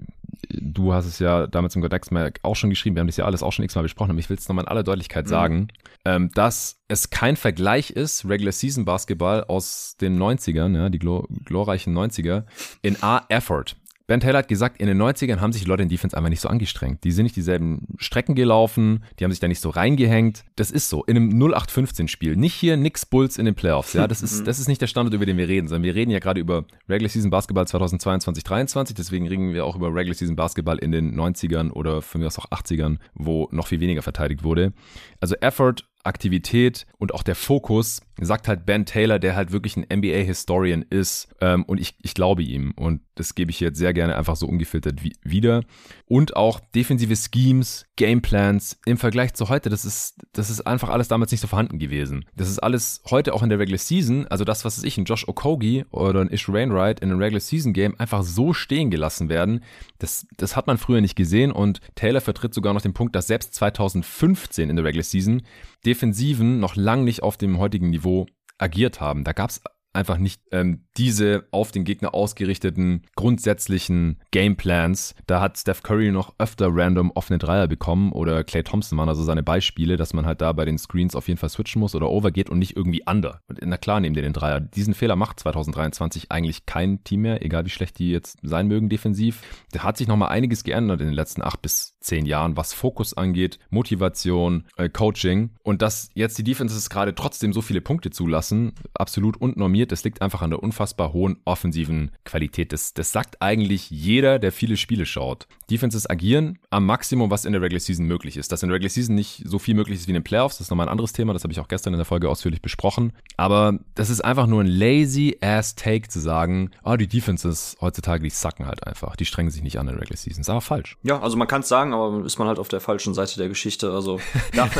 du hast es ja damals im Godexmerk auch schon geschrieben, wir haben das ja alles auch schon x-mal besprochen, aber ich will es nochmal in aller Deutlichkeit mhm. sagen, ähm, dass es kein Vergleich ist, Regular Season Basketball aus den 90ern, ja, die glorreichen 90er, in A-Effort. Ben Taylor hat gesagt, in den 90ern haben sich die Leute in Defense einfach nicht so angestrengt. Die sind nicht dieselben Strecken gelaufen, die haben sich da nicht so reingehängt. Das ist so. In einem 0815-Spiel. Nicht hier nix Bulls in den Playoffs. Ja, das ist, das ist nicht der Standard, über den wir reden, sondern wir reden ja gerade über Regular Season Basketball 2022, 2023. Deswegen reden wir auch über Regular Season Basketball in den 90ern oder von mir aus auch 80ern, wo noch viel weniger verteidigt wurde. Also Effort Aktivität und auch der Fokus sagt halt Ben Taylor, der halt wirklich ein NBA-Historian ist. Ähm, und ich, ich glaube ihm. Und das gebe ich jetzt sehr gerne einfach so ungefiltert wieder. Und auch defensive Schemes, Gameplans im Vergleich zu heute, das ist, das ist einfach alles damals nicht so vorhanden gewesen. Das ist alles heute auch in der Regular Season, also das, was ich, ein Josh Okogie oder ein Ish Rainwright in einem Regular Season Game einfach so stehen gelassen werden, das, das hat man früher nicht gesehen und Taylor vertritt sogar noch den Punkt, dass selbst 2015 in der Regular Season Defensiven noch lang nicht auf dem heutigen Niveau agiert haben. Da gab es einfach nicht ähm, diese auf den Gegner ausgerichteten grundsätzlichen Gameplans. Da hat Steph Curry noch öfter random offene Dreier bekommen oder Clay Thompson waren also seine Beispiele, dass man halt da bei den Screens auf jeden Fall switchen muss oder overgeht und nicht irgendwie under. Und na klar, nehmen die den Dreier. Diesen Fehler macht 2023 eigentlich kein Team mehr, egal wie schlecht die jetzt sein mögen defensiv. Da hat sich nochmal einiges geändert in den letzten acht bis zehn Jahren, was Fokus angeht, Motivation, äh, Coaching und dass jetzt die Defenses gerade trotzdem so viele Punkte zulassen, absolut unnormiert. Das liegt einfach an der unfassbar hohen offensiven Qualität. Das, das sagt eigentlich jeder, der viele Spiele schaut. Defenses agieren am Maximum, was in der Regular Season möglich ist. Dass in der Regular Season nicht so viel möglich ist wie in den Playoffs, das ist nochmal ein anderes Thema. Das habe ich auch gestern in der Folge ausführlich besprochen. Aber das ist einfach nur ein lazy ass Take zu sagen, ah, oh, die Defenses heutzutage, die sacken halt einfach. Die strengen sich nicht an in der Regular Season. Das ist aber falsch. Ja, also man kann es sagen, aber ist man halt auf der falschen Seite der Geschichte. Also darf,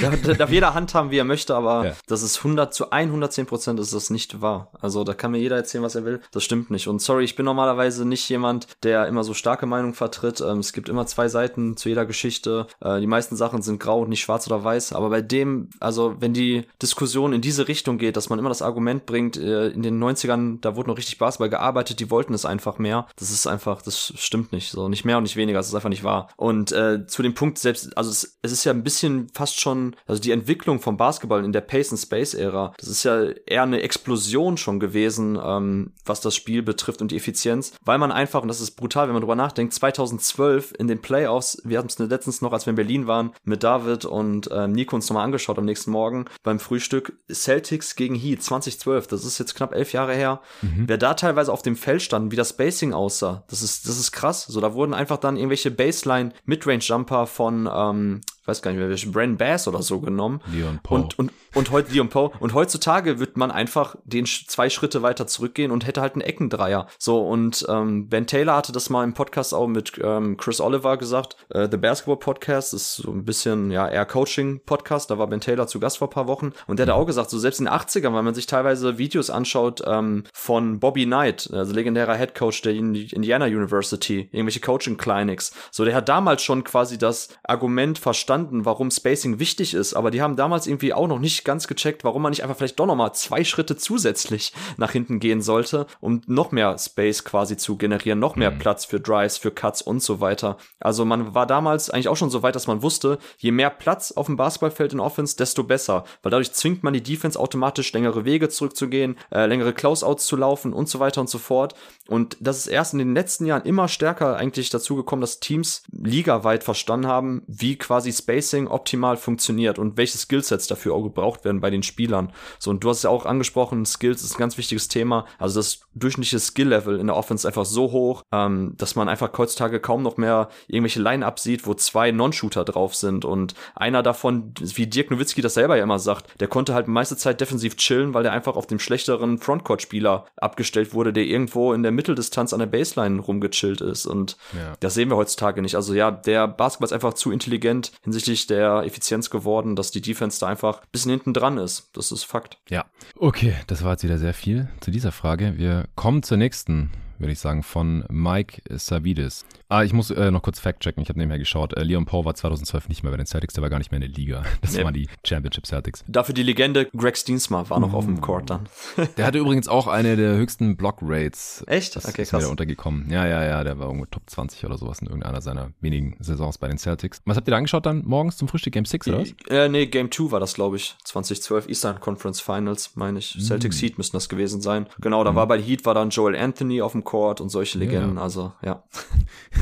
darf, darf jeder handhaben, wie er möchte, aber ja. das ist 100 zu 110 Prozent ist das nicht wahr. Also da kann mir jeder erzählen, was er will. Das stimmt nicht. Und sorry, ich bin normalerweise nicht jemand, der immer so starke Meinung vertritt. Ähm, es gibt immer zwei Seiten zu jeder Geschichte. Äh, die meisten Sachen sind grau und nicht schwarz oder weiß. Aber bei dem, also wenn die Diskussion in diese Richtung geht, dass man immer das Argument bringt, äh, in den 90ern, da wurde noch richtig Basketball gearbeitet, die wollten es einfach mehr. Das ist einfach, das stimmt nicht. So nicht mehr und nicht weniger. Das ist einfach nicht wahr. Und äh, zu dem Punkt selbst, also es, es ist ja ein bisschen fast schon, also die Entwicklung vom Basketball in der Pace and Space Ära, das ist ja eher eine Explosion schon gewesen, ähm, was das Spiel betrifft und die Effizienz, weil man einfach, und das ist brutal, wenn man drüber nachdenkt, 2012 in den Playoffs, wir hatten es letztens noch, als wir in Berlin waren, mit David und ähm, Nico uns nochmal angeschaut am nächsten Morgen beim Frühstück, Celtics gegen Heat 2012, das ist jetzt knapp elf Jahre her, mhm. wer da teilweise auf dem Feld stand, wie das Spacing aussah, das ist, das ist krass, so da wurden einfach dann irgendwelche Baseline Midrange Midrange-Jumper von ähm, weiß gar nicht mehr, welchen Brand Bass oder so genommen. Leon Poe. Und, und, und heute Leon Poe. Und heutzutage wird man einfach den zwei Schritte weiter zurückgehen und hätte halt einen Eckendreier. So, und ähm, Ben Taylor hatte das mal im Podcast auch mit ähm, Chris Oliver gesagt. Äh, The Basketball Podcast ist so ein bisschen, ja, eher Coaching-Podcast. Da war Ben Taylor zu Gast vor ein paar Wochen. Und der hat auch gesagt, so selbst in den 80ern, wenn man sich teilweise Videos anschaut ähm, von Bobby Knight, also legendärer Head Coach der Indiana University, irgendwelche Coaching-Clinics. So, der hat damals schon quasi das Argument verstanden, verstanden, warum Spacing wichtig ist, aber die haben damals irgendwie auch noch nicht ganz gecheckt, warum man nicht einfach vielleicht doch noch mal zwei Schritte zusätzlich nach hinten gehen sollte, um noch mehr Space quasi zu generieren, noch mehr mhm. Platz für Drives, für Cuts und so weiter. Also man war damals eigentlich auch schon so weit, dass man wusste, je mehr Platz auf dem Basketballfeld in Offense, desto besser, weil dadurch zwingt man die Defense automatisch längere Wege zurückzugehen, äh, längere Closeouts zu laufen und so weiter und so fort. Und das ist erst in den letzten Jahren immer stärker eigentlich dazu gekommen, dass Teams ligaweit verstanden haben, wie quasi Spacing optimal funktioniert und welche Skillsets dafür auch gebraucht werden bei den Spielern. So, und du hast ja auch angesprochen, Skills ist ein ganz wichtiges Thema. Also das durchschnittliche Skill-Level in der Offense einfach so hoch, ähm, dass man einfach heutzutage kaum noch mehr irgendwelche Line-Ups sieht, wo zwei Non-Shooter drauf sind und einer davon, wie Dirk Nowitzki das selber ja immer sagt, der konnte halt meiste Zeit defensiv chillen, weil der einfach auf dem schlechteren Frontcourt-Spieler abgestellt wurde, der irgendwo in der Mitteldistanz an der Baseline rumgechillt ist und ja. das sehen wir heutzutage nicht. Also ja, der Basketball ist einfach zu intelligent hinsichtlich der Effizienz geworden, dass die Defense da einfach ein bisschen hinten dran ist. Das ist Fakt. Ja. Okay, das war jetzt wieder sehr viel zu dieser Frage. Wir kommen zur nächsten würde ich sagen, von Mike Savides. Ah, ich muss äh, noch kurz fact-checken. Ich habe nebenher geschaut. Äh, Leon Paul war 2012 nicht mehr bei den Celtics, der war gar nicht mehr in der Liga. Das nee. waren die Championship Celtics. Dafür die Legende Greg Steensma war noch mm. auf dem Court dann. der hatte übrigens auch eine der höchsten Block-Rates. Echt? Das okay, ist krass. Ist untergekommen. Ja, ja, ja, der war irgendwo Top 20 oder sowas in irgendeiner seiner wenigen Saisons bei den Celtics. Was habt ihr da angeschaut dann morgens zum Frühstück? Game 6 oder was? Äh, nee, Game 2 war das, glaube ich. 2012 Eastern Conference Finals, meine ich. Mm. Celtics Heat müssen das gewesen sein. Genau, da mm. war bei Heat war dann Joel Anthony auf dem Court und solche Legenden. Ja. Also, ja.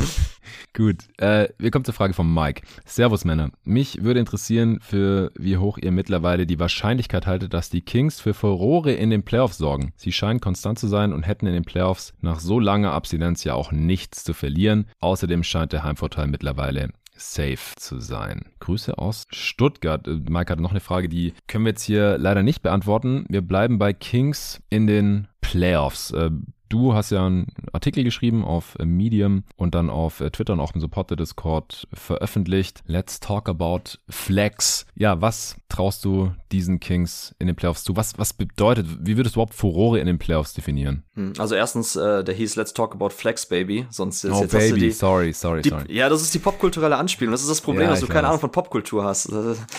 Gut, äh, wir kommen zur Frage von Mike. Servus Männer. Mich würde interessieren, für wie hoch ihr mittlerweile die Wahrscheinlichkeit haltet, dass die Kings für Furore in den Playoffs sorgen. Sie scheinen konstant zu sein und hätten in den Playoffs nach so langer Abstinenz ja auch nichts zu verlieren. Außerdem scheint der Heimvorteil mittlerweile safe zu sein. Grüße aus Stuttgart. Äh, Mike hatte noch eine Frage, die können wir jetzt hier leider nicht beantworten. Wir bleiben bei Kings in den Playoffs. Äh, Du hast ja einen Artikel geschrieben auf äh, Medium und dann auf äh, Twitter und auch im Supporter Discord veröffentlicht. Let's talk about Flex. Ja, was traust du diesen Kings in den Playoffs zu? Was, was bedeutet, wie würdest du überhaupt Furore in den Playoffs definieren? Hm, also erstens, äh, der hieß Let's talk about Flex, Baby. Sonst ist oh, jetzt Baby, die, sorry, sorry, die, sorry. Ja, das ist die popkulturelle Anspielung. Das ist das Problem, ja, dass du keine Ahnung von Popkultur hast.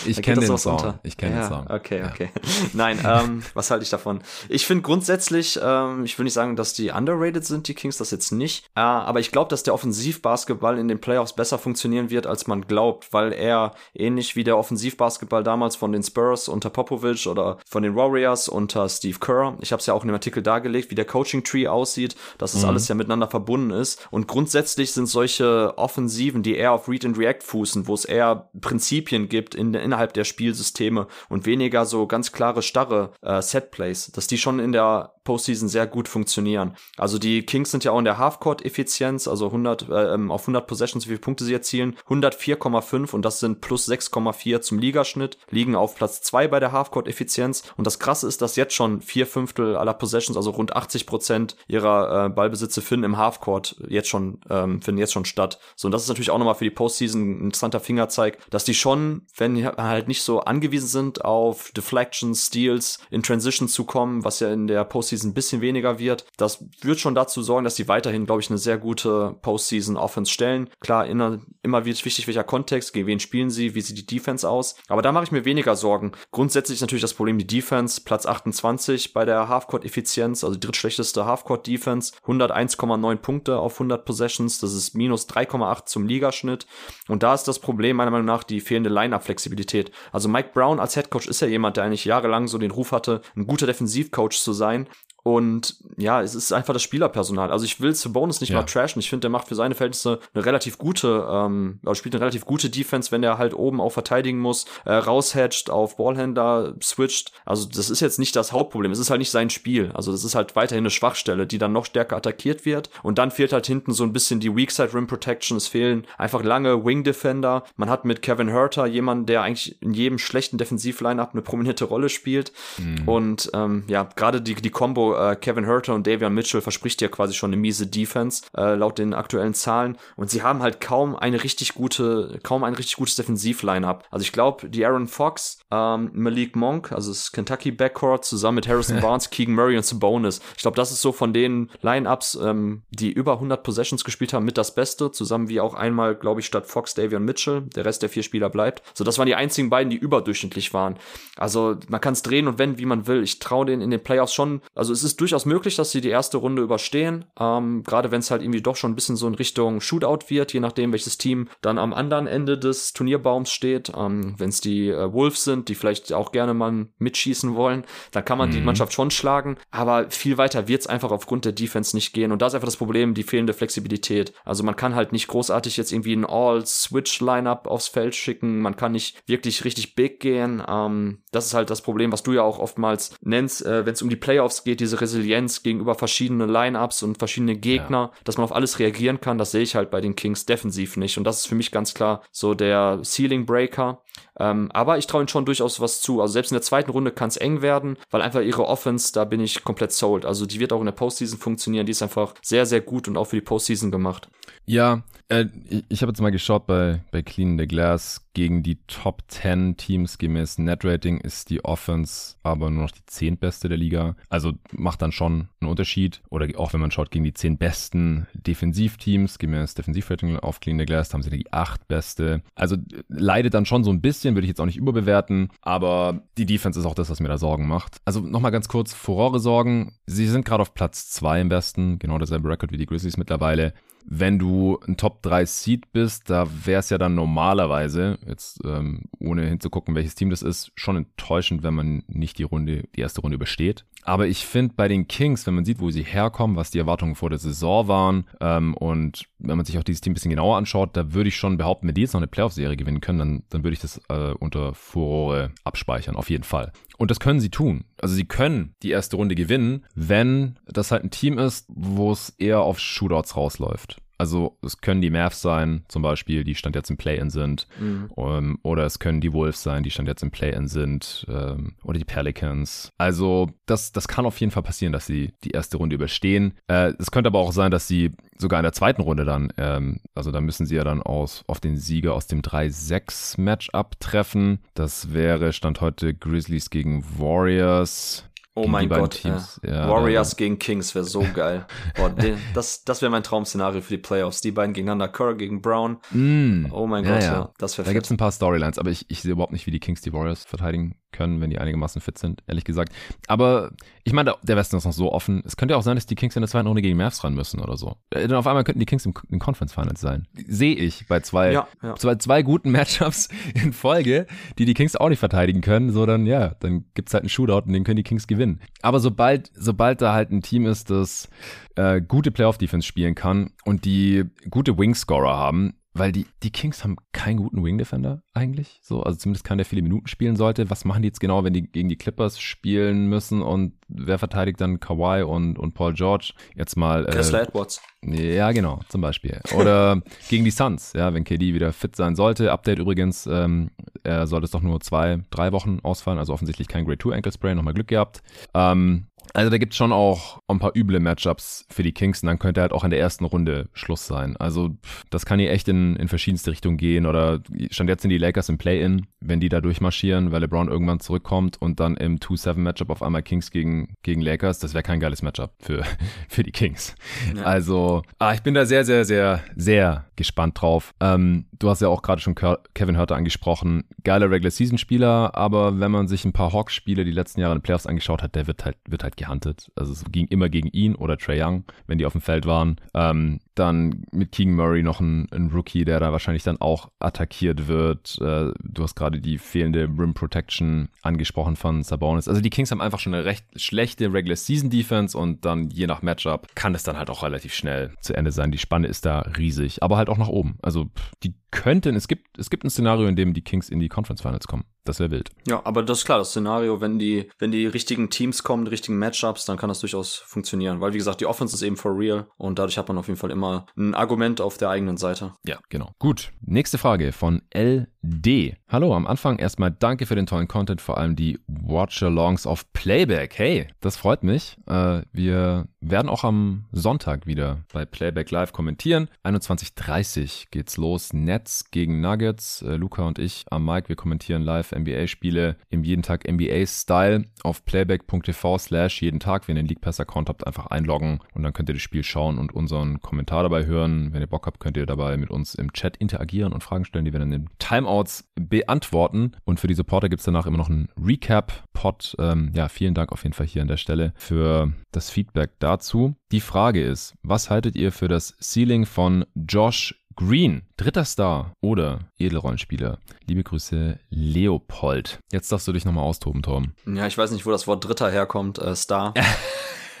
Ich kenne den Song. Unter. Ich kenne ja, den Song. Okay, okay. Ja. Nein, ähm, was halte ich davon? Ich finde grundsätzlich, ähm, ich will nicht sagen, dass die die underrated sind, die Kings, das jetzt nicht. Äh, aber ich glaube, dass der Offensivbasketball in den Playoffs besser funktionieren wird, als man glaubt, weil er ähnlich wie der Offensivbasketball damals von den Spurs unter Popovich oder von den Warriors unter Steve Kerr, ich habe es ja auch in dem Artikel dargelegt, wie der Coaching Tree aussieht, dass es mhm. alles ja miteinander verbunden ist. Und grundsätzlich sind solche Offensiven, die eher auf Read and React fußen, wo es eher Prinzipien gibt in, innerhalb der Spielsysteme und weniger so ganz klare, starre äh, Setplays, dass die schon in der Postseason sehr gut funktionieren. Also die Kings sind ja auch in der Halfcourt-Effizienz, also 100 äh, ähm, auf 100 Possessions, wie viele Punkte sie erzielen, 104,5 und das sind plus 6,4 zum Ligaschnitt, liegen auf Platz 2 bei der Halfcourt-Effizienz und das Krasse ist, dass jetzt schon vier Fünftel aller Possessions, also rund 80 Prozent ihrer äh, Ballbesitze finden im Halfcourt jetzt schon ähm, finden jetzt schon statt. So und das ist natürlich auch nochmal für die Postseason ein interessanter Fingerzeig, dass die schon, wenn halt nicht so angewiesen sind auf Deflections, Steals in Transition zu kommen, was ja in der Postseason ein bisschen weniger wird, das wird schon dazu sorgen, dass sie weiterhin, glaube ich, eine sehr gute Postseason-Offense stellen. Klar, immer, immer wird wichtig, welcher Kontext, gegen wen spielen sie, wie sieht die Defense aus. Aber da mache ich mir weniger Sorgen. Grundsätzlich ist natürlich das Problem die Defense, Platz 28 bei der Halfcourt-Effizienz, also die drittschlechteste Halfcourt-Defense, 101,9 Punkte auf 100 Possessions, das ist minus 3,8 zum Ligaschnitt. Und da ist das Problem meiner Meinung nach die fehlende Line-Up-Flexibilität. Also Mike Brown als Headcoach ist ja jemand, der eigentlich jahrelang so den Ruf hatte, ein guter Defensivcoach zu sein. Und ja, es ist einfach das Spielerpersonal. Also ich will Bonus nicht ja. mal trashen. Ich finde, der macht für seine Verhältnisse eine relativ gute, ähm, also spielt eine relativ gute Defense, wenn er halt oben auch verteidigen muss, äh, raushedgt, auf Ballhändler switcht. Also das ist jetzt nicht das Hauptproblem. Es ist halt nicht sein Spiel. Also das ist halt weiterhin eine Schwachstelle, die dann noch stärker attackiert wird. Und dann fehlt halt hinten so ein bisschen die Weak Side Rim Protection. Es fehlen einfach lange Wing Defender. Man hat mit Kevin Herter jemanden, der eigentlich in jedem schlechten Defensiv-Line-Up eine prominente Rolle spielt. Mhm. Und ähm, ja, gerade die, die Combo äh, Kevin Herter und Davion Mitchell verspricht ja quasi schon eine miese Defense, äh, laut den aktuellen Zahlen. Und sie haben halt kaum eine richtig gute, kaum ein richtig gutes Defensiv-Line-Up. Also ich glaube, die Aaron Fox, ähm, Malik Monk, also das Kentucky Backcourt, zusammen mit Harrison Barnes, Keegan Murray und Sabonis. Ich glaube, das ist so von den Line-Ups, ähm, die über 100 Possessions gespielt haben, mit das Beste. Zusammen wie auch einmal, glaube ich, statt Fox, Davion Mitchell. Der Rest der vier Spieler bleibt. So, das waren die einzigen beiden, die überdurchschnittlich waren. Also man kann es drehen und wenden, wie man will. Ich traue denen in den Playoffs schon, also es ist durchaus möglich, dass sie die erste Runde überstehen. Ähm, Gerade wenn es halt irgendwie doch schon ein bisschen so in Richtung Shootout wird, je nachdem, welches Team dann am anderen Ende des Turnierbaums steht. Ähm, wenn es die äh, Wolves sind, die vielleicht auch gerne mal mitschießen wollen, dann kann man mhm. die Mannschaft schon schlagen. Aber viel weiter wird es einfach aufgrund der Defense nicht gehen. Und da ist einfach das Problem, die fehlende Flexibilität. Also man kann halt nicht großartig jetzt irgendwie ein All-Switch-Lineup aufs Feld schicken. Man kann nicht wirklich richtig big gehen. Ähm, das ist halt das Problem, was du ja auch oftmals nennst, äh, wenn es um die Playoffs geht, diese Resilienz gegenüber verschiedenen Lineups und verschiedene Gegner, ja. dass man auf alles reagieren kann, das sehe ich halt bei den Kings defensiv nicht. Und das ist für mich ganz klar so der Ceiling Breaker. Ähm, aber ich traue ihnen schon durchaus was zu. Also selbst in der zweiten Runde kann es eng werden, weil einfach ihre Offense, da bin ich komplett sold. Also die wird auch in der Postseason funktionieren. Die ist einfach sehr, sehr gut und auch für die Postseason gemacht. Ja, äh, ich, habe jetzt mal geschaut bei, bei Clean the Glass. Gegen die Top 10 Teams gemäß Net-Rating ist die Offense aber nur noch die zehntbeste der Liga. Also macht dann schon einen Unterschied. Oder auch wenn man schaut gegen die zehn besten Defensivteams gemäß Defensivrating auf Clean the Glass, haben sie die acht beste. Also leidet dann schon so ein bisschen, würde ich jetzt auch nicht überbewerten. Aber die Defense ist auch das, was mir da Sorgen macht. Also nochmal ganz kurz, Furore Sorgen. Sie sind gerade auf Platz zwei im besten. Genau derselbe Rekord wie die Grizzlies mittlerweile wenn du ein Top 3 Seed bist, da wäre es ja dann normalerweise, jetzt ähm, ohne hinzugucken, welches Team das ist, schon enttäuschend, wenn man nicht die Runde, die erste Runde übersteht. Aber ich finde bei den Kings, wenn man sieht, wo sie herkommen, was die Erwartungen vor der Saison waren ähm, und wenn man sich auch dieses Team ein bisschen genauer anschaut, da würde ich schon behaupten, wenn die jetzt noch eine Playoff-Serie gewinnen können, dann, dann würde ich das äh, unter Furore abspeichern, auf jeden Fall. Und das können sie tun. Also sie können die erste Runde gewinnen, wenn das halt ein Team ist, wo es eher auf Shootouts rausläuft. Also es können die Mavs sein, zum Beispiel, die stand jetzt im Play-In sind. Mhm. Um, ähm, oder es können die Wolves sein, die stand jetzt im Play-In sind. Um, ähm, oder die Pelicans. Also das, das kann auf jeden Fall passieren, dass sie die erste Runde überstehen. Äh, es könnte aber auch sein, dass sie sogar in der zweiten Runde dann, ähm, also da müssen sie ja dann aus, auf den Sieger aus dem 3-6-Matchup treffen. Das wäre Stand heute Grizzlies gegen Warriors. Oh mein Gott, ja. Ja, Warriors gegen Kings wäre so geil. Boah, den, das das wäre mein Traum-Szenario für die Playoffs. Die beiden gegeneinander, Kerr gegen Brown. Mm. Oh mein ja, Gott, ja. das wäre Da gibt es ein paar Storylines, aber ich, ich sehe überhaupt nicht, wie die Kings die Warriors verteidigen können, wenn die einigermaßen fit sind, ehrlich gesagt. Aber ich meine, der Westen ist noch so offen. Es könnte auch sein, dass die Kings in der zweiten Runde gegen Mavs ran müssen oder so. Äh, dann auf einmal könnten die Kings im, im Conference Finals sein. Sehe ich bei zwei, ja, ja. zwei, zwei guten Matchups in Folge, die die Kings auch nicht verteidigen können. So dann, ja, dann gibt's halt einen Shootout und den können die Kings gewinnen. Aber sobald, sobald da halt ein Team ist, das äh, gute Playoff-Defense spielen kann und die gute Wingscorer haben, weil die, die Kings haben keinen guten Wing Defender eigentlich. So, also zumindest keinen, der viele Minuten spielen sollte. Was machen die jetzt genau, wenn die gegen die Clippers spielen müssen und wer verteidigt dann Kawhi und, und Paul George? Jetzt mal. Äh, Chris Edwards. Ja, genau, zum Beispiel. Oder gegen die Suns, ja, wenn KD wieder fit sein sollte. Update übrigens, ähm, er sollte es doch nur zwei, drei Wochen ausfallen, also offensichtlich kein Grade 2 Ankle Spray, nochmal Glück gehabt. Ähm, also da gibt es schon auch ein paar üble Matchups für die Kings und dann könnte halt auch in der ersten Runde Schluss sein. Also das kann hier echt in, in verschiedenste Richtungen gehen oder stand jetzt sind die Lakers im Play-In, wenn die da durchmarschieren, weil LeBron irgendwann zurückkommt und dann im 2-7-Matchup auf einmal Kings gegen, gegen Lakers, das wäre kein geiles Matchup für, für die Kings. Ja. Also ah, ich bin da sehr, sehr, sehr, sehr gespannt drauf. Ähm, du hast ja auch gerade schon Kevin Hörter angesprochen. Geiler Regular-Season-Spieler, aber wenn man sich ein paar Hawks-Spiele die letzten Jahre in den Playoffs angeschaut hat, der wird halt, wird halt gehuntet. Also es ging immer gegen ihn oder Trey Young, wenn die auf dem Feld waren. Ähm, dann mit King Murray noch ein, ein, Rookie, der da wahrscheinlich dann auch attackiert wird. Äh, du hast gerade die fehlende Rim Protection angesprochen von Sabonis. Also die Kings haben einfach schon eine recht schlechte Regular Season Defense und dann je nach Matchup kann es dann halt auch relativ schnell zu Ende sein. Die Spanne ist da riesig, aber halt auch nach oben. Also die könnten, es gibt, es gibt ein Szenario, in dem die Kings in die Conference Finals kommen. Das wäre wild. Ja, aber das ist klar, das Szenario, wenn die, wenn die richtigen Teams kommen, die richtigen Matchups, dann kann das durchaus funktionieren. Weil, wie gesagt, die Offense ist eben for real und dadurch hat man auf jeden Fall immer ein Argument auf der eigenen Seite. Ja, genau. Gut. Nächste Frage von LD. Hallo, am Anfang erstmal danke für den tollen Content, vor allem die Watch-Alongs auf Playback. Hey, das freut mich. Äh, wir werden auch am Sonntag wieder bei Playback Live kommentieren. 21.30 geht's los. Nets gegen Nuggets. Äh, Luca und ich am Mic, wir kommentieren live NBA-Spiele im jeden Tag NBA-Style auf playback.tv slash jeden Tag. Wenn ihr den League Pass-Account habt, einfach einloggen und dann könnt ihr das Spiel schauen und unseren Kommentar dabei hören. Wenn ihr Bock habt, könnt ihr dabei mit uns im Chat interagieren und Fragen stellen, die wir dann in Timeouts beantworten. Und für die Supporter gibt's danach immer noch einen Recap-Pod. Ähm, ja, vielen Dank auf jeden Fall hier an der Stelle für das Feedback dazu. Die Frage ist, was haltet ihr für das Ceiling von Josh Green, dritter Star oder Edelrollenspieler. Liebe Grüße, Leopold. Jetzt darfst du dich nochmal austoben, Tom. Ja, ich weiß nicht, wo das Wort dritter herkommt. Äh, Star.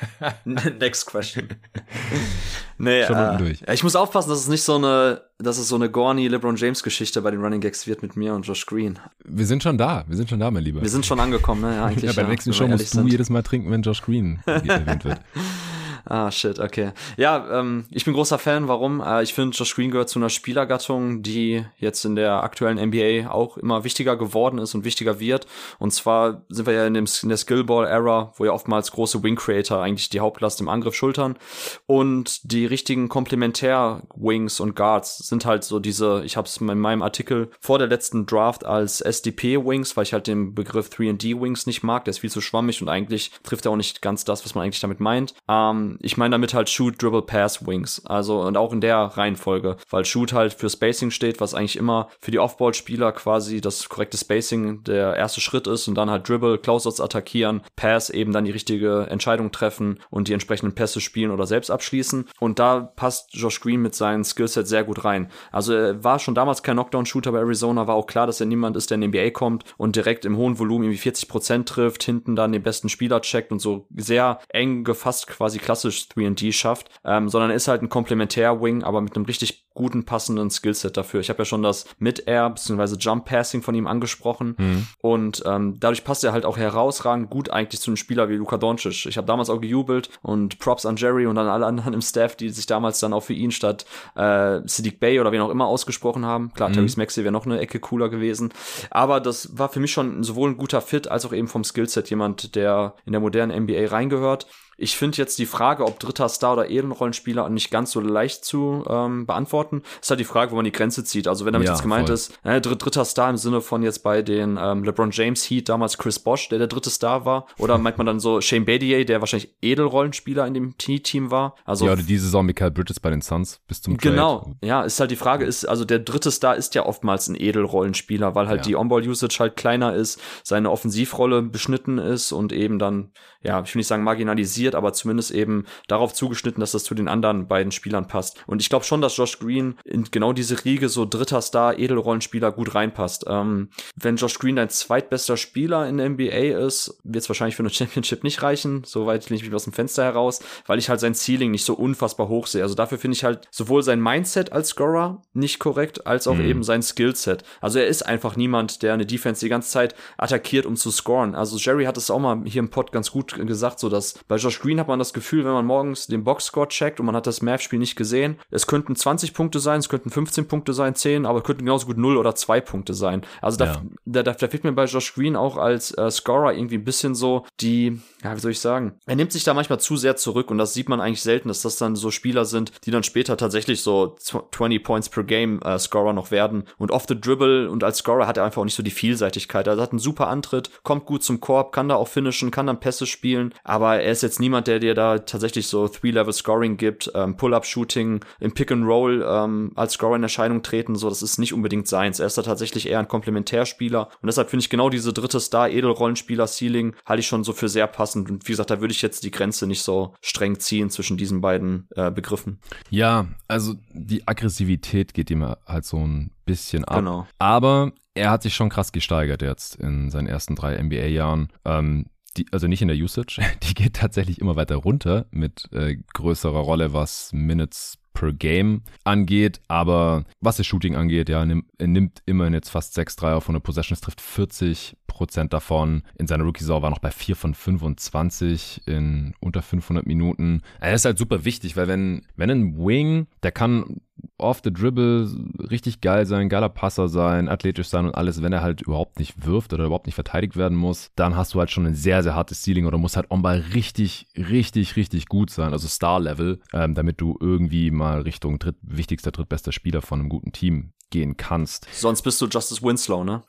Next question. nee, Schon äh, durch. ich muss aufpassen, dass es nicht so eine, dass es so eine Gorny LeBron James Geschichte bei den Running Gags wird mit mir und Josh Green. Wir sind schon da, wir sind schon da, mein Lieber. Wir sind schon angekommen, ne? Ja, eigentlich. ja, bei der nächsten Show musst du sind. jedes Mal trinken, wenn Josh Green erwähnt wird. Ah, shit, okay. Ja, ähm, ich bin großer Fan. Warum? Äh, ich finde, Josh Green gehört zu einer Spielergattung, die jetzt in der aktuellen NBA auch immer wichtiger geworden ist und wichtiger wird. Und zwar sind wir ja in, dem, in der Skillball-Era, wo ja oftmals große Wing-Creator eigentlich die Hauptlast im Angriff schultern. Und die richtigen Komplementär-Wings und Guards sind halt so diese, ich habe es in meinem Artikel vor der letzten Draft als SDP-Wings, weil ich halt den Begriff 3D-Wings nicht mag. Der ist viel zu schwammig und eigentlich trifft er auch nicht ganz das, was man eigentlich damit meint. Ähm, ich meine damit halt Shoot, Dribble, Pass, Wings. Also und auch in der Reihenfolge, weil Shoot halt für Spacing steht, was eigentlich immer für die Offball-Spieler quasi das korrekte Spacing der erste Schritt ist und dann halt Dribble, Closeouts attackieren, Pass eben dann die richtige Entscheidung treffen und die entsprechenden Pässe spielen oder selbst abschließen. Und da passt Josh Green mit seinem Skillset sehr gut rein. Also er war schon damals kein Knockdown-Shooter bei Arizona, war auch klar, dass er niemand ist, der in die NBA kommt und direkt im hohen Volumen irgendwie 40% trifft, hinten dann den besten Spieler checkt und so sehr eng gefasst quasi klassisch klassisch 3D schafft, ähm, sondern ist halt ein Komplementär-Wing, aber mit einem richtig guten, passenden Skillset dafür. Ich habe ja schon das Mid-Air bzw. Jump-Passing von ihm angesprochen mhm. und ähm, dadurch passt er halt auch herausragend gut eigentlich zu einem Spieler wie Luka Doncic. Ich habe damals auch gejubelt und Props an Jerry und an alle anderen im Staff, die sich damals dann auch für ihn statt äh, Siddiq Bay oder wen auch immer ausgesprochen haben. Klar, mhm. Terry Maxey wäre noch eine Ecke cooler gewesen, aber das war für mich schon sowohl ein guter Fit als auch eben vom Skillset jemand, der in der modernen NBA reingehört. Ich finde jetzt die Frage, ob dritter Star oder Ehrenrollenspieler nicht ganz so leicht zu ähm, beantworten. Ist halt die Frage, wo man die Grenze zieht. Also wenn damit ja, jetzt gemeint voll. ist, äh, dritter Star im Sinne von jetzt bei den ähm, LeBron James Heat damals Chris Bosch, der der dritte Star war, oder meint man dann so Shane Badier, der wahrscheinlich Edelrollenspieler in dem Team war. Also ja, oder diese Saison Michael Bridges bei den Suns bis zum Trade. Genau, ja, ist halt die Frage, ist also der dritte Star ist ja oftmals ein Edelrollenspieler, weil halt ja. die On-Ball-Usage halt kleiner ist, seine Offensivrolle beschnitten ist und eben dann, ja, ich will nicht sagen marginalisiert, aber zumindest eben darauf zugeschnitten, dass das zu den anderen beiden Spielern passt. Und ich glaube schon, dass Josh Green in genau diese Riege so dritter Star, Edelrollenspieler gut reinpasst. Ähm, wenn Josh Green dein zweitbester Spieler in der NBA ist, wird es wahrscheinlich für eine Championship nicht reichen. Soweit lehne ich mich aus dem Fenster heraus, weil ich halt sein Ceiling nicht so unfassbar hoch sehe. Also dafür finde ich halt sowohl sein Mindset als Scorer nicht korrekt, als auch mhm. eben sein Skillset. Also er ist einfach niemand, der eine Defense die ganze Zeit attackiert, um zu scoren. Also Jerry hat es auch mal hier im Pod ganz gut gesagt, so dass bei Josh Green hat man das Gefühl, wenn man morgens den Boxscore checkt und man hat das Math-Spiel nicht gesehen, es könnten 20 Punkte sein, es könnten 15 Punkte sein, 10, aber es könnten genauso gut 0 oder 2 Punkte sein. Also da, ja. da, da, da fehlt mir bei Josh Green auch als äh, Scorer irgendwie ein bisschen so die, ja, wie soll ich sagen, er nimmt sich da manchmal zu sehr zurück und das sieht man eigentlich selten, dass das dann so Spieler sind, die dann später tatsächlich so 20 Points per Game äh, Scorer noch werden. Und off the dribble und als Scorer hat er einfach auch nicht so die Vielseitigkeit. Also hat einen super Antritt, kommt gut zum Korb, kann da auch finishen, kann dann Pässe spielen, aber er ist jetzt niemand, der dir da tatsächlich so Three-Level-Scoring gibt, ähm, Pull-Up-Shooting, im Pick-and-Roll ähm, als Scorer in Erscheinung treten, so, das ist nicht unbedingt seins. Er ist da tatsächlich eher ein Komplementärspieler. Und deshalb finde ich genau diese dritte Star-Edelrollenspieler-Ceiling halte ich schon so für sehr passend und wie gesagt, da würde ich jetzt die Grenze nicht so streng ziehen zwischen diesen beiden äh, Begriffen. Ja, also die Aggressivität geht ihm halt so ein bisschen ab. Genau. Aber er hat sich schon krass gesteigert jetzt in seinen ersten drei NBA-Jahren. Ähm, die, also nicht in der Usage, die geht tatsächlich immer weiter runter mit äh, größerer Rolle, was Minutes per Game angeht, aber was das Shooting angeht, ja, nimm, er nimmt immerhin jetzt fast 6 3 auf 100 Possessions, trifft 40 Prozent davon. In seiner Rookie-Saison war noch bei 4 von 25 in unter 500 Minuten. Er ist halt super wichtig, weil wenn, wenn ein Wing, der kann off the dribble richtig geil sein, geiler Passer sein, athletisch sein und alles, wenn er halt überhaupt nicht wirft oder überhaupt nicht verteidigt werden muss, dann hast du halt schon ein sehr, sehr hartes Ceiling oder musst halt on-ball richtig, richtig, richtig gut sein, also Star-Level, ähm, damit du irgendwie mal Richtung dritt, wichtigster, drittbester Spieler von einem guten Team gehen kannst. Sonst bist du Justice Winslow, ne?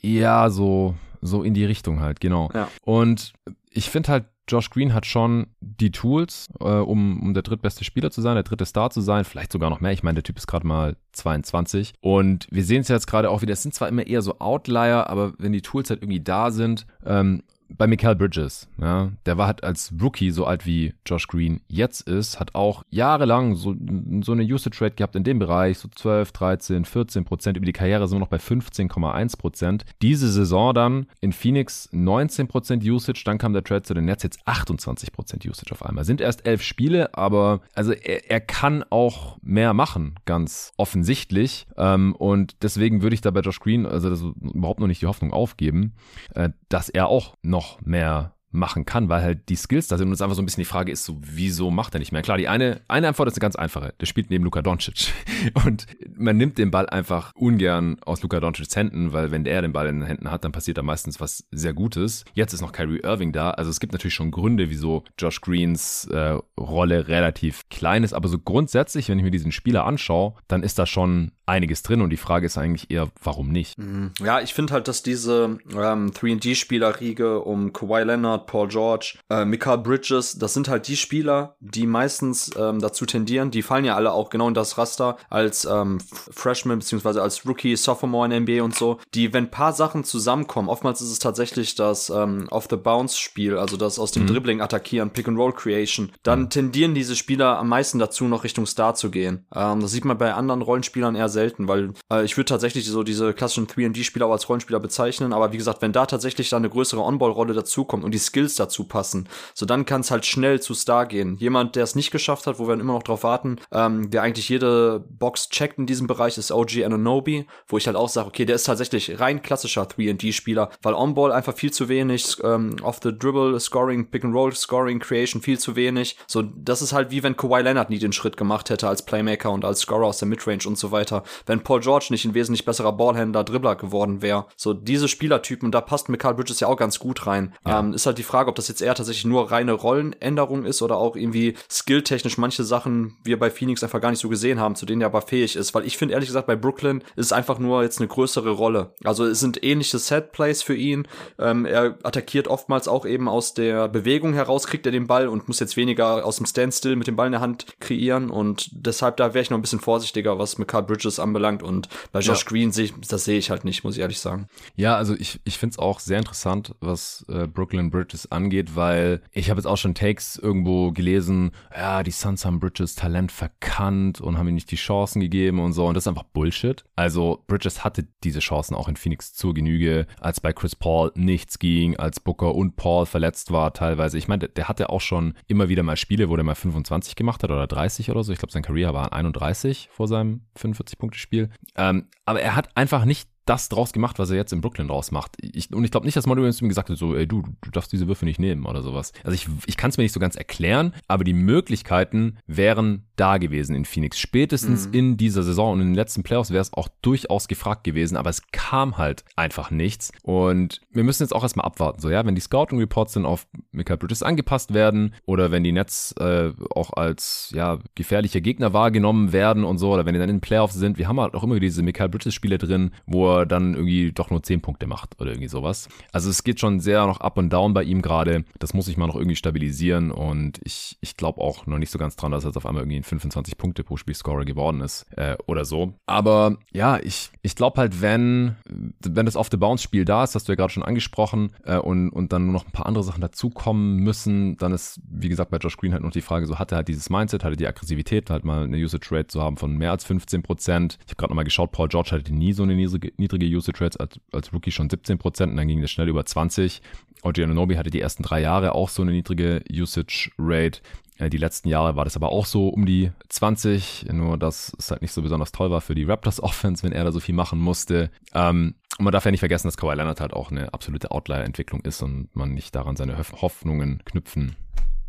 Ja, so, so in die Richtung halt, genau. Ja. Und ich finde halt, Josh Green hat schon die Tools, äh, um, um der drittbeste Spieler zu sein, der dritte Star zu sein, vielleicht sogar noch mehr. Ich meine, der Typ ist gerade mal 22. Und wir sehen es jetzt gerade auch wieder, es sind zwar immer eher so Outlier, aber wenn die Tools halt irgendwie da sind, ähm, bei Mikael Bridges, ja, der war halt als Rookie so alt wie Josh Green jetzt ist, hat auch jahrelang so, so eine Usage Rate gehabt in dem Bereich, so 12, 13, 14 Prozent. Über die Karriere sind wir noch bei 15,1 Prozent. Diese Saison dann in Phoenix 19 Prozent Usage, dann kam der Trade zu den Nets jetzt 28 Prozent Usage auf einmal. Sind erst elf Spiele, aber also er, er kann auch mehr machen, ganz offensichtlich. Ähm, und deswegen würde ich da bei Josh Green, also überhaupt noch nicht die Hoffnung aufgeben, äh, dass er auch noch noch mehr machen kann, weil halt die Skills da sind und es einfach so ein bisschen die Frage ist, so, wieso macht er nicht mehr? Klar, die eine, eine Antwort ist eine ganz einfache. Der spielt neben Luka Doncic. Und man nimmt den Ball einfach ungern aus Luka Doncic's Händen, weil wenn der den Ball in den Händen hat, dann passiert da meistens was sehr Gutes. Jetzt ist noch Kyrie Irving da. Also es gibt natürlich schon Gründe, wieso Josh Greens äh, Rolle relativ klein ist. Aber so grundsätzlich, wenn ich mir diesen Spieler anschaue, dann ist da schon einiges drin und die Frage ist eigentlich eher, warum nicht? Mhm. Ja, ich finde halt, dass diese ähm, 3D-Spielerriege um Kawhi Leonard, Paul George, äh, Mikael Bridges, das sind halt die Spieler, die meistens ähm, dazu tendieren, die fallen ja alle auch genau in das Raster als ähm, Freshman beziehungsweise als Rookie, Sophomore in NBA und so, die, wenn paar Sachen zusammenkommen, oftmals ist es tatsächlich das ähm, Off-the-Bounce-Spiel, also das aus dem mhm. Dribbling attackieren, Pick-and-Roll-Creation, dann mhm. tendieren diese Spieler am meisten dazu, noch Richtung Star zu gehen. Ähm, das sieht man bei anderen Rollenspielern eher selten, weil äh, ich würde tatsächlich so diese klassischen 3D-Spieler auch als Rollenspieler bezeichnen, aber wie gesagt, wenn da tatsächlich da eine größere On-Ball-Rolle dazukommt und die Skills dazu passen. So dann kann es halt schnell zu Star gehen. Jemand, der es nicht geschafft hat, wo wir immer noch drauf warten, ähm, der eigentlich jede Box checkt in diesem Bereich, ist OG Ananobi, wo ich halt auch sage, okay, der ist tatsächlich rein klassischer 3D-Spieler, weil On-Ball einfach viel zu wenig, ähm, off the dribble, Scoring, Pick and Roll, Scoring, Creation viel zu wenig. So, das ist halt wie wenn Kawhi Leonard nie den Schritt gemacht hätte als Playmaker und als Scorer aus der Midrange und so weiter. Wenn Paul George nicht ein wesentlich besserer Ballhändler, Dribbler geworden wäre. So, diese Spielertypen, da passt Mikal Bridges ja auch ganz gut rein. Ja. Ähm, ist halt die Frage, ob das jetzt eher tatsächlich nur reine Rollenänderung ist oder auch irgendwie skilltechnisch manche Sachen wir bei Phoenix einfach gar nicht so gesehen haben, zu denen er aber fähig ist. Weil ich finde ehrlich gesagt, bei Brooklyn ist es einfach nur jetzt eine größere Rolle. Also es sind ähnliche Setplays für ihn. Ähm, er attackiert oftmals auch eben aus der Bewegung heraus, kriegt er den Ball und muss jetzt weniger aus dem Standstill mit dem Ball in der Hand kreieren. Und deshalb da wäre ich noch ein bisschen vorsichtiger, was Mikal Bridges anbelangt. Und bei Josh ja. Green sehe ich, das sehe ich halt nicht, muss ich ehrlich sagen. Ja, also ich, ich finde es auch sehr interessant, was äh, Brooklyn Bridges angeht, weil ich habe jetzt auch schon Takes irgendwo gelesen, ja, die Suns haben Bridges Talent verkannt und haben ihm nicht die Chancen gegeben und so. Und das ist einfach Bullshit. Also Bridges hatte diese Chancen auch in Phoenix zur Genüge, als bei Chris Paul nichts ging, als Booker und Paul verletzt war teilweise. Ich meine, der, der hatte auch schon immer wieder mal Spiele, wo der mal 25 gemacht hat oder 30 oder so. Ich glaube, sein Career war 31 vor seinem 45-Punkte-Spiel. Ähm, aber er hat einfach nicht das draus gemacht, was er jetzt in Brooklyn draus macht. Ich, und ich glaube nicht, dass Monty Williams ihm gesagt hat, so, ey, du, du darfst diese Würfe nicht nehmen oder sowas. Also ich, ich kann es mir nicht so ganz erklären, aber die Möglichkeiten wären da gewesen in Phoenix. Spätestens mhm. in dieser Saison und in den letzten Playoffs wäre es auch durchaus gefragt gewesen, aber es kam halt einfach nichts. Und wir müssen jetzt auch erstmal abwarten, so, ja, wenn die Scouting Reports dann auf Michael Bridges angepasst werden oder wenn die Nets äh, auch als, ja, gefährliche Gegner wahrgenommen werden und so, oder wenn die dann in den Playoffs sind, wir haben halt auch immer diese Michael Bridges Spiele drin, wo er dann irgendwie doch nur 10 Punkte macht oder irgendwie sowas. Also es geht schon sehr noch up und down bei ihm gerade. Das muss ich mal noch irgendwie stabilisieren und ich, ich glaube auch noch nicht so ganz dran, dass er jetzt auf einmal irgendwie ein 25 Punkte pro Spiel Scorer geworden ist äh, oder so. Aber ja, ich, ich glaube halt, wenn, wenn das Off-the-Bounce-Spiel da ist, hast du ja gerade schon angesprochen, äh, und, und dann nur noch ein paar andere Sachen dazukommen müssen, dann ist, wie gesagt, bei Josh Green halt noch die Frage, so hat er halt dieses Mindset, hatte die Aggressivität, halt mal eine Usage Rate zu haben von mehr als 15 Prozent. Ich habe gerade nochmal geschaut, Paul George hatte nie so eine niedrige, niedrige Usage Rates als, als Rookie schon 17 Prozent und dann ging das schnell über 20. OG Ananobi hatte die ersten drei Jahre auch so eine niedrige Usage Rate. Äh, die letzten Jahre war das aber auch so um die 20, nur dass es halt nicht so besonders toll war für die Raptors Offense, wenn er da so viel machen musste. Ähm, und man darf ja nicht vergessen, dass Kawhi Leonard halt auch eine absolute Outlier-Entwicklung ist und man nicht daran seine Hoffnungen knüpfen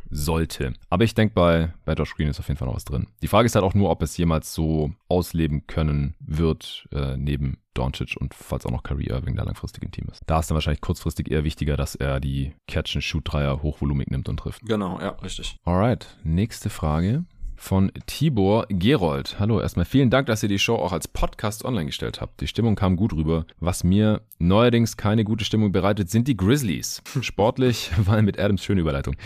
sollte. Aber ich denke, bei, bei Josh Green ist auf jeden Fall noch was drin. Die Frage ist halt auch nur, ob es jemals so ausleben können wird, äh, neben Doncic und falls auch noch Kyrie Irving da langfristig im Team ist. Da ist dann wahrscheinlich kurzfristig eher wichtiger, dass er die Catch-and-Shoot-Dreier hochvolumig nimmt und trifft. Genau, ja, richtig. Alright, nächste Frage von Tibor Gerold. Hallo, erstmal vielen Dank, dass ihr die Show auch als Podcast online gestellt habt. Die Stimmung kam gut rüber. Was mir neuerdings keine gute Stimmung bereitet, sind die Grizzlies. Sportlich, weil mit Adams, schöne Überleitung,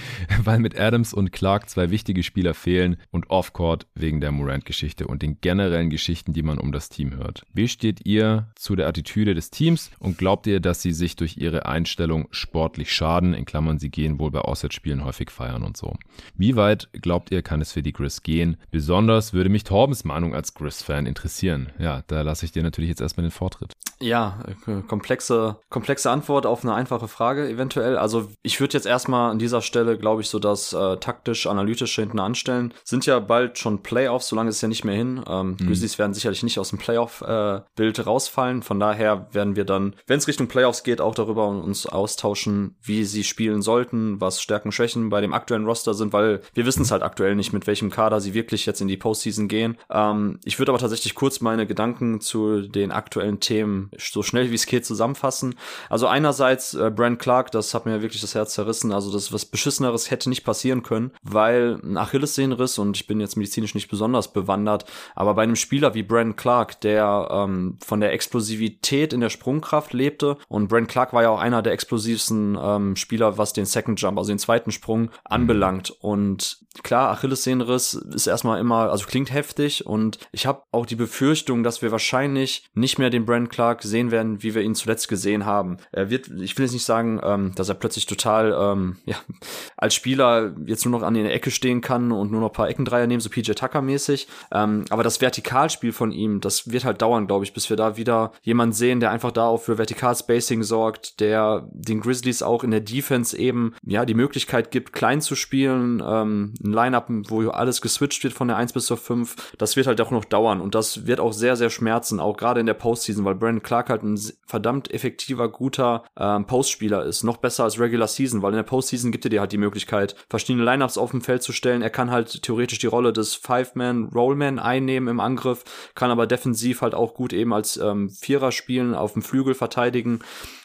weil mit Adams und Clark zwei wichtige Spieler fehlen und Offcourt wegen der Morant-Geschichte und den generellen Geschichten, die man um das Team hört. Wie steht ihr zu der Attitüde des Teams und glaubt ihr, dass sie sich durch ihre Einstellung sportlich schaden? In Klammern, sie gehen wohl bei Auswärtsspielen häufig feiern und so. Wie weit glaubt ihr, kann es für die Grizz gehen. Besonders würde mich Torbens Meinung als Grizz-Fan interessieren. Ja, da lasse ich dir natürlich jetzt erstmal den Vortritt. Ja, äh, komplexe, komplexe Antwort auf eine einfache Frage eventuell. Also ich würde jetzt erstmal an dieser Stelle, glaube ich, so das äh, taktisch-analytische hinten anstellen. Sind ja bald schon Playoffs, solange ist es ja nicht mehr hin. Ähm, mhm. Grizzlies werden sicherlich nicht aus dem Playoff-Bild äh, rausfallen. Von daher werden wir dann, wenn es Richtung Playoffs geht, auch darüber uns austauschen, wie sie spielen sollten, was Stärken, Schwächen bei dem aktuellen Roster sind, weil wir wissen es halt aktuell nicht, mit welchem Kader sie wirklich jetzt in die Postseason gehen. Ähm, ich würde aber tatsächlich kurz meine Gedanken zu den aktuellen Themen so schnell wie es geht zusammenfassen. Also einerseits äh, Brand Clark, das hat mir wirklich das Herz zerrissen. Also das was beschisseneres hätte nicht passieren können, weil ein Achillessehnenriss und ich bin jetzt medizinisch nicht besonders bewandert, aber bei einem Spieler wie Brand Clark, der ähm, von der Explosivität in der Sprungkraft lebte und Brand Clark war ja auch einer der explosivsten ähm, Spieler, was den Second Jump, also den zweiten Sprung anbelangt. Und klar, Achillessehnenriss ist erstmal immer, also klingt heftig und ich habe auch die Befürchtung, dass wir wahrscheinlich nicht mehr den Brand Clark sehen werden, wie wir ihn zuletzt gesehen haben. Er wird, ich will jetzt nicht sagen, ähm, dass er plötzlich total, ähm, ja, als Spieler jetzt nur noch an der Ecke stehen kann und nur noch ein paar Eckendreier nehmen, so PJ Tucker mäßig. Ähm, aber das Vertikalspiel von ihm, das wird halt dauern, glaube ich, bis wir da wieder jemanden sehen, der einfach da auch für Vertikalspacing sorgt, der den Grizzlies auch in der Defense eben, ja, die Möglichkeit gibt, klein zu spielen, ähm, ein Lineup, wo alles geswitcht wird von der 1 bis zur 5. Das wird halt auch noch dauern und das wird auch sehr, sehr schmerzen, auch gerade in der Postseason, weil Brandon Clark halt ein verdammt effektiver, guter ähm, Postspieler ist. Noch besser als Regular Season, weil in der Postseason gibt er dir halt die Möglichkeit, verschiedene Lineups auf dem Feld zu stellen. Er kann halt theoretisch die Rolle des Five-Man-Rollman einnehmen im Angriff, kann aber defensiv halt auch gut eben als ähm, Vierer spielen, auf dem Flügel verteidigen.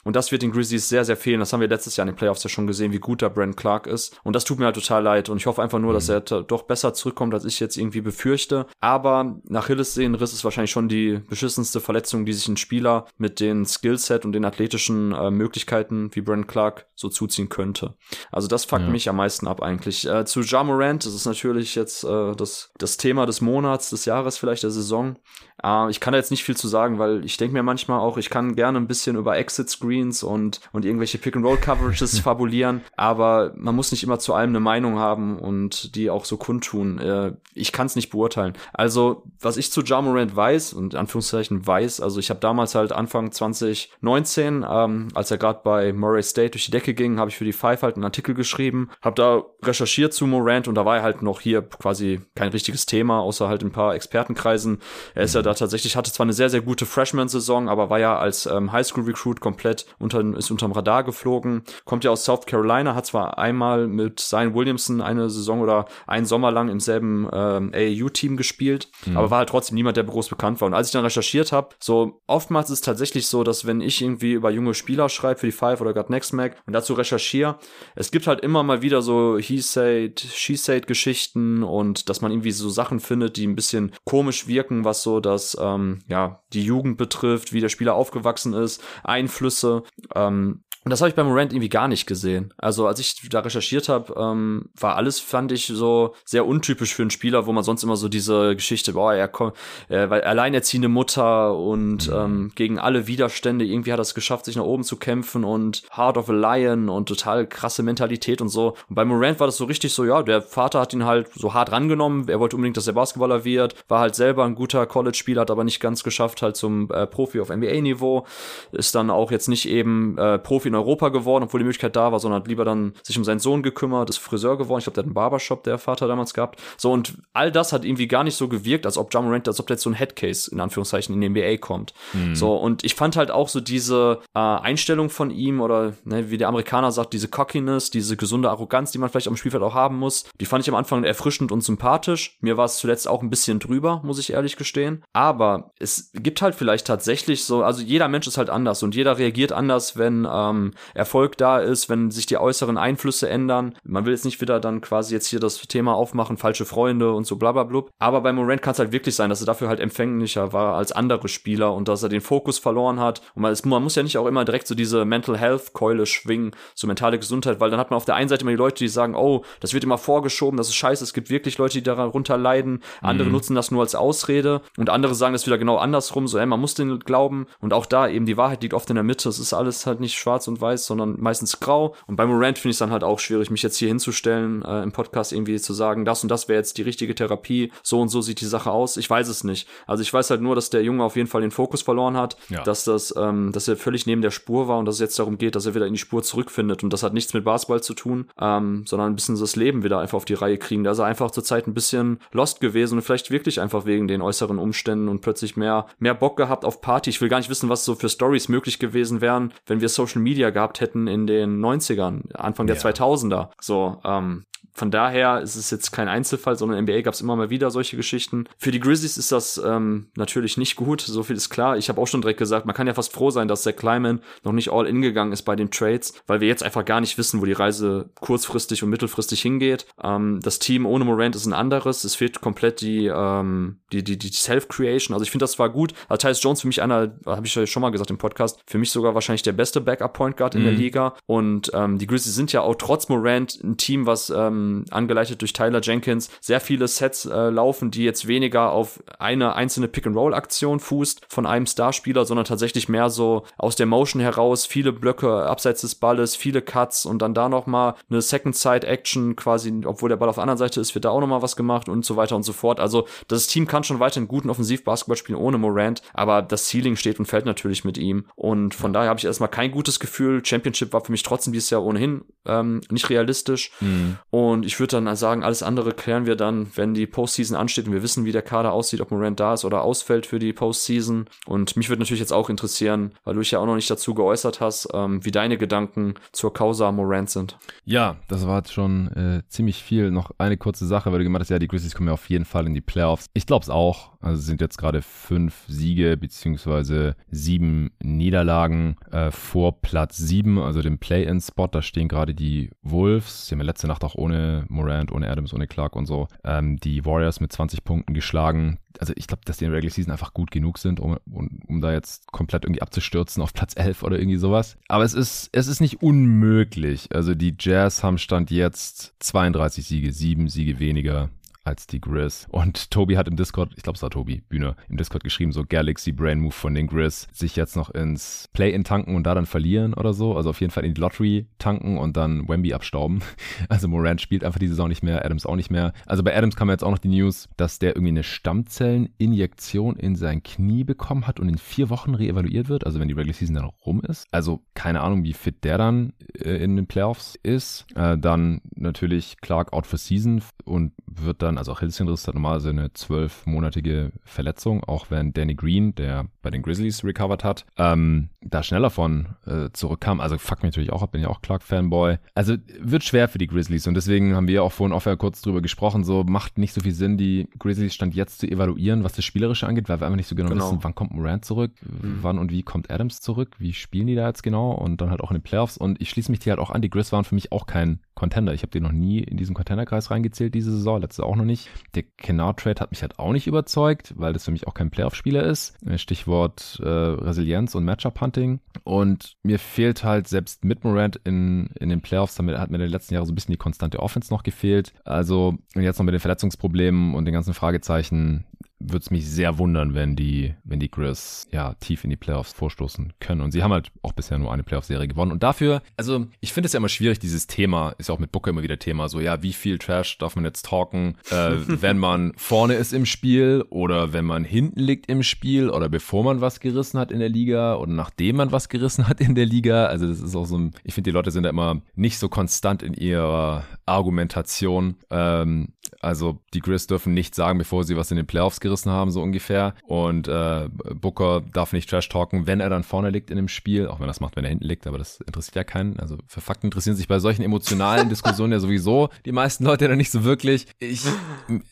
Und das wird den Grizzlies sehr, sehr fehlen. Das haben wir letztes Jahr in den Playoffs ja schon gesehen, wie gut der Brent Clark ist. Und das tut mir halt total leid. Und ich hoffe einfach nur, mhm. dass er doch besser zurückkommt, als ich jetzt irgendwie befürchte. Aber nach Hilles Riss ist wahrscheinlich schon die beschissenste Verletzung, die sich ein Spieler mit den Skillset und den athletischen äh, Möglichkeiten wie Brent Clark so zuziehen könnte. Also das fuckt ja. mich am meisten ab eigentlich. Äh, zu Ja Morant, das ist natürlich jetzt äh, das, das Thema des Monats, des Jahres vielleicht, der Saison. Äh, ich kann da jetzt nicht viel zu sagen, weil ich denke mir manchmal auch, ich kann gerne ein bisschen über Exit Screens und, und irgendwelche Pick-and-Roll-Coverages fabulieren, aber man muss nicht immer zu allem eine Meinung haben und die auch so kundtun. Äh, ich kann es nicht beurteilen. Also, was ich zu Ja Morant weiß, und Anführungszeichen weiß, also ich habe damals halt Anfang 2019, ähm, als er gerade bei Murray State durch die Decke ging, habe ich für die Five halt einen Artikel geschrieben, habe da recherchiert zu Morant und da war er halt noch hier quasi kein richtiges Thema, außer halt ein paar Expertenkreisen. Er ist ja da tatsächlich, hatte zwar eine sehr, sehr gute Freshman-Saison, aber war ja als ähm, Highschool-Recruit komplett unter, ist unterm Radar geflogen. Kommt ja aus South Carolina, hat zwar einmal mit Zion Williamson eine Saison oder einen Sommer lang im selben ähm, AAU-Team gespielt, mhm. aber war halt trotzdem niemand, der groß bekannt war. Und als ich dann recherchiert habe, so oftmals ist es tatsächlich so, dass wenn ich irgendwie über junge Spieler schreibe für die Five oder God Next Mac und dazu recherchiere, es gibt halt immer mal wieder so He said, She said Geschichten und dass man irgendwie so Sachen findet, die ein bisschen komisch wirken, was so das ähm, ja die Jugend betrifft, wie der Spieler aufgewachsen ist, Einflüsse. Ähm, und das habe ich bei Morant irgendwie gar nicht gesehen. Also als ich da recherchiert habe, ähm, war alles, fand ich, so sehr untypisch für einen Spieler, wo man sonst immer so diese Geschichte, boah, er kommt, äh, weil alleinerziehende Mutter und mhm. ähm, gegen alle Widerstände, irgendwie hat er es geschafft, sich nach oben zu kämpfen und Heart of a Lion und total krasse Mentalität und so. Und bei Morant war das so richtig so, ja, der Vater hat ihn halt so hart rangenommen, er wollte unbedingt, dass er Basketballer wird, war halt selber ein guter College-Spieler, hat aber nicht ganz geschafft, halt zum äh, Profi auf NBA-Niveau, ist dann auch jetzt nicht eben äh, Profi in Europa geworden, obwohl die Möglichkeit da war, sondern hat lieber dann sich um seinen Sohn gekümmert, ist Friseur geworden. Ich glaube, der hat einen Barbershop, der Vater damals gehabt. So, und all das hat irgendwie gar nicht so gewirkt, als ob Jamorant, als ob der jetzt so ein Headcase in Anführungszeichen in die NBA kommt. Mhm. So, und ich fand halt auch so diese äh, Einstellung von ihm oder ne, wie der Amerikaner sagt, diese Cockiness, diese gesunde Arroganz, die man vielleicht am Spielfeld auch haben muss, die fand ich am Anfang erfrischend und sympathisch. Mir war es zuletzt auch ein bisschen drüber, muss ich ehrlich gestehen. Aber es gibt halt vielleicht tatsächlich so, also jeder Mensch ist halt anders und jeder reagiert anders, wenn ähm, Erfolg da ist, wenn sich die äußeren Einflüsse ändern. Man will jetzt nicht wieder dann quasi jetzt hier das Thema aufmachen, falsche Freunde und so bla bla blub. Aber bei Morant kann es halt wirklich sein, dass er dafür halt empfänglicher war als andere Spieler und dass er den Fokus verloren hat. Und man, man muss ja nicht auch immer direkt so diese Mental Health Keule schwingen, so mentale Gesundheit, weil dann hat man auf der einen Seite immer die Leute, die sagen, oh, das wird immer vorgeschoben, das ist scheiße, es gibt wirklich Leute, die darunter leiden. Andere mhm. nutzen das nur als Ausrede und andere sagen das wieder genau andersrum, so, ey, man muss den glauben und auch da eben die Wahrheit liegt oft in der Mitte. Es ist alles halt nicht schwarz und weiß, sondern meistens grau. Und bei Morant finde ich es dann halt auch schwierig, mich jetzt hier hinzustellen, äh, im Podcast irgendwie zu sagen, das und das wäre jetzt die richtige Therapie, so und so sieht die Sache aus. Ich weiß es nicht. Also ich weiß halt nur, dass der Junge auf jeden Fall den Fokus verloren hat, ja. dass das, ähm, dass er völlig neben der Spur war und dass es jetzt darum geht, dass er wieder in die Spur zurückfindet. Und das hat nichts mit Basketball zu tun, ähm, sondern ein bisschen das Leben wieder einfach auf die Reihe kriegen. Da ist er einfach zur Zeit ein bisschen lost gewesen und vielleicht wirklich einfach wegen den äußeren Umständen und plötzlich mehr, mehr Bock gehabt auf Party. Ich will gar nicht wissen, was so für Stories möglich gewesen wären, wenn wir Social Media gehabt hätten in den 90ern, Anfang der ja. 2000er. So, ähm, von daher ist es jetzt kein Einzelfall, sondern in NBA gab es immer mal wieder solche Geschichten. Für die Grizzlies ist das ähm, natürlich nicht gut, so viel ist klar. Ich habe auch schon direkt gesagt, man kann ja fast froh sein, dass der Kleiman noch nicht all in gegangen ist bei den Trades, weil wir jetzt einfach gar nicht wissen, wo die Reise kurzfristig und mittelfristig hingeht. Ähm, das Team ohne Morant ist ein anderes. Es fehlt komplett die, ähm, die, die, die Self-Creation. Also ich finde das zwar gut. Also Tyus Jones für mich einer, habe ich ja schon mal gesagt im Podcast, für mich sogar wahrscheinlich der beste Backup-Point Guard in mhm. der Liga. Und ähm, die Grizzlies sind ja auch trotz Morant ein Team, was ähm, angeleitet durch Tyler Jenkins, sehr viele Sets äh, laufen, die jetzt weniger auf eine einzelne Pick-and-Roll-Aktion fußt von einem Starspieler, sondern tatsächlich mehr so aus der Motion heraus, viele Blöcke abseits des Balles, viele Cuts und dann da nochmal eine Second-Side-Action quasi, obwohl der Ball auf der anderen Seite ist, wird da auch nochmal was gemacht und so weiter und so fort. Also das Team kann schon weiter einen guten Offensiv-Basketball spielen ohne Morant, aber das Ceiling steht und fällt natürlich mit ihm und von daher habe ich erstmal kein gutes Gefühl. Championship war für mich trotzdem dieses Jahr ohnehin ähm, nicht realistisch mhm. und ich würde dann sagen, alles andere klären wir dann, wenn die Postseason ansteht und wir wissen, wie der Kader aussieht, ob Morant da ist oder ausfällt für die Postseason und mich würde natürlich jetzt auch interessieren, weil du dich ja auch noch nicht dazu geäußert hast, ähm, wie deine Gedanken zur Causa Morant sind. Ja, das war jetzt schon äh, ziemlich viel. Noch eine kurze Sache, weil du gemeint hast, ja, die Grizzlies kommen ja auf jeden Fall in die Playoffs. Ich glaube es auch. Also sind jetzt gerade fünf Siege beziehungsweise sieben Niederlagen äh, vor Platz sieben, also dem Play-in-Spot. Da stehen gerade die Wolves. Sie haben ja letzte Nacht auch ohne Morant, ohne Adams, ohne Clark und so ähm, die Warriors mit 20 Punkten geschlagen also ich glaube, dass die in der Regular Season einfach gut genug sind, um, um, um da jetzt komplett irgendwie abzustürzen auf Platz 11 oder irgendwie sowas. Aber es ist, es ist nicht unmöglich. Also die Jazz haben Stand jetzt 32 Siege, sieben Siege weniger als die Grizz. Und Tobi hat im Discord, ich glaube es war Tobi, Bühne, im Discord geschrieben, so Galaxy Brain Move von den Grizz, sich jetzt noch ins Play-In tanken und da dann verlieren oder so. Also auf jeden Fall in die Lottery tanken und dann Wemby abstauben. Also Morant spielt einfach die Saison nicht mehr, Adams auch nicht mehr. Also bei Adams kam jetzt auch noch die News, dass der irgendwie eine Stammzelleninjektion in sein Knie bekommen hat und in vier Wochen reevaluiert wird, also wenn die Regular Season dann rum ist. Also keine Ahnung, wie fit der dann äh, in den Playoffs ist. Äh, dann natürlich Clark out for Season und wird dann also Achillessehnenriss hat normalerweise eine zwölfmonatige Verletzung, auch wenn Danny Green, der bei den Grizzlies recovered hat, ähm, da schneller von äh, zurückkam. Also fuck mich natürlich auch ab, bin ja auch Clark-Fanboy. Also wird schwer für die Grizzlies und deswegen haben wir auch vorhin offen kurz drüber gesprochen, so macht nicht so viel Sinn, die Grizzlies stand jetzt zu evaluieren, was das Spielerische angeht, weil wir einfach nicht so genau, genau. wissen, wann kommt Morant zurück, mhm. wann und wie kommt Adams zurück, wie spielen die da jetzt genau und dann halt auch in den Playoffs und ich schließe mich hier halt auch an, die Grizz waren für mich auch kein Contender. Ich habe die noch nie in diesen Contender-Kreis reingezählt diese Saison, letzte auch noch nicht. Der Kennard-Trade hat mich halt auch nicht überzeugt, weil das für mich auch kein Playoff-Spieler ist. Stichwort äh, Resilienz und Matchup-Hunting. Und mir fehlt halt selbst mit Morant in, in den Playoffs, damit hat mir in den letzten Jahren so ein bisschen die konstante Offense noch gefehlt. Also jetzt noch mit den Verletzungsproblemen und den ganzen Fragezeichen würde es mich sehr wundern, wenn die, wenn die Grizz ja tief in die Playoffs vorstoßen können. Und sie haben halt auch bisher nur eine Playoff-Serie gewonnen. Und dafür, also ich finde es ja immer schwierig, dieses Thema, ist ja auch mit Booker immer wieder Thema, so ja, wie viel Trash darf man jetzt talken, äh, wenn man vorne ist im Spiel oder wenn man hinten liegt im Spiel oder bevor man was gerissen hat in der Liga oder nachdem man was gerissen hat in der Liga. Also das ist auch so ein, ich finde, die Leute sind da immer nicht so konstant in ihrer Argumentation. Ähm, also die Grizz dürfen nicht sagen, bevor sie was in den Playoffs gerissen haben, so ungefähr. Und äh, Booker darf nicht Trash talken, wenn er dann vorne liegt in dem Spiel, auch wenn er das macht, wenn er hinten liegt, aber das interessiert ja keinen. Also für Fakten interessieren sich bei solchen emotionalen Diskussionen ja sowieso die meisten Leute dann nicht so wirklich. Ich,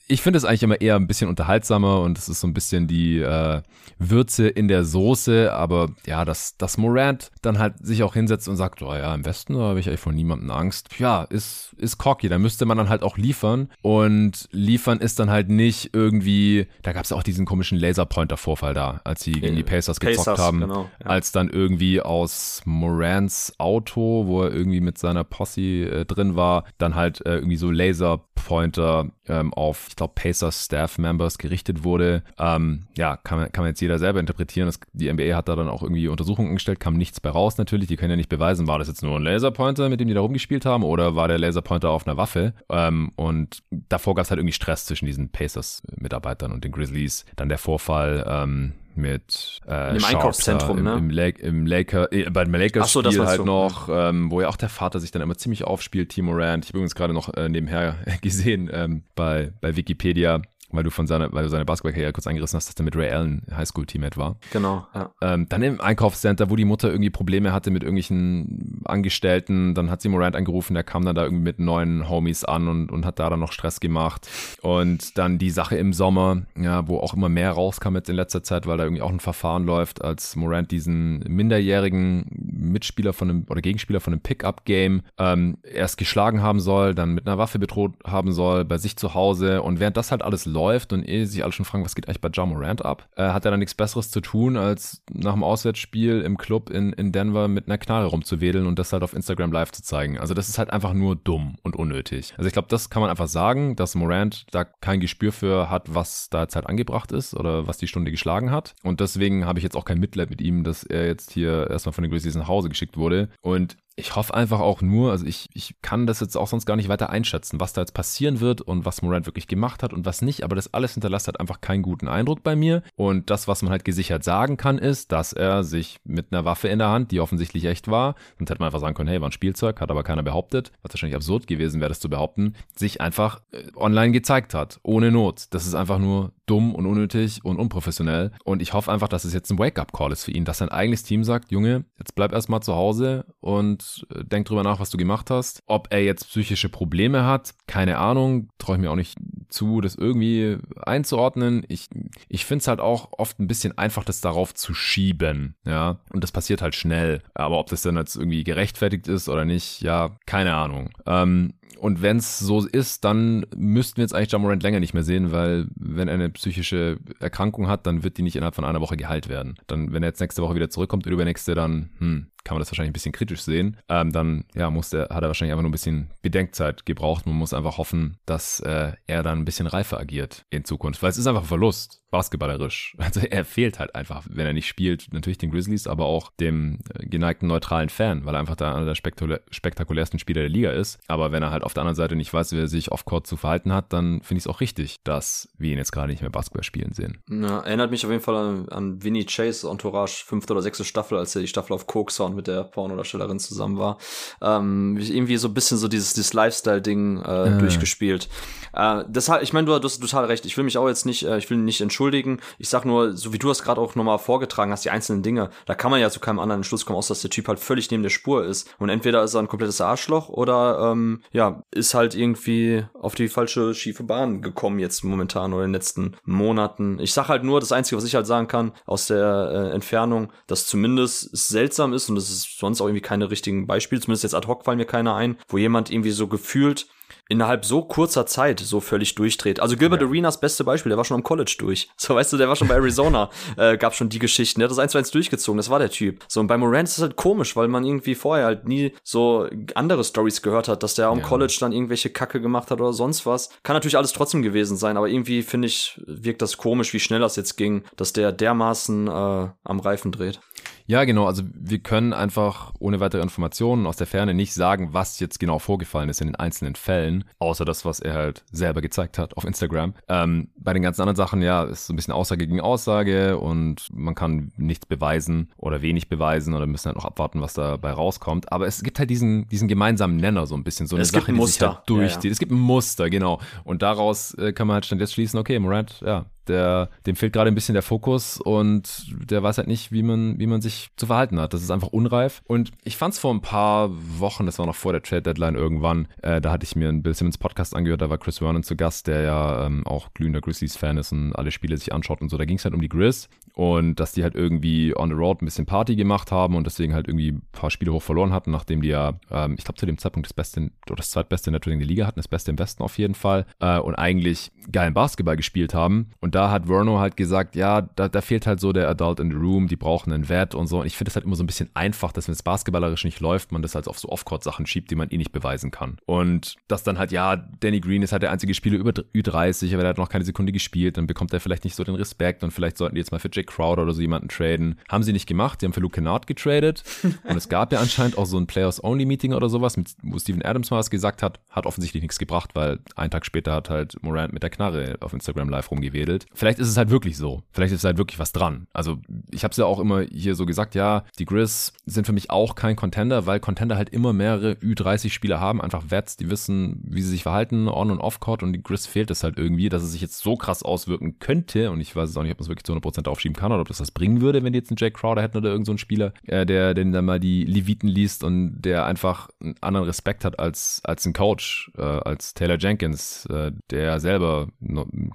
ich finde es eigentlich immer eher ein bisschen unterhaltsamer und es ist so ein bisschen die äh, Würze in der Soße, aber ja, dass, dass Morant dann halt sich auch hinsetzt und sagt, oh ja, im Westen habe ich eigentlich vor niemandem Angst. Ja, ist, ist cocky, da müsste man dann halt auch liefern und liefern ist dann halt nicht irgendwie, da gab es auch diesen komischen Laserpointer-Vorfall da, als sie gegen die Pacers gezockt Pacers, haben, genau, ja. als dann irgendwie aus Morants Auto, wo er irgendwie mit seiner Posse äh, drin war, dann halt äh, irgendwie so Laserpointer ähm, auf, ich glaube, Pacers Staff-Members gerichtet wurde. Ähm, ja, kann man, kann man jetzt jeder selber interpretieren. Das, die NBA hat da dann auch irgendwie Untersuchungen gestellt, kam nichts bei raus natürlich. Die können ja nicht beweisen, war das jetzt nur ein Laserpointer, mit dem die da rumgespielt haben, oder war der Laserpointer auf einer Waffe? Ähm, und davor gab es halt irgendwie Stress zwischen diesen Pacers-Mitarbeitern und den Grizzlies. Dann der Vorfall, ähm, mit äh, im Einkaufszentrum, im, ne? Im, Lake, im Laker, äh, beim Lakers so, Spiel halt noch, ähm, wo ja auch der Vater sich dann immer ziemlich aufspielt, Timo Rand. Ich habe übrigens gerade noch äh, nebenher gesehen ähm, bei bei Wikipedia weil du von seiner, weil du seine Basketballkarriere kurz eingerissen hast, dass er mit Ray Allen Highschool-Teammate war. Genau. Ja. Ähm, dann im Einkaufscenter, wo die Mutter irgendwie Probleme hatte mit irgendwelchen Angestellten, dann hat sie Morant angerufen, der kam dann da irgendwie mit neuen Homies an und, und hat da dann noch Stress gemacht. Und dann die Sache im Sommer, ja, wo auch immer mehr rauskam jetzt in letzter Zeit, weil da irgendwie auch ein Verfahren läuft, als Morant diesen minderjährigen Mitspieler von einem oder Gegenspieler von einem Pickup-Game ähm, erst geschlagen haben soll, dann mit einer Waffe bedroht haben soll, bei sich zu Hause und während das halt alles läuft, läuft und eh sich alle schon fragen, was geht eigentlich bei John Morant ab, äh, hat er dann nichts Besseres zu tun, als nach dem Auswärtsspiel im Club in, in Denver mit einer Knarre rumzuwedeln und das halt auf Instagram live zu zeigen. Also das ist halt einfach nur dumm und unnötig. Also ich glaube, das kann man einfach sagen, dass Morant da kein Gespür für hat, was da jetzt halt angebracht ist oder was die Stunde geschlagen hat. Und deswegen habe ich jetzt auch kein Mitleid mit ihm, dass er jetzt hier erstmal von den Grizzlies nach Hause geschickt wurde. Und ich hoffe einfach auch nur, also ich, ich kann das jetzt auch sonst gar nicht weiter einschätzen, was da jetzt passieren wird und was Morant wirklich gemacht hat und was nicht, aber das alles hinterlässt halt einfach keinen guten Eindruck bei mir. Und das, was man halt gesichert sagen kann, ist, dass er sich mit einer Waffe in der Hand, die offensichtlich echt war, und hätte man einfach sagen können, hey, war ein Spielzeug, hat aber keiner behauptet, was wahrscheinlich absurd gewesen wäre, das zu behaupten, sich einfach äh, online gezeigt hat, ohne Not. Das ist einfach nur dumm und unnötig und unprofessionell. Und ich hoffe einfach, dass es jetzt ein Wake-up-Call ist für ihn, dass sein eigenes Team sagt, Junge, jetzt bleib erstmal zu Hause und äh, denk drüber nach, was du gemacht hast. Ob er jetzt psychische Probleme hat, keine Ahnung, traue ich mir auch nicht zu, das irgendwie einzuordnen. Ich, ich finde es halt auch oft ein bisschen einfach, das darauf zu schieben, ja. Und das passiert halt schnell. Aber ob das dann jetzt irgendwie gerechtfertigt ist oder nicht, ja, keine Ahnung. Ähm, und wenn es so ist, dann müssten wir jetzt eigentlich Jamorant länger nicht mehr sehen, weil wenn er eine psychische Erkrankung hat, dann wird die nicht innerhalb von einer Woche geheilt werden. Dann, wenn er jetzt nächste Woche wieder zurückkommt, übernächste, dann, hm, kann man das wahrscheinlich ein bisschen kritisch sehen. Ähm, dann ja, muss der, hat er wahrscheinlich einfach nur ein bisschen Bedenkzeit gebraucht. Man muss einfach hoffen, dass äh, er dann ein bisschen reifer agiert in Zukunft, weil es ist einfach ein Verlust, basketballerisch. Also er fehlt halt einfach, wenn er nicht spielt, natürlich den Grizzlies, aber auch dem äh, geneigten neutralen Fan, weil er einfach da einer der spektakulär, spektakulärsten Spieler der Liga ist. Aber wenn er halt auf der anderen Seite nicht weiß, wie er sich off-court zu verhalten hat, dann finde ich es auch richtig, dass wir ihn jetzt gerade nicht mehr Basketball spielen sehen. Ja, erinnert mich auf jeden Fall an, an Vinny Chase, Entourage, fünfte oder sechste Staffel, als er die Staffel auf Coke Sound mit der Pornodarstellerin zusammen war. Ähm, irgendwie so ein bisschen so dieses, dieses Lifestyle-Ding äh, äh. durchgespielt. Äh, deshalb, ich meine, du, du hast total recht. Ich will mich auch jetzt nicht, äh, ich will nicht entschuldigen. Ich sag nur, so wie du das gerade auch nochmal vorgetragen hast, die einzelnen Dinge, da kann man ja zu keinem anderen Schluss kommen, außer dass der Typ halt völlig neben der Spur ist. Und entweder ist er ein komplettes Arschloch oder ähm, ja, ist halt irgendwie auf die falsche schiefe Bahn gekommen jetzt momentan oder in den letzten Monaten. Ich sag halt nur, das Einzige, was ich halt sagen kann aus der äh, Entfernung, dass zumindest es seltsam ist und es ist sonst auch irgendwie keine richtigen Beispiele, zumindest jetzt ad hoc fallen mir keine ein, wo jemand irgendwie so gefühlt innerhalb so kurzer Zeit so völlig durchdreht. Also Gilbert ja. Arenas beste Beispiel, der war schon am College durch. So, weißt du, der war schon bei Arizona, äh, gab schon die Geschichten. Der hat das eins zu eins durchgezogen, das war der Typ. So, und bei Morant ist es halt komisch, weil man irgendwie vorher halt nie so andere Stories gehört hat, dass der am ja. College dann irgendwelche Kacke gemacht hat oder sonst was. Kann natürlich alles trotzdem gewesen sein, aber irgendwie finde ich, wirkt das komisch, wie schnell das jetzt ging, dass der dermaßen äh, am Reifen dreht. Ja, genau. Also wir können einfach ohne weitere Informationen aus der Ferne nicht sagen, was jetzt genau vorgefallen ist in den einzelnen Fällen, außer das, was er halt selber gezeigt hat auf Instagram. Ähm, bei den ganzen anderen Sachen, ja, ist so ein bisschen Aussage gegen Aussage und man kann nichts beweisen oder wenig beweisen oder müssen halt noch abwarten, was dabei rauskommt. Aber es gibt halt diesen, diesen gemeinsamen Nenner so ein bisschen, so eine es Sache, die sich halt durchzieht. Ja, ja. Es gibt ein Muster, genau. Und daraus äh, kann man halt stand jetzt schließen, okay, Morant, ja, der, dem fehlt gerade ein bisschen der Fokus und der weiß halt nicht, wie man, wie man sich zu verhalten hat. Das ist einfach unreif. Und ich fand es vor ein paar Wochen, das war noch vor der Trade Deadline irgendwann, äh, da hatte ich mir einen Bill Simmons Podcast angehört, da war Chris Vernon zu Gast, der ja ähm, auch glühender Grizzlies-Fan ist und alle Spiele sich anschaut und so. Da ging es halt um die Grizz und dass die halt irgendwie on the road ein bisschen Party gemacht haben und deswegen halt irgendwie ein paar Spiele hoch verloren hatten, nachdem die ja, ähm, ich glaube zu dem Zeitpunkt das Beste oder das zweitbeste in der Liga hatten, das Beste im Westen auf jeden Fall äh, und eigentlich geilen Basketball gespielt haben und da hat Verno halt gesagt, ja, da, da fehlt halt so der Adult in the Room, die brauchen einen Wert und so. Und ich finde es halt immer so ein bisschen einfach, dass wenn es basketballerisch nicht läuft, man das halt auf so Off-Court-Sachen schiebt, die man eh nicht beweisen kann. Und dass dann halt, ja, Danny Green ist halt der einzige Spieler über Ü30, aber er hat noch keine Sekunde gespielt, dann bekommt er vielleicht nicht so den Respekt und vielleicht sollten die jetzt mal für Jake Crowder oder so jemanden traden. Haben sie nicht gemacht, sie haben für Luke Kennard getradet und es gab ja anscheinend auch so ein Players-Only-Meeting oder sowas, mit, wo Steven Adams mal was gesagt hat, hat offensichtlich nichts gebracht, weil einen Tag später hat halt Morant mit der Knarre auf Instagram live rumgewedelt. Vielleicht ist es halt wirklich so. Vielleicht ist halt wirklich was dran. Also ich habe es ja auch immer hier so gesagt, ja, die Grizz sind für mich auch kein Contender, weil Contender halt immer mehrere Ü30-Spieler haben, einfach Vets, die wissen, wie sie sich verhalten, on- und off-court und die Grizz fehlt es halt irgendwie, dass es sich jetzt so krass auswirken könnte und ich weiß es auch nicht, ob man es wirklich zu 100% aufschieben kann oder ob das was bringen würde, wenn die jetzt einen Jake Crowder hätten oder irgendeinen so Spieler, äh, der den dann mal die Leviten liest und der einfach einen anderen Respekt hat als, als ein Coach, äh, als Taylor Jenkins, äh, der selber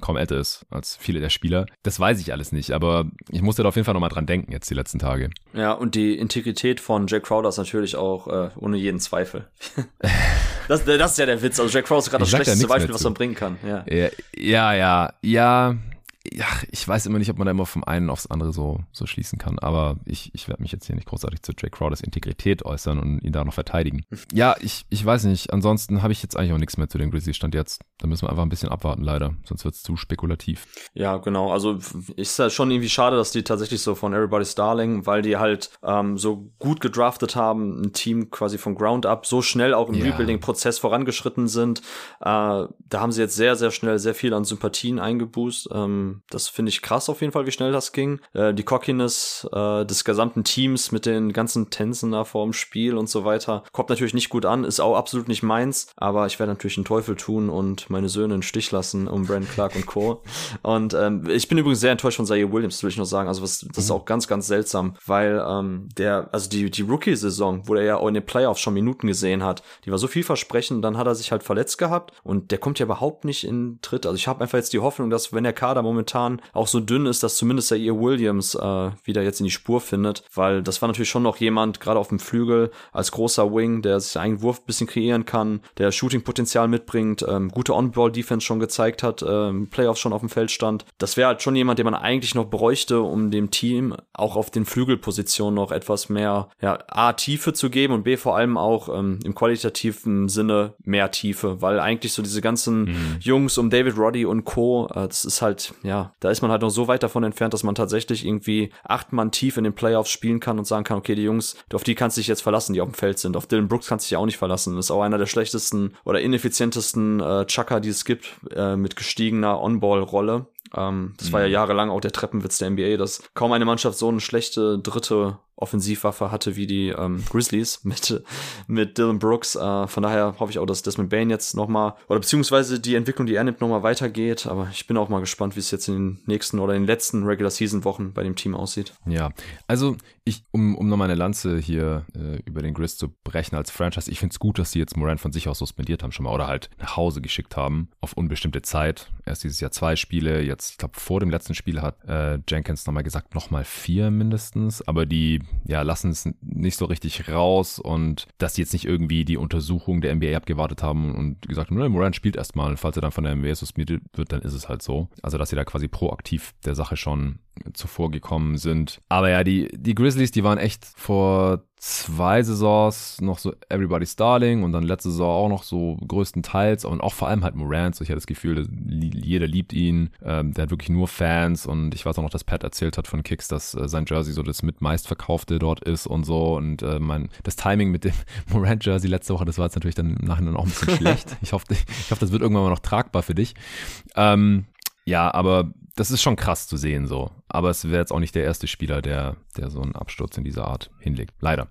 kaum älter ist als viele der Spieler. Das weiß ich alles nicht, aber ich musste da auf jeden Fall nochmal dran denken jetzt die letzten Tage. Ja, und die Integrität von Jack Crowder ist natürlich auch äh, ohne jeden Zweifel. Das, das ist ja der Witz. Also Jack Crow ist gerade das schlechteste Beispiel, was man bringen kann. Ja, ja, ja. ja ja, ich weiß immer nicht, ob man da immer vom einen aufs andere so, so schließen kann. Aber ich, ich werde mich jetzt hier nicht großartig zu Jake Crowders Integrität äußern und ihn da noch verteidigen. Ja, ich, ich weiß nicht. Ansonsten habe ich jetzt eigentlich auch nichts mehr zu den Grizzlies Stand jetzt. Da müssen wir einfach ein bisschen abwarten, leider. Sonst wird es zu spekulativ. Ja, genau. Also ist ja schon irgendwie schade, dass die tatsächlich so von Everybody's Darling, weil die halt ähm, so gut gedraftet haben, ein Team quasi von Ground Up so schnell auch im ja. Rebuilding-Prozess vorangeschritten sind. Äh, da haben sie jetzt sehr, sehr schnell sehr viel an Sympathien eingeboost. Ähm, das finde ich krass auf jeden Fall, wie schnell das ging. Äh, die Cockiness äh, des gesamten Teams mit den ganzen Tänzen da vor dem Spiel und so weiter kommt natürlich nicht gut an, ist auch absolut nicht meins, aber ich werde natürlich einen Teufel tun und meine Söhne in Stich lassen um Brandon Clark und Co. Und ähm, ich bin übrigens sehr enttäuscht von Zaire Williams, will ich noch sagen. Also was, das ist mhm. auch ganz, ganz seltsam, weil ähm, der, also die, die Rookie-Saison, wo er ja auch in den Playoffs schon Minuten gesehen hat, die war so vielversprechend, dann hat er sich halt verletzt gehabt und der kommt ja überhaupt nicht in Tritt. Also ich habe einfach jetzt die Hoffnung, dass wenn der Kader momentan auch so dünn ist, dass zumindest ihr Williams äh, wieder jetzt in die Spur findet, weil das war natürlich schon noch jemand, gerade auf dem Flügel, als großer Wing, der sich einen Wurf ein bisschen kreieren kann, der Shooting-Potenzial mitbringt, ähm, gute On-Ball-Defense schon gezeigt hat, ähm, Playoffs schon auf dem Feld stand. Das wäre halt schon jemand, den man eigentlich noch bräuchte, um dem Team auch auf den Flügelpositionen noch etwas mehr, ja, A, Tiefe zu geben und B, vor allem auch ähm, im qualitativen Sinne mehr Tiefe, weil eigentlich so diese ganzen mhm. Jungs um David Roddy und Co., äh, das ist halt, ja, da ist man halt noch so weit davon entfernt, dass man tatsächlich irgendwie acht Mann tief in den Playoffs spielen kann und sagen kann, okay, die Jungs, auf die kannst du dich jetzt verlassen, die auf dem Feld sind. Auf Dylan Brooks kannst du dich auch nicht verlassen. Das ist auch einer der schlechtesten oder ineffizientesten äh, Chucker, die es gibt, äh, mit gestiegener On-Ball-Rolle. Ähm, das mhm. war ja mhm. jahrelang auch der Treppenwitz der NBA, dass kaum eine Mannschaft so eine schlechte dritte Offensivwaffe hatte wie die ähm, Grizzlies mit, mit Dylan Brooks. Äh, von daher hoffe ich auch, dass Desmond Bain jetzt nochmal, oder beziehungsweise die Entwicklung, die er nimmt, nochmal weitergeht. Aber ich bin auch mal gespannt, wie es jetzt in den nächsten oder in den letzten Regular Season Wochen bei dem Team aussieht. Ja, also ich, um, um nochmal eine Lanze hier äh, über den Grizz zu brechen als Franchise, ich finde es gut, dass sie jetzt Moran von sich aus suspendiert haben schon mal oder halt nach Hause geschickt haben auf unbestimmte Zeit. Erst dieses Jahr zwei Spiele, jetzt, ich glaube, vor dem letzten Spiel hat äh, Jenkins nochmal gesagt, nochmal vier mindestens, aber die ja, lassen es nicht so richtig raus und dass die jetzt nicht irgendwie die Untersuchung der NBA abgewartet haben und gesagt haben, Moran spielt erstmal, falls er dann von der NBA suspendiert wird, dann ist es halt so. Also, dass sie da quasi proaktiv der Sache schon zuvor gekommen sind. Aber ja, die, die Grizzlies, die waren echt vor zwei Saisons noch so Everybody's Darling und dann letzte Saison auch noch so größtenteils und auch vor allem halt Morant. So ich hatte das Gefühl, jeder liebt ihn. Ähm, der hat wirklich nur Fans und ich weiß auch noch, dass Pat erzählt hat von Kicks, dass äh, sein Jersey so das mit meistverkaufte dort ist und so und äh, mein das Timing mit dem Morant Jersey letzte Woche, das war jetzt natürlich dann im Nachhinein auch ein bisschen schlecht. Ich hoffe, ich hoffe, das wird irgendwann mal noch tragbar für dich. Ähm, ja, aber das ist schon krass zu sehen so. Aber es wäre jetzt auch nicht der erste Spieler, der, der so einen Absturz in dieser Art hinlegt. Leider.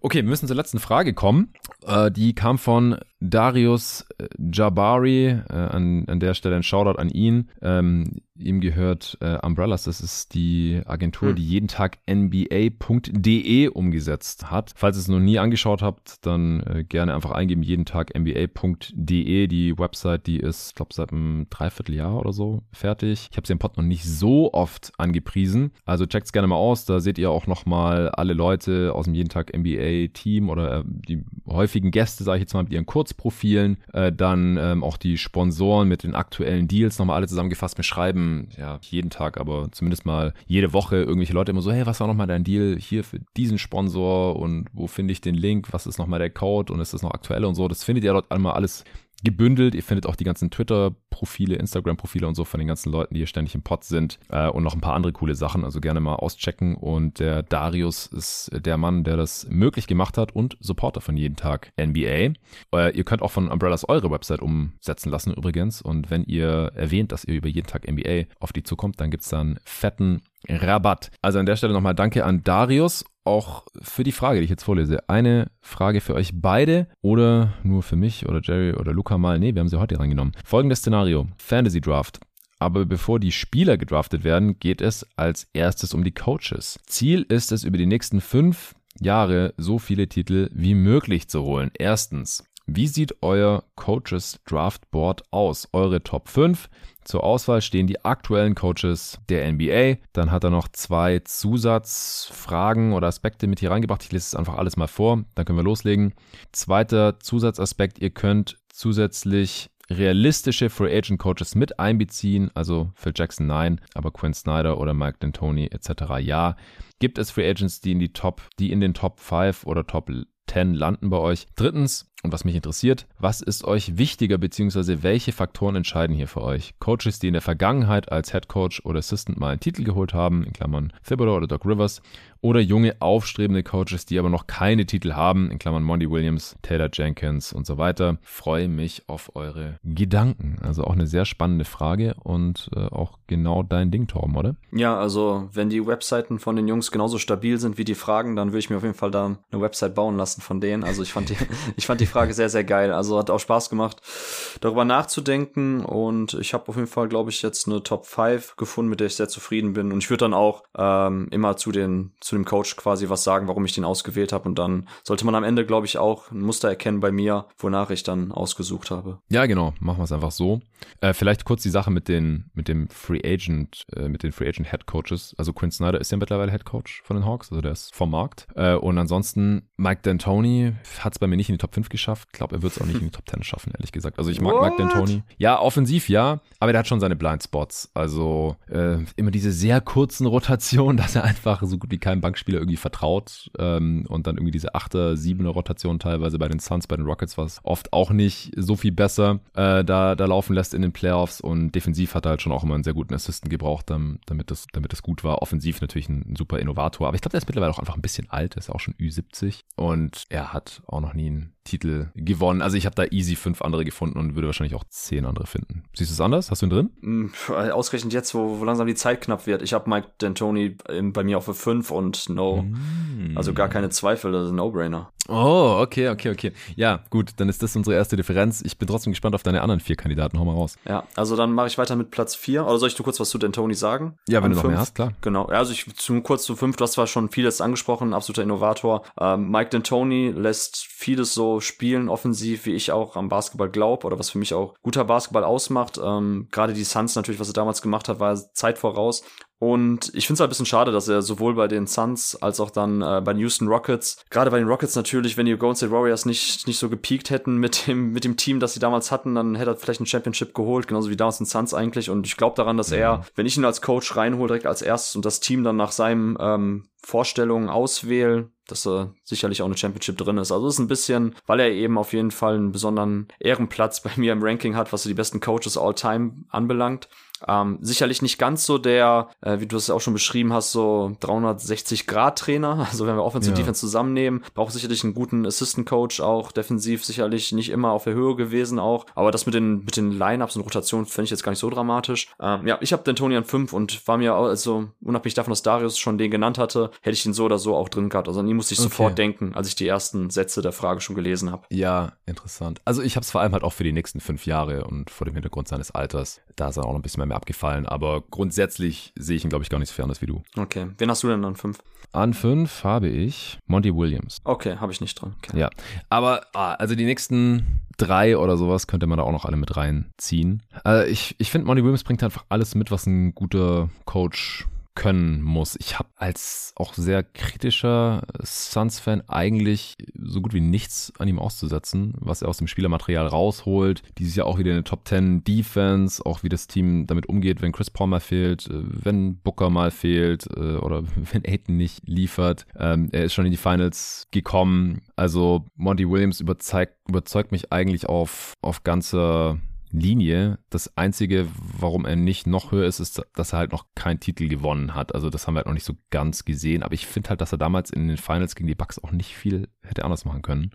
Okay, wir müssen zur letzten Frage kommen. Äh, die kam von Darius äh, Jabari. Äh, an, an der Stelle ein Shoutout an ihn. Ähm, ihm gehört äh, Umbrellas. Das ist die Agentur, hm. die jeden Tag NBA.de umgesetzt hat. Falls ihr es noch nie angeschaut habt, dann äh, gerne einfach eingeben. Jeden Tag NBA.de. Die Website, die ist, glaube seit einem Dreivierteljahr oder so fertig. Ich habe sie im Pod noch nicht so oft angeschaut angepriesen. Also checkt's gerne mal aus. Da seht ihr auch nochmal alle Leute aus dem jeden Tag NBA Team oder äh, die häufigen Gäste, sage ich jetzt mal, mit ihren Kurzprofilen. Äh, dann ähm, auch die Sponsoren mit den aktuellen Deals nochmal alle zusammengefasst. Wir schreiben ja jeden Tag, aber zumindest mal jede Woche irgendwelche Leute immer so, hey, was war nochmal dein Deal hier für diesen Sponsor und wo finde ich den Link? Was ist nochmal der Code und ist das noch aktuell und so? Das findet ihr dort einmal alles gebündelt. Ihr findet auch die ganzen Twitter-Profile, Instagram-Profile und so von den ganzen Leuten, die hier ständig im Pod sind äh, und noch ein paar andere coole Sachen. Also gerne mal auschecken. Und der Darius ist der Mann, der das möglich gemacht hat und Supporter von jeden Tag NBA. Äh, ihr könnt auch von Umbrellas eure Website umsetzen lassen übrigens. Und wenn ihr erwähnt, dass ihr über jeden Tag NBA auf die zukommt, dann gibt's dann fetten Rabatt. Also an der Stelle nochmal danke an Darius auch für die Frage, die ich jetzt vorlese. Eine Frage für euch beide oder nur für mich oder Jerry oder Luca mal. Nee, wir haben sie heute reingenommen. Folgendes Szenario. Fantasy Draft. Aber bevor die Spieler gedraftet werden, geht es als erstes um die Coaches. Ziel ist es, über die nächsten fünf Jahre so viele Titel wie möglich zu holen. Erstens, Wie sieht euer Coaches Draft Board aus? Eure Top 5. Zur Auswahl stehen die aktuellen Coaches der NBA. Dann hat er noch zwei Zusatzfragen oder Aspekte mit hier reingebracht. Ich lese es einfach alles mal vor, dann können wir loslegen. Zweiter Zusatzaspekt, ihr könnt zusätzlich realistische Free Agent Coaches mit einbeziehen, also Phil Jackson nein, aber Quinn Snyder oder Mike D'Antoni etc. ja. Gibt es Free Agents, die in die Top, die in den Top 5 oder Top 10 landen bei euch? Drittens, und was mich interessiert, was ist euch wichtiger, beziehungsweise welche Faktoren entscheiden hier für euch? Coaches, die in der Vergangenheit als Head Coach oder Assistant mal einen Titel geholt haben, in Klammern Thibodeau oder Doc Rivers, oder junge, aufstrebende Coaches, die aber noch keine Titel haben, in Klammern Monty Williams, Taylor Jenkins und so weiter. Freue mich auf eure Gedanken. Also auch eine sehr spannende Frage und äh, auch genau dein Ding, Torben, oder? Ja, also wenn die Webseiten von den Jungs genauso stabil sind wie die Fragen, dann würde ich mir auf jeden Fall da eine Website bauen lassen von denen. Also ich fand die, ich fand die Frage sehr, sehr geil. Also hat auch Spaß gemacht, darüber nachzudenken und ich habe auf jeden Fall, glaube ich, jetzt eine Top 5 gefunden, mit der ich sehr zufrieden bin und ich würde dann auch ähm, immer zu den zu dem Coach quasi was sagen, warum ich den ausgewählt habe. Und dann sollte man am Ende, glaube ich, auch ein Muster erkennen bei mir, wonach ich dann ausgesucht habe. Ja, genau. Machen wir es einfach so. Äh, vielleicht kurz die Sache mit den, mit dem Free Agent, äh, mit den Free Agent Head Coaches. Also Quinn Snyder ist ja mittlerweile Head Coach von den Hawks, also der ist vom Markt. Äh, und ansonsten Mike D'Antoni hat es bei mir nicht in die Top 5 geschafft. Ich glaube, er wird es auch nicht in die Top 10 schaffen, ehrlich gesagt. Also ich mag What? Mike D'Antoni. Ja, offensiv ja, aber der hat schon seine Blindspots. Also äh, immer diese sehr kurzen Rotationen, dass er einfach so gut wie kein Bankspieler irgendwie vertraut ähm, und dann irgendwie diese achte, siebene Rotation teilweise bei den Suns, bei den Rockets war es oft auch nicht so viel besser äh, da, da laufen lässt in den Playoffs und defensiv hat er halt schon auch immer einen sehr guten Assisten gebraucht, damit das, damit das gut war. Offensiv natürlich ein, ein super Innovator, aber ich glaube, der ist mittlerweile auch einfach ein bisschen alt, er ist auch schon Ü70 und er hat auch noch nie einen Titel gewonnen. Also ich habe da easy fünf andere gefunden und würde wahrscheinlich auch zehn andere finden. Siehst du es anders? Hast du ihn drin? Mm, ausgerechnet jetzt, wo, wo langsam die Zeit knapp wird. Ich habe Mike D'Antoni bei mir auf für fünf und no. Mm. Also gar keine Zweifel, das ist ein No-Brainer. Oh, okay, okay, okay. Ja, gut, dann ist das unsere erste Differenz. Ich bin trotzdem gespannt auf deine anderen vier Kandidaten. Hau mal raus. Ja, also dann mache ich weiter mit Platz vier. Oder soll ich nur kurz was zu D'Antoni sagen? Ja, wenn An du noch fünf? mehr hast, klar. Genau. Also ich zum kurz zu fünf, du hast zwar schon vieles angesprochen, absoluter Innovator. Ähm, Mike D'Antoni lässt vieles so spielen, offensiv, wie ich auch am Basketball glaube oder was für mich auch guter Basketball ausmacht. Ähm, Gerade die Suns natürlich, was er damals gemacht hat, war Zeit voraus. Und ich finde es halt ein bisschen schade, dass er sowohl bei den Suns als auch dann äh, bei den Houston Rockets, gerade bei den Rockets natürlich, wenn die Golden State Warriors nicht, nicht so gepiekt hätten mit dem, mit dem Team, das sie damals hatten, dann hätte er vielleicht ein Championship geholt, genauso wie damals den Suns eigentlich. Und ich glaube daran, dass ja. er, wenn ich ihn als Coach reinhole, direkt als erstes und das Team dann nach seinem ähm, Vorstellungen auswähle, dass er sicherlich auch eine Championship drin ist. Also ist ein bisschen, weil er eben auf jeden Fall einen besonderen Ehrenplatz bei mir im Ranking hat, was so die besten Coaches all time anbelangt. Ähm, sicherlich nicht ganz so der, äh, wie du es auch schon beschrieben hast, so 360-Grad-Trainer. Also wenn wir Offense ja. und Defense zusammennehmen, braucht sicherlich einen guten Assistant-Coach auch, defensiv sicherlich nicht immer auf der Höhe gewesen auch. Aber das mit den, mit den Line-Ups und Rotationen finde ich jetzt gar nicht so dramatisch. Ähm, ja, ich habe den Tony an 5 und war mir also, unabhängig davon, dass Darius schon den genannt hatte, hätte ich ihn so oder so auch drin gehabt. Also an ihn musste ich okay. sofort denken, als ich die ersten Sätze der Frage schon gelesen habe. Ja, interessant. Also ich habe es vor allem halt auch für die nächsten fünf Jahre und vor dem Hintergrund seines Alters, da ist er auch noch ein bisschen mehr mehr abgefallen. Aber grundsätzlich sehe ich ihn, glaube ich, gar nicht so fern wie du. Okay. Wen hast du denn an fünf? An fünf habe ich Monty Williams. Okay, habe ich nicht dran. Okay. Ja. Aber, ah, also die nächsten drei oder sowas könnte man da auch noch alle mit reinziehen. Also ich, ich finde, Monty Williams bringt einfach alles mit, was ein guter Coach können muss. Ich habe als auch sehr kritischer Suns-Fan eigentlich so gut wie nichts an ihm auszusetzen, was er aus dem Spielermaterial rausholt. Dieses Jahr auch wieder in der Top 10 Defense, auch wie das Team damit umgeht, wenn Chris Paul mal fehlt, äh, wenn Booker mal fehlt äh, oder wenn Aiton nicht liefert. Ähm, er ist schon in die Finals gekommen. Also Monty Williams überzeugt, überzeugt mich eigentlich auf, auf ganzer Linie. Das Einzige, warum er nicht noch höher ist, ist, dass er halt noch keinen Titel gewonnen hat. Also das haben wir halt noch nicht so ganz gesehen. Aber ich finde halt, dass er damals in den Finals gegen die Bucks auch nicht viel hätte anders machen können.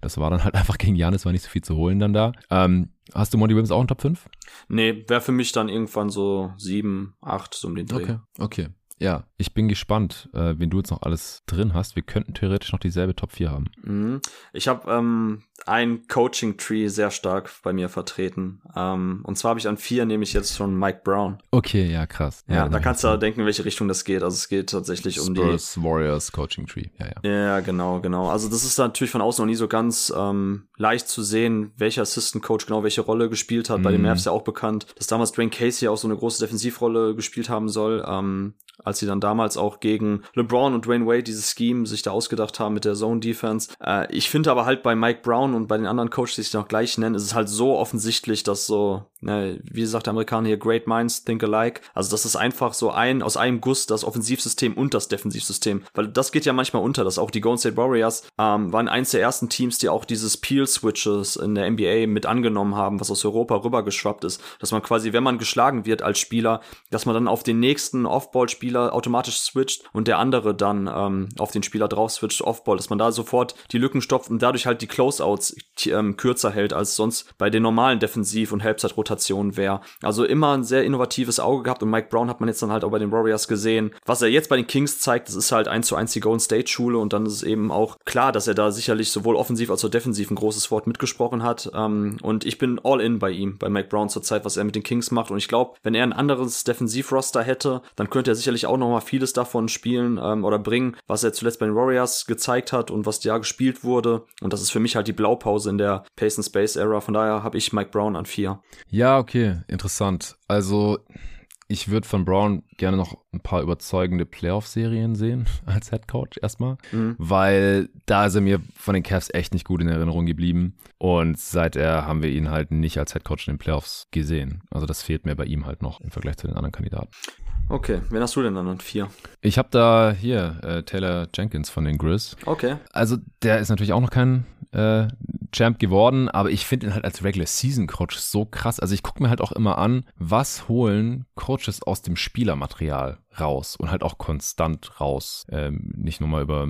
Das war dann halt einfach gegen Janis, war nicht so viel zu holen dann da. Ähm, hast du Monty Williams auch in Top 5? Nee, wäre für mich dann irgendwann so 7, 8, so um den Dreh. Okay, okay. Ja, ich bin gespannt, äh, wen du jetzt noch alles drin hast. Wir könnten theoretisch noch dieselbe Top 4 haben. Mhm. Ich habe ähm, ein Coaching-Tree sehr stark bei mir vertreten. Ähm, und zwar habe ich an vier nehme ich jetzt schon Mike Brown. Okay, ja, krass. Ja, ja da kannst du denken, in welche Richtung das geht. Also es geht tatsächlich Spurs um die Warriors Coaching Tree. Ja, ja. Ja, genau, genau. Also das ist natürlich von außen noch nie so ganz ähm, leicht zu sehen, welcher Assistant Coach genau welche Rolle gespielt hat. Mm. Bei den mhm. Mavs ja auch bekannt, dass damals Dwayne Casey auch so eine große Defensivrolle gespielt haben soll. Ähm, als sie dann damals auch gegen LeBron und Dwayne Wade dieses Scheme sich da ausgedacht haben mit der Zone Defense. Äh, ich finde aber halt bei Mike Brown und bei den anderen Coaches, die sich noch gleich nennen, ist es halt so offensichtlich, dass so, ne, wie sagt der Amerikaner hier, great minds think alike. Also das ist einfach so ein, aus einem Guss das Offensivsystem und das Defensivsystem. Weil das geht ja manchmal unter, dass auch die Golden State Warriors ähm, waren eins der ersten Teams, die auch dieses Peel-Switches in der NBA mit angenommen haben, was aus Europa rübergeschwappt ist. Dass man quasi, wenn man geschlagen wird als Spieler, dass man dann auf den nächsten Off-Ball-Spieler Spieler automatisch switcht und der andere dann ähm, auf den Spieler drauf switcht, Offball, dass man da sofort die Lücken stopft und dadurch halt die Closeouts ähm, kürzer hält, als sonst bei den normalen Defensiv- und Halbzeitrotationen wäre. Also immer ein sehr innovatives Auge gehabt und Mike Brown hat man jetzt dann halt auch bei den Warriors gesehen. Was er jetzt bei den Kings zeigt, das ist halt eins zu eins die Golden State Schule und dann ist eben auch klar, dass er da sicherlich sowohl offensiv als auch defensiv ein großes Wort mitgesprochen hat. Ähm, und ich bin all in bei ihm, bei Mike Brown zur Zeit, was er mit den Kings macht. Und ich glaube, wenn er ein anderes Defensivroster hätte, dann könnte er sicherlich auch noch mal vieles davon spielen ähm, oder bringen, was er zuletzt bei den Warriors gezeigt hat und was da gespielt wurde. Und das ist für mich halt die Blaupause in der Pace and Space Era. Von daher habe ich Mike Brown an vier. Ja, okay, interessant. Also ich würde von Brown gerne noch ein paar überzeugende Playoff-Serien sehen als Head Coach erstmal, mhm. weil da ist er mir von den Cavs echt nicht gut in Erinnerung geblieben und seither haben wir ihn halt nicht als Head Coach in den Playoffs gesehen. Also das fehlt mir bei ihm halt noch im Vergleich zu den anderen Kandidaten. Okay, wen hast du denn dann an vier? Ich habe da hier äh, Taylor Jenkins von den Grizz. Okay. Also der ist natürlich auch noch kein äh, Champ geworden, aber ich finde ihn halt als Regular Season Coach so krass. Also ich gucke mir halt auch immer an, was holen Coaches aus dem Spielermaterial raus und halt auch konstant raus. Ähm, nicht nur mal über,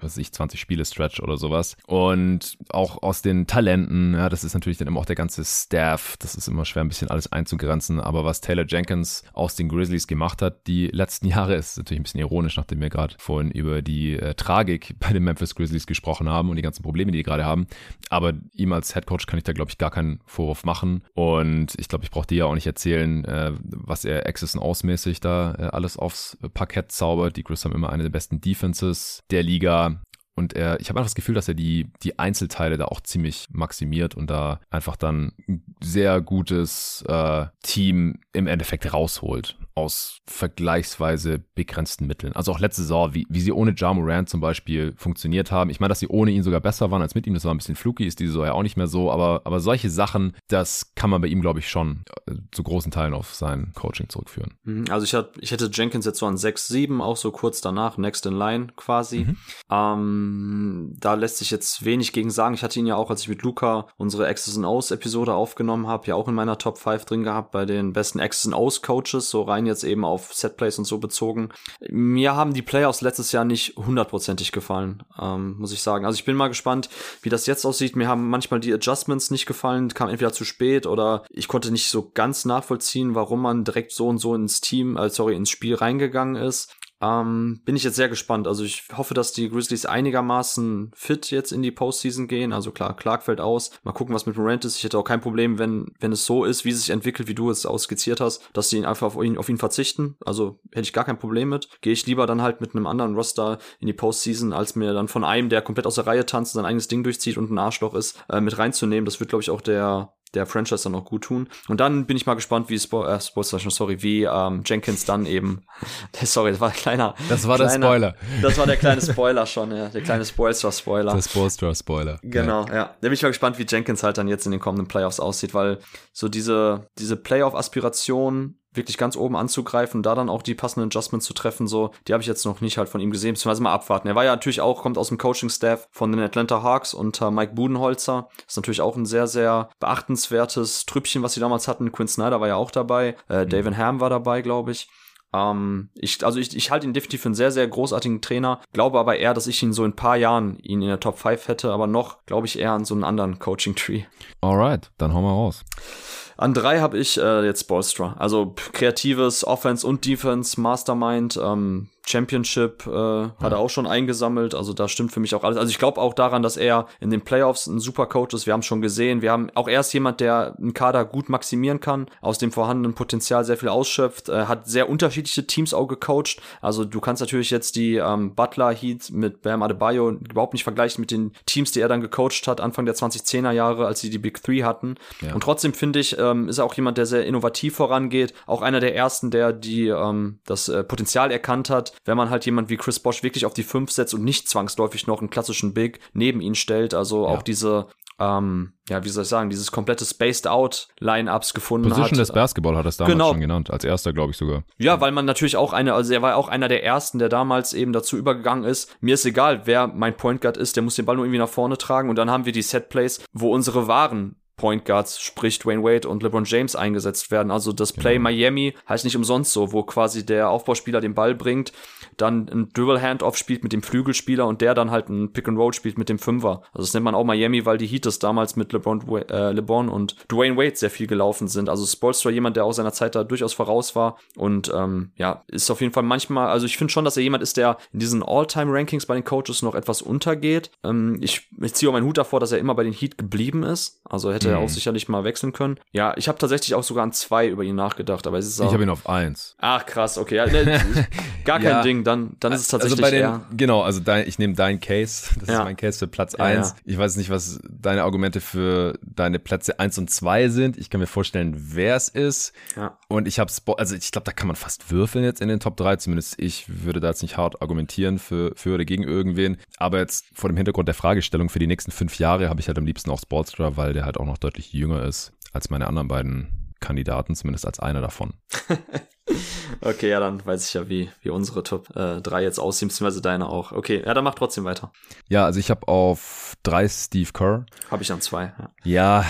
was weiß ich, 20 Spiele Stretch oder sowas. Und auch aus den Talenten, ja, das ist natürlich dann immer auch der ganze Staff. Das ist immer schwer, ein bisschen alles einzugrenzen. Aber was Taylor Jenkins aus den Grizzlies gemacht hat, die letzten Jahre, ist natürlich ein bisschen ironisch, nachdem wir gerade vorhin über die äh, Tragik bei den Memphis Grizzlies gesprochen haben und die ganzen Probleme, die die gerade haben. Aber ihm als Head Coach kann ich da, glaube ich, gar keinen Vorwurf machen. Und ich glaube, ich brauche dir ja auch nicht erzählen, äh, was er Access und Ausmäßig da äh, alles aufs Parkett zaubert. Die Grizz haben immer eine der besten Defenses der Liga. Und er, ich habe einfach das Gefühl, dass er die, die Einzelteile da auch ziemlich maximiert und da einfach dann ein sehr gutes äh, Team im Endeffekt rausholt aus vergleichsweise begrenzten Mitteln. Also auch letzte Saison, wie, wie sie ohne Ja Morant zum Beispiel funktioniert haben. Ich meine, dass sie ohne ihn sogar besser waren als mit ihm, das war ein bisschen fluky, ist diese Saison ja auch nicht mehr so, aber, aber solche Sachen, das kann man bei ihm, glaube ich, schon äh, zu großen Teilen auf sein Coaching zurückführen. Mhm, also ich, hat, ich hätte Jenkins jetzt so an 6, 7, auch so kurz danach, next in line quasi. Mhm. Ähm, da lässt sich jetzt wenig gegen sagen. Ich hatte ihn ja auch, als ich mit Luca unsere X's and O's Episode aufgenommen habe, ja auch in meiner Top 5 drin gehabt bei den besten X's and O's Coaches, so rein jetzt eben auf Setplays und so bezogen. Mir haben die Playoffs letztes Jahr nicht hundertprozentig gefallen, ähm, muss ich sagen. Also ich bin mal gespannt, wie das jetzt aussieht. Mir haben manchmal die Adjustments nicht gefallen, kam entweder zu spät oder ich konnte nicht so ganz nachvollziehen, warum man direkt so und so ins Team, äh, sorry, ins Spiel reingegangen ist. Ähm, bin ich jetzt sehr gespannt. Also ich hoffe, dass die Grizzlies einigermaßen fit jetzt in die Postseason gehen. Also klar, Clark fällt aus. Mal gucken, was mit Morant ist. Ich hätte auch kein Problem, wenn, wenn es so ist, wie es sich entwickelt, wie du es ausskizziert hast, dass sie ihn einfach auf ihn, auf ihn verzichten. Also hätte ich gar kein Problem mit. Gehe ich lieber dann halt mit einem anderen Roster in die Postseason, als mir dann von einem, der komplett aus der Reihe tanzt, sein eigenes Ding durchzieht und ein Arschloch ist, äh, mit reinzunehmen. Das wird, glaube ich, auch der der Franchise dann auch gut tun. Und dann bin ich mal gespannt, wie Spo äh, Sportstation, sorry, wie ähm, Jenkins dann eben. sorry, das war ein kleiner. Das war kleiner, der Spoiler. Das war der kleine Spoiler schon, ja, der kleine Spoilstra-Spoiler. Der Spoilstra-Spoiler. Genau, ja. ja. Da bin ich mal gespannt, wie Jenkins halt dann jetzt in den kommenden Playoffs aussieht, weil so diese diese Playoff-Aspiration wirklich ganz oben anzugreifen, da dann auch die passenden Adjustments zu treffen, so, die habe ich jetzt noch nicht halt von ihm gesehen, beziehungsweise mal abwarten. Er war ja natürlich auch, kommt aus dem Coaching-Staff von den Atlanta Hawks unter Mike Budenholzer. Ist natürlich auch ein sehr, sehr beachtenswertes Trüppchen, was sie damals hatten. Quinn Snyder war ja auch dabei, äh, mhm. David Ham war dabei, glaube ich. Ähm, ich, also ich, ich halte ihn definitiv für einen sehr, sehr großartigen Trainer, glaube aber eher, dass ich ihn so in ein paar Jahren ihn in der Top 5 hätte, aber noch glaube ich eher an so einen anderen Coaching-Tree. Alright, dann hauen wir raus. An drei habe ich äh, jetzt Bolstra. Also kreatives Offense und Defense, Mastermind. Ähm, Championship äh, ja. hat er auch schon eingesammelt. Also da stimmt für mich auch alles. Also ich glaube auch daran, dass er in den Playoffs ein super Coach ist. Wir haben schon gesehen. Wir haben auch erst jemand, der einen Kader gut maximieren kann, aus dem vorhandenen Potenzial sehr viel ausschöpft, äh, hat sehr unterschiedliche Teams auch gecoacht. Also du kannst natürlich jetzt die ähm, Butler Heat mit Bam Adebayo überhaupt nicht vergleichen mit den Teams, die er dann gecoacht hat Anfang der 2010er Jahre, als sie die Big Three hatten. Ja. Und trotzdem finde ich, ähm, ist er auch jemand, der sehr innovativ vorangeht. Auch einer der ersten, der die ähm, das äh, Potenzial erkannt hat, wenn man halt jemand wie Chris Bosch wirklich auf die 5 setzt und nicht zwangsläufig noch einen klassischen Big neben ihn stellt. Also ja. auch diese ähm, ja, wie soll ich sagen, dieses komplette Spaced Out Line-Ups gefunden Position hat. Position des Basketball hat es damals genau. schon genannt, als erster, glaube ich sogar. Ja, weil man natürlich auch eine, also er war auch einer der ersten, der damals eben dazu übergegangen ist. Mir ist egal, wer mein Point Guard ist, der muss den Ball nur irgendwie nach vorne tragen und dann haben wir die Set Plays, wo unsere wahren Point Guards, sprich Dwayne Wade und LeBron James eingesetzt werden. Also das Play genau. Miami heißt nicht umsonst so, wo quasi der Aufbauspieler den Ball bringt, dann ein Dribble Handoff spielt mit dem Flügelspieler und der dann halt ein Pick and Roll spielt mit dem Fünfer. Also das nennt man auch Miami, weil die Heaters damals mit LeBron, äh, LeBron und Dwayne Wade sehr viel gelaufen sind. Also Spolstra jemand, der auch seiner Zeit da durchaus voraus war und ähm, ja, ist auf jeden Fall manchmal, also ich finde schon, dass er jemand ist, der in diesen All-Time-Rankings bei den Coaches noch etwas untergeht. Ähm, ich, ich ziehe auch meinen Hut davor, dass er immer bei den Heat geblieben ist. Also hätte hätte er auch mhm. sicherlich mal wechseln können. Ja, ich habe tatsächlich auch sogar an zwei über ihn nachgedacht, aber es ist auch. Ich habe ihn auf eins. Ach krass, okay. Ja, ne, gar kein ja. Ding, dann, dann ist es tatsächlich. Also bei den, eher. genau, also dein, ich nehme dein Case. Das ja. ist mein Case für Platz eins. Ich weiß nicht, was deine Argumente für deine Plätze eins und zwei sind. Ich kann mir vorstellen, wer es ist. Ja. Und ich habe also ich glaube, da kann man fast würfeln jetzt in den Top 3. Zumindest ich würde da jetzt nicht hart argumentieren für, für oder gegen irgendwen. Aber jetzt vor dem Hintergrund der Fragestellung für die nächsten fünf Jahre habe ich halt am liebsten auch Sportstra, weil der halt auch noch deutlich jünger ist als meine anderen beiden Kandidaten, zumindest als einer davon. okay, ja, dann weiß ich ja, wie, wie unsere Top äh, 3 jetzt aussehen, beziehungsweise deine auch. Okay, ja, dann mach trotzdem weiter. Ja, also ich habe auf 3 Steve Kerr. Habe ich an 2. Ja. ja,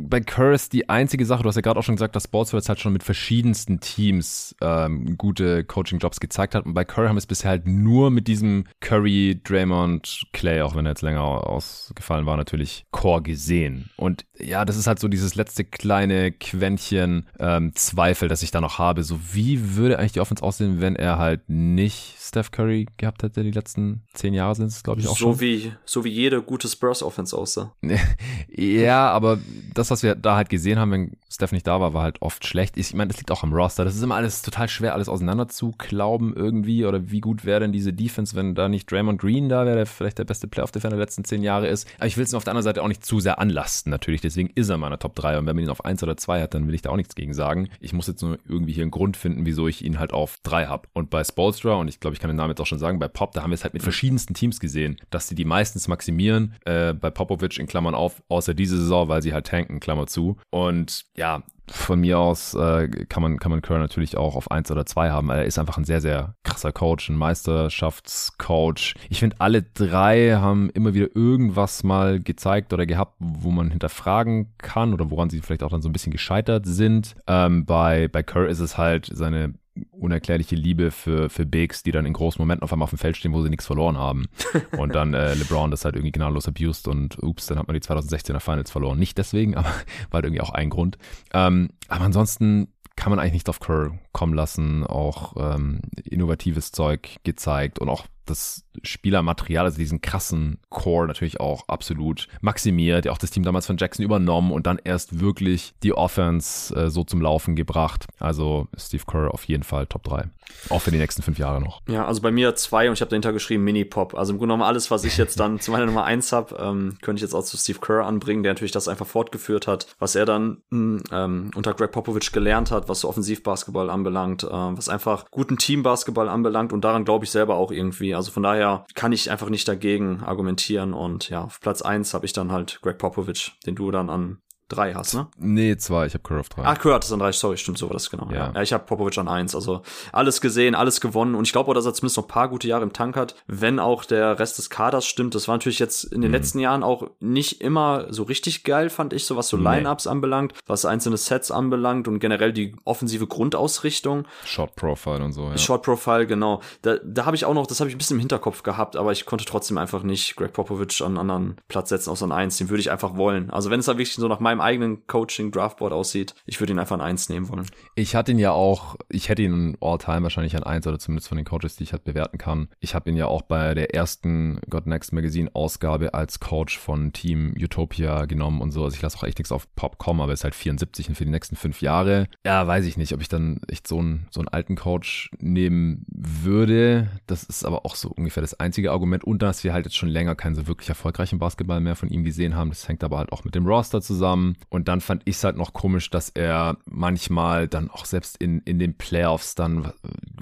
bei Kerr ist die einzige Sache, du hast ja gerade auch schon gesagt, dass Sportswords halt schon mit verschiedensten Teams ähm, gute Coaching-Jobs gezeigt hat. Und bei Curry haben wir es bisher halt nur mit diesem Curry, Draymond, Clay, auch wenn er jetzt länger ausgefallen war, natürlich Core gesehen. Und ja, das ist halt so dieses letzte kleine Quäntchen ähm, Zweifel, das ich da noch habe. So, wie würde eigentlich die Offense aussehen, wenn er halt nicht Steph Curry gehabt hätte die letzten zehn Jahre sind es, glaube ich, auch so schon. Wie, so wie jede gute Spurs-Offense aussah. ja, aber das, was wir da halt gesehen haben, wenn Steph nicht da war, war halt oft schlecht. Ich meine, das liegt auch am Roster. Das ist immer alles total schwer, alles auseinander zu glauben irgendwie. Oder wie gut wäre denn diese Defense, wenn da nicht Draymond Green da wäre, der vielleicht der beste Playoff-Defender der letzten zehn Jahre ist. Aber ich will es auf der anderen Seite auch nicht zu sehr anlasten, natürlich. Deswegen ist er meiner Top 3. Und wenn man ihn auf 1 oder 2 hat, dann will ich da auch nichts gegen sagen. Ich muss jetzt nur irgendwie hier einen Grund finden, wieso ich ihn halt auf 3 habe. Und bei Spolstra, und ich glaube, ich kann den Namen jetzt auch schon sagen, sagen, bei Pop, da haben wir es halt mit verschiedensten Teams gesehen, dass sie die meistens maximieren. Äh, bei Popovic in Klammern auf, außer diese Saison, weil sie halt tanken, Klammer zu. Und ja, von mir aus äh, kann man kann man Kerr natürlich auch auf eins oder zwei haben. Er ist einfach ein sehr sehr krasser Coach, ein Meisterschaftscoach. Ich finde alle drei haben immer wieder irgendwas mal gezeigt oder gehabt, wo man hinterfragen kann oder woran sie vielleicht auch dann so ein bisschen gescheitert sind. Ähm, bei bei Kerr ist es halt seine unerklärliche Liebe für, für Bigs, die dann in großen Momenten auf einmal auf dem Feld stehen, wo sie nichts verloren haben. Und dann äh, LeBron das halt irgendwie gnadenlos abused und ups, dann hat man die 2016er Finals verloren. Nicht deswegen, aber war halt irgendwie auch ein Grund. Ähm, aber ansonsten kann man eigentlich nicht auf Kerr kommen lassen. Auch ähm, innovatives Zeug gezeigt und auch das Spielermaterial, also diesen krassen Core natürlich auch absolut maximiert. Ja, auch das Team damals von Jackson übernommen und dann erst wirklich die Offense äh, so zum Laufen gebracht. Also Steve Kerr auf jeden Fall Top 3. Auch für die nächsten fünf Jahre noch. Ja, also bei mir zwei und ich habe dahinter geschrieben Mini-Pop. Also im Grunde genommen alles, was ich jetzt dann zu meiner Nummer eins habe, ähm, könnte ich jetzt auch zu Steve Kerr anbringen, der natürlich das einfach fortgeführt hat, was er dann hm, ähm, unter Greg Popovich gelernt hat, was so Offensivbasketball anbelangt, äh, was einfach guten Teambasketball anbelangt und daran glaube ich selber auch irgendwie. Also von daher kann ich einfach nicht dagegen argumentieren. Und ja, auf Platz eins habe ich dann halt Greg Popovich, den du dann an drei hast, ne? Nee, zwei. Ich habe Curry auf drei. Ach, Curry hat es an drei. Sorry, stimmt, so war das genau. Ja, ja ich habe Popovic an eins. Also alles gesehen, alles gewonnen. Und ich glaube auch, dass er zumindest noch ein paar gute Jahre im Tank hat, wenn auch der Rest des Kaders stimmt. Das war natürlich jetzt in den mhm. letzten Jahren auch nicht immer so richtig geil, fand ich, so was so nee. Lineups anbelangt, was einzelne Sets anbelangt und generell die offensive Grundausrichtung. Short Profile und so, ja. Short Profile, genau. Da, da habe ich auch noch, das habe ich ein bisschen im Hinterkopf gehabt, aber ich konnte trotzdem einfach nicht Greg Popovich an einen anderen Platz setzen, außer an eins. Den würde ich einfach wollen. Also wenn es da wirklich so nach meinem meinem eigenen Coaching-Draftboard aussieht, ich würde ihn einfach an eins nehmen wollen. Ich hatte ihn ja auch, ich hätte ihn all-time wahrscheinlich an eins oder zumindest von den Coaches, die ich halt bewerten kann. Ich habe ihn ja auch bei der ersten God Next Magazine Ausgabe als Coach von Team Utopia genommen und so. Also ich lasse auch echt nichts auf Pop kommen, aber ist halt 74 und für die nächsten fünf Jahre. Ja, weiß ich nicht, ob ich dann echt so einen, so einen alten Coach nehmen würde. Das ist aber auch so ungefähr das einzige Argument. Und dass wir halt jetzt schon länger keinen so wirklich erfolgreichen Basketball mehr von ihm gesehen haben. Das hängt aber halt auch mit dem Roster zusammen. Und dann fand ich es halt noch komisch, dass er manchmal dann auch selbst in, in den Playoffs dann,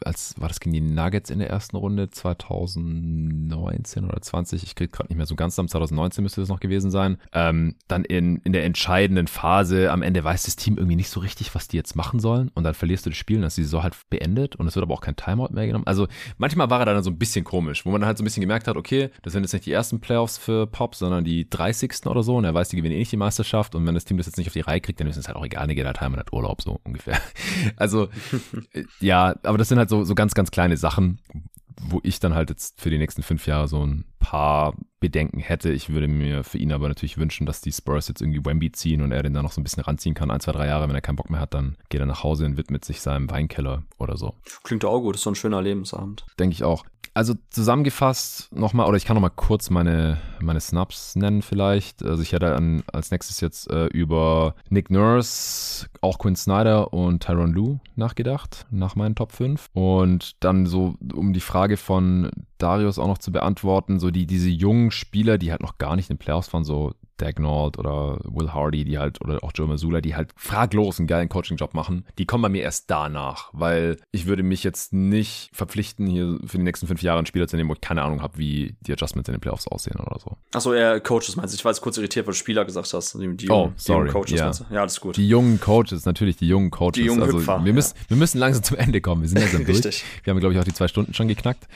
als war das gegen die Nuggets in der ersten Runde 2019 oder 20, ich krieg gerade nicht mehr so ganz am 2019 müsste das noch gewesen sein, ähm, dann in, in der entscheidenden Phase am Ende weiß das Team irgendwie nicht so richtig, was die jetzt machen sollen. Und dann verlierst du das Spiel und dann ist die Saison halt beendet und es wird aber auch kein Timeout mehr genommen. Also manchmal war er dann so ein bisschen komisch, wo man dann halt so ein bisschen gemerkt hat, okay, das sind jetzt nicht die ersten Playoffs für Pop, sondern die 30. oder so. Und er weiß, die gewinnen eh nicht die Meisterschaft. Und wenn das Team das jetzt nicht auf die Reihe kriegt, dann ist es halt auch egal, heim und hat Urlaub, so ungefähr. Also ja, aber das sind halt so, so ganz, ganz kleine Sachen, wo ich dann halt jetzt für die nächsten fünf Jahre so ein paar Bedenken hätte. Ich würde mir für ihn aber natürlich wünschen, dass die Spurs jetzt irgendwie Wemby ziehen und er den da noch so ein bisschen ranziehen kann. Ein, zwei, drei Jahre, wenn er keinen Bock mehr hat, dann geht er nach Hause und widmet sich seinem Weinkeller oder so. Klingt auch gut, ist so ein schöner Lebensabend. Denke ich auch. Also zusammengefasst nochmal, oder ich kann nochmal kurz meine, meine Snaps nennen vielleicht. Also ich hätte an, als nächstes jetzt äh, über Nick Nurse, auch Quinn Snyder und Tyron Lue nachgedacht, nach meinen Top 5. Und dann so, um die Frage von Darius auch noch zu beantworten, so die, diese jungen Spieler, die halt noch gar nicht in den Playoffs waren, so Dagnall oder Will Hardy, die halt, oder auch Joe Mazzulla, die halt fraglos einen geilen Coaching-Job machen, die kommen bei mir erst danach, weil ich würde mich jetzt nicht verpflichten, hier für die nächsten fünf Jahre einen Spieler zu nehmen, wo ich keine Ahnung habe, wie die Adjustments in den Playoffs aussehen oder so. Achso, er Coaches meinst du? Ich war jetzt kurz irritiert, weil du Spieler gesagt hast. Die, die oh, sorry. Die Coaches ja. ja, alles gut. Die jungen Coaches, natürlich die jungen Coaches. Die jungen also, Hüpfer, wir, müssen, ja. wir müssen langsam zum Ende kommen. Wir sind langsam durch. Richtig. Wir haben, glaube ich, auch die zwei Stunden schon geknackt.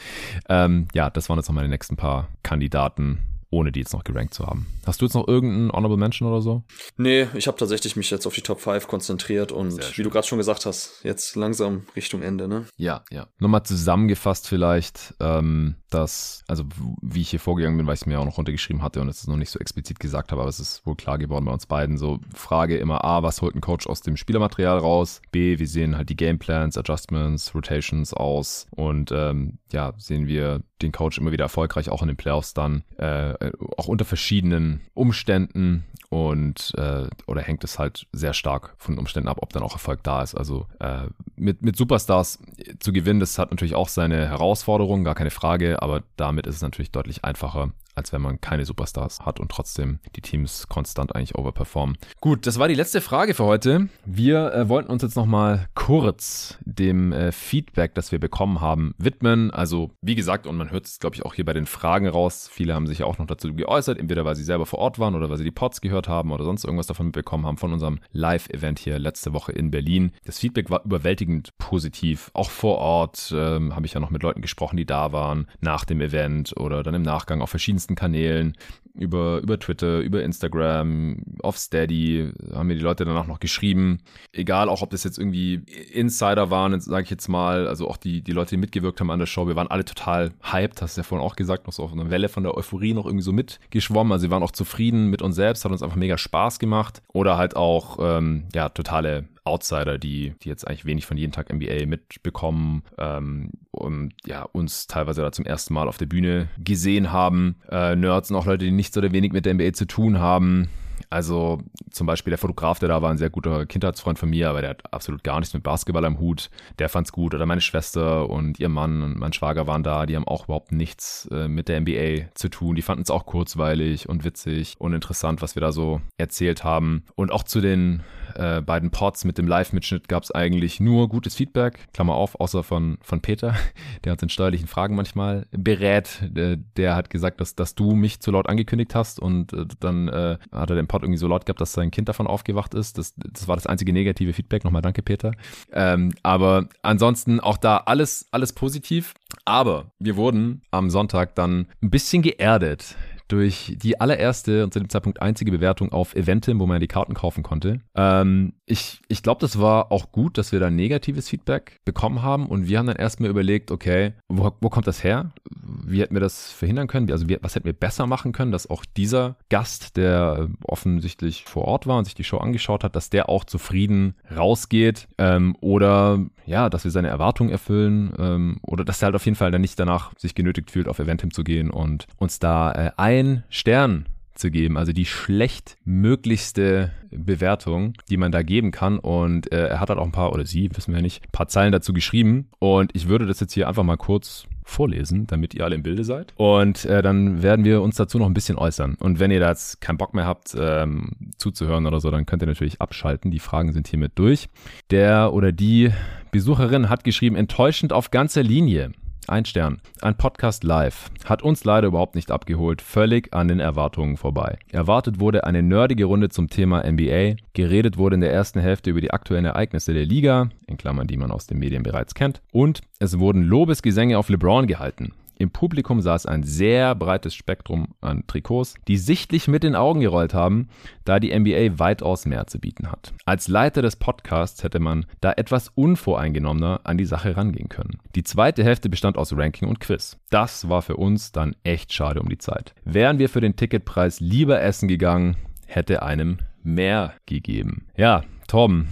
Ähm, ja, das waren jetzt noch meine nächsten paar Kandidaten ohne die jetzt noch gerankt zu haben. Hast du jetzt noch irgendeinen Honorable Mention oder so? Nee, ich habe tatsächlich mich jetzt auf die Top 5 konzentriert und wie du gerade schon gesagt hast, jetzt langsam Richtung Ende, ne? Ja, ja. Nochmal zusammengefasst vielleicht, ähm, dass, also wie ich hier vorgegangen bin, weil ich es mir auch noch runtergeschrieben hatte und es noch nicht so explizit gesagt habe, aber es ist wohl klar geworden bei uns beiden. So Frage immer A, was holt ein Coach aus dem Spielermaterial raus? B, wie sehen halt die Gameplans, Adjustments, Rotations aus? Und ähm, ja, sehen wir den Coach immer wieder erfolgreich, auch in den Playoffs dann, äh, auch unter verschiedenen Umständen und äh, oder hängt es halt sehr stark von den Umständen ab, ob dann auch Erfolg da ist. Also äh, mit, mit Superstars zu gewinnen, das hat natürlich auch seine Herausforderungen, gar keine Frage, aber damit ist es natürlich deutlich einfacher, als wenn man keine Superstars hat und trotzdem die Teams konstant eigentlich overperformen. Gut, das war die letzte Frage für heute. Wir äh, wollten uns jetzt nochmal kurz dem äh, Feedback, das wir bekommen haben, widmen. Also wie gesagt, und man hört es, glaube ich, auch hier bei den Fragen raus. Viele haben sich ja auch noch dazu geäußert, entweder weil sie selber vor Ort waren oder weil sie die Pods gehört haben oder sonst irgendwas davon mitbekommen haben von unserem Live-Event hier letzte Woche in Berlin. Das Feedback war überwältigend positiv. Auch vor Ort ähm, habe ich ja noch mit Leuten gesprochen, die da waren, nach dem Event oder dann im Nachgang auf verschiedensten Kanälen, über, über Twitter, über Instagram, auf Steady, haben mir die Leute danach noch geschrieben. Egal, auch ob das jetzt irgendwie Insider waren, sage ich jetzt mal, also auch die, die Leute, die mitgewirkt haben an der Show, wir waren alle total hyped, hast du ja vorhin auch gesagt, noch so auf einer Welle von der Euphorie noch irgendwie so mitgeschwommen. Also wir waren auch zufrieden mit uns selbst, hat uns einfach mega Spaß gemacht. Oder halt auch, ähm, ja, totale Outsider, die, die jetzt eigentlich wenig von jeden Tag NBA mitbekommen ähm, und ja, uns teilweise da zum ersten Mal auf der Bühne gesehen haben. Äh, Nerds und auch Leute, die nichts oder wenig mit der NBA zu tun haben. Also zum Beispiel der Fotograf, der da war, ein sehr guter Kindheitsfreund von mir, aber der hat absolut gar nichts mit Basketball am Hut. Der fand's gut. Oder meine Schwester und ihr Mann und mein Schwager waren da, die haben auch überhaupt nichts äh, mit der NBA zu tun. Die fanden es auch kurzweilig und witzig und interessant, was wir da so erzählt haben. Und auch zu den äh, beiden Pods mit dem Live-Mitschnitt gab es eigentlich nur gutes Feedback, Klammer auf, außer von, von Peter, der uns in steuerlichen Fragen manchmal berät. Der, der hat gesagt, dass, dass du mich zu laut angekündigt hast und äh, dann äh, hat er den Pod irgendwie so laut gehabt, dass sein Kind davon aufgewacht ist. Das, das war das einzige negative Feedback. Nochmal danke, Peter. Ähm, aber ansonsten auch da alles, alles positiv. Aber wir wurden am Sonntag dann ein bisschen geerdet durch die allererste und zu dem Zeitpunkt einzige Bewertung auf Eventim, wo man die Karten kaufen konnte. Ähm, ich ich glaube, das war auch gut, dass wir da negatives Feedback bekommen haben und wir haben dann erstmal überlegt, okay, wo, wo kommt das her? Wie hätten wir das verhindern können? Also wie, was hätten wir besser machen können, dass auch dieser Gast, der offensichtlich vor Ort war und sich die Show angeschaut hat, dass der auch zufrieden rausgeht ähm, oder ja, dass wir seine Erwartungen erfüllen ähm, oder dass er halt auf jeden Fall dann nicht danach sich genötigt fühlt, auf Eventim zu gehen und uns da äh, ein Stern zu geben, also die schlechtmöglichste Bewertung, die man da geben kann. Und äh, er hat halt auch ein paar, oder sie, wissen wir ja nicht, ein paar Zeilen dazu geschrieben. Und ich würde das jetzt hier einfach mal kurz vorlesen, damit ihr alle im Bilde seid. Und äh, dann werden wir uns dazu noch ein bisschen äußern. Und wenn ihr da jetzt keinen Bock mehr habt, ähm, zuzuhören oder so, dann könnt ihr natürlich abschalten. Die Fragen sind hiermit durch. Der oder die Besucherin hat geschrieben, enttäuschend auf ganzer Linie. Ein Stern. Ein Podcast live. Hat uns leider überhaupt nicht abgeholt. Völlig an den Erwartungen vorbei. Erwartet wurde eine nerdige Runde zum Thema NBA. Geredet wurde in der ersten Hälfte über die aktuellen Ereignisse der Liga, in Klammern, die man aus den Medien bereits kennt. Und es wurden Lobesgesänge auf LeBron gehalten. Im Publikum saß ein sehr breites Spektrum an Trikots, die sichtlich mit den Augen gerollt haben, da die NBA weitaus mehr zu bieten hat. Als Leiter des Podcasts hätte man da etwas unvoreingenommener an die Sache rangehen können. Die zweite Hälfte bestand aus Ranking und Quiz. Das war für uns dann echt schade um die Zeit. Wären wir für den Ticketpreis lieber essen gegangen, hätte einem mehr gegeben. Ja, Torben,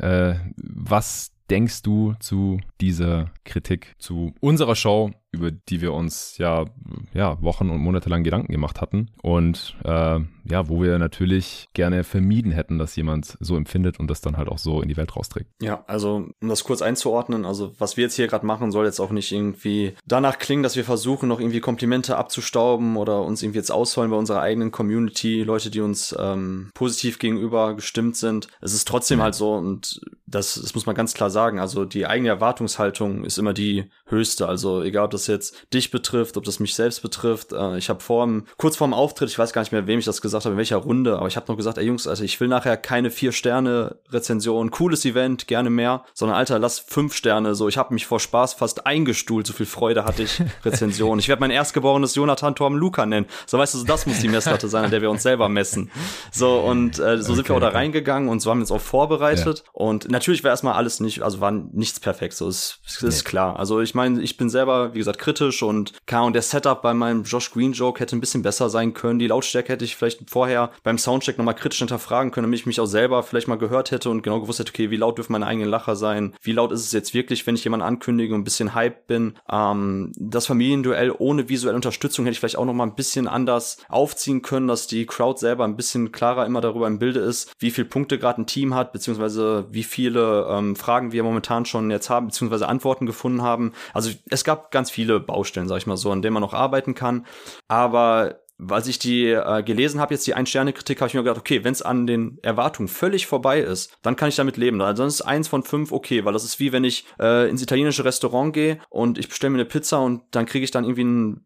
äh, was denkst du zu dieser Kritik, zu unserer Show über die wir uns ja, ja Wochen und Monate lang Gedanken gemacht hatten. Und äh, ja, wo wir natürlich gerne vermieden hätten, dass jemand so empfindet und das dann halt auch so in die Welt rausträgt. Ja, also um das kurz einzuordnen, also was wir jetzt hier gerade machen, soll jetzt auch nicht irgendwie danach klingen, dass wir versuchen, noch irgendwie Komplimente abzustauben oder uns irgendwie jetzt ausholen bei unserer eigenen Community, Leute, die uns ähm, positiv gegenüber gestimmt sind. Es ist trotzdem ja. halt so und das, das muss man ganz klar sagen. Also die eigene Erwartungshaltung ist immer die höchste. Also egal, ob das jetzt dich betrifft, ob das mich selbst betrifft. Äh, ich habe vor kurz vorm Auftritt, ich weiß gar nicht mehr, wem ich das gesagt habe, in welcher Runde, aber ich habe noch gesagt, ey Jungs, also ich will nachher keine vier Sterne Rezension, cooles Event, gerne mehr, sondern Alter, lass fünf Sterne. So, ich habe mich vor Spaß fast eingestuhlt, so viel Freude hatte ich Rezension. ich werde mein erstgeborenes Jonathan Torben Luca nennen. So weißt du, so, das muss die Messlatte sein, an der wir uns selber messen. So und äh, so okay, sind wir auch da reingegangen und so haben wir uns auch vorbereitet. Ja. Und natürlich war erstmal alles nicht, also war nichts perfekt. So ist, ist nee. klar. Also ich meine, ich bin selber, wie gesagt, kritisch und klar, und der Setup bei meinem Josh Green Joke hätte ein bisschen besser sein können. Die Lautstärke hätte ich vielleicht vorher beim Soundcheck nochmal kritisch hinterfragen können, damit ich mich auch selber vielleicht mal gehört hätte und genau gewusst hätte, okay, wie laut dürfen meine eigenen Lacher sein? Wie laut ist es jetzt wirklich, wenn ich jemanden ankündige und ein bisschen hype bin? Ähm, das Familienduell ohne visuelle Unterstützung hätte ich vielleicht auch nochmal ein bisschen anders aufziehen können, dass die Crowd selber ein bisschen klarer immer darüber im Bilde ist, wie viel Punkte gerade ein Team hat, beziehungsweise wie viele ähm, Fragen wir momentan schon jetzt haben, beziehungsweise Antworten gefunden haben. Also es gab ganz viele Baustellen, sag ich mal so, an denen man noch arbeiten kann. Aber als ich die äh, gelesen habe, jetzt die Ein-Sterne-Kritik, habe ich mir gedacht, okay, wenn es an den Erwartungen völlig vorbei ist, dann kann ich damit leben. Also dann ist eins von fünf okay, weil das ist wie wenn ich äh, ins italienische Restaurant gehe und ich bestelle mir eine Pizza und dann kriege ich dann irgendwie einen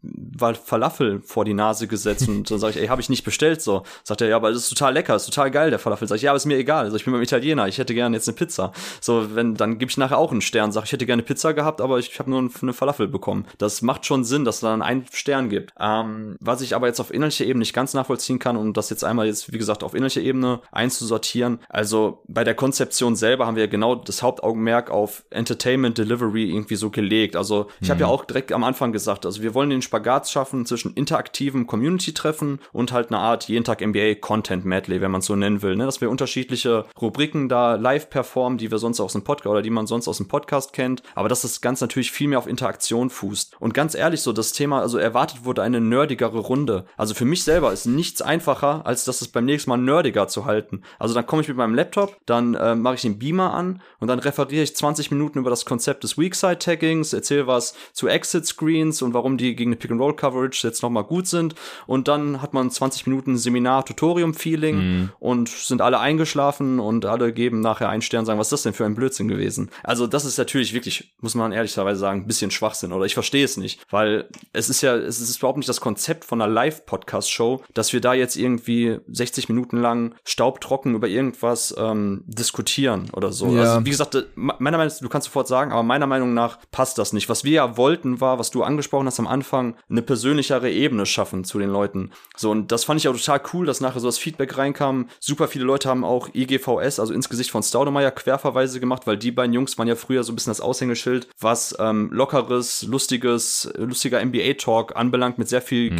Falafel vor die Nase gesetzt und dann sage ich, ey, habe ich nicht bestellt so. Sagt er, ja, aber das ist total lecker, ist total geil, der Falafel. Sag ich, ja, aber ist mir egal. Also ich bin beim Italiener, ich hätte gerne jetzt eine Pizza. So, wenn, dann gebe ich nachher auch einen Stern, sag ich hätte gerne Pizza gehabt, aber ich habe nur eine Falafel bekommen. Das macht schon Sinn, dass es dann einen Stern gibt. Ähm, was ich aber jetzt auf inhaltlicher Ebene nicht ganz nachvollziehen kann, um das jetzt einmal jetzt, wie gesagt, auf inhaltlicher Ebene einzusortieren. Also bei der Konzeption selber haben wir genau das Hauptaugenmerk auf Entertainment Delivery irgendwie so gelegt. Also ich mhm. habe ja auch direkt am Anfang gesagt, also wir wollen den Spagat schaffen zwischen interaktivem Community-Treffen und halt eine Art jeden Tag NBA Content Medley, wenn man es so nennen will, ne? dass wir unterschiedliche Rubriken da live performen, die wir sonst aus dem Podcast oder die man sonst aus dem Podcast kennt, aber dass das Ganze natürlich viel mehr auf Interaktion fußt. Und ganz ehrlich, so das Thema, also erwartet wurde eine nerdigere Runde. Also für mich selber ist nichts einfacher, als das es beim nächsten Mal nerdiger zu halten. Also dann komme ich mit meinem Laptop, dann äh, mache ich den Beamer an und dann referiere ich 20 Minuten über das Konzept des Weakside-Taggings, erzähle was zu Exit-Screens und warum die gegen eine Pick-and-Roll-Coverage jetzt nochmal gut sind. Und dann hat man 20 Minuten Seminar-Tutorium-Feeling mhm. und sind alle eingeschlafen und alle geben nachher einen Stern, sagen, was ist das denn für ein Blödsinn gewesen? Also das ist natürlich wirklich, muss man ehrlicherweise sagen, ein bisschen Schwachsinn oder ich verstehe es nicht, weil es ist ja, es ist überhaupt nicht das Konzept von einer Live- Live-Podcast-Show, dass wir da jetzt irgendwie 60 Minuten lang staubtrocken über irgendwas ähm, diskutieren oder so. Ja. Also wie gesagt, äh, meiner Meinung nach, du kannst sofort sagen, aber meiner Meinung nach passt das nicht. Was wir ja wollten, war, was du angesprochen hast am Anfang, eine persönlichere Ebene schaffen zu den Leuten. So, und das fand ich auch total cool, dass nachher so das Feedback reinkam. Super viele Leute haben auch IGVS, also ins Gesicht von Staudemeyer, Querverweise gemacht, weil die beiden Jungs waren ja früher so ein bisschen das Aushängeschild, was ähm, lockeres, lustiges, lustiger NBA-Talk anbelangt, mit sehr viel mhm.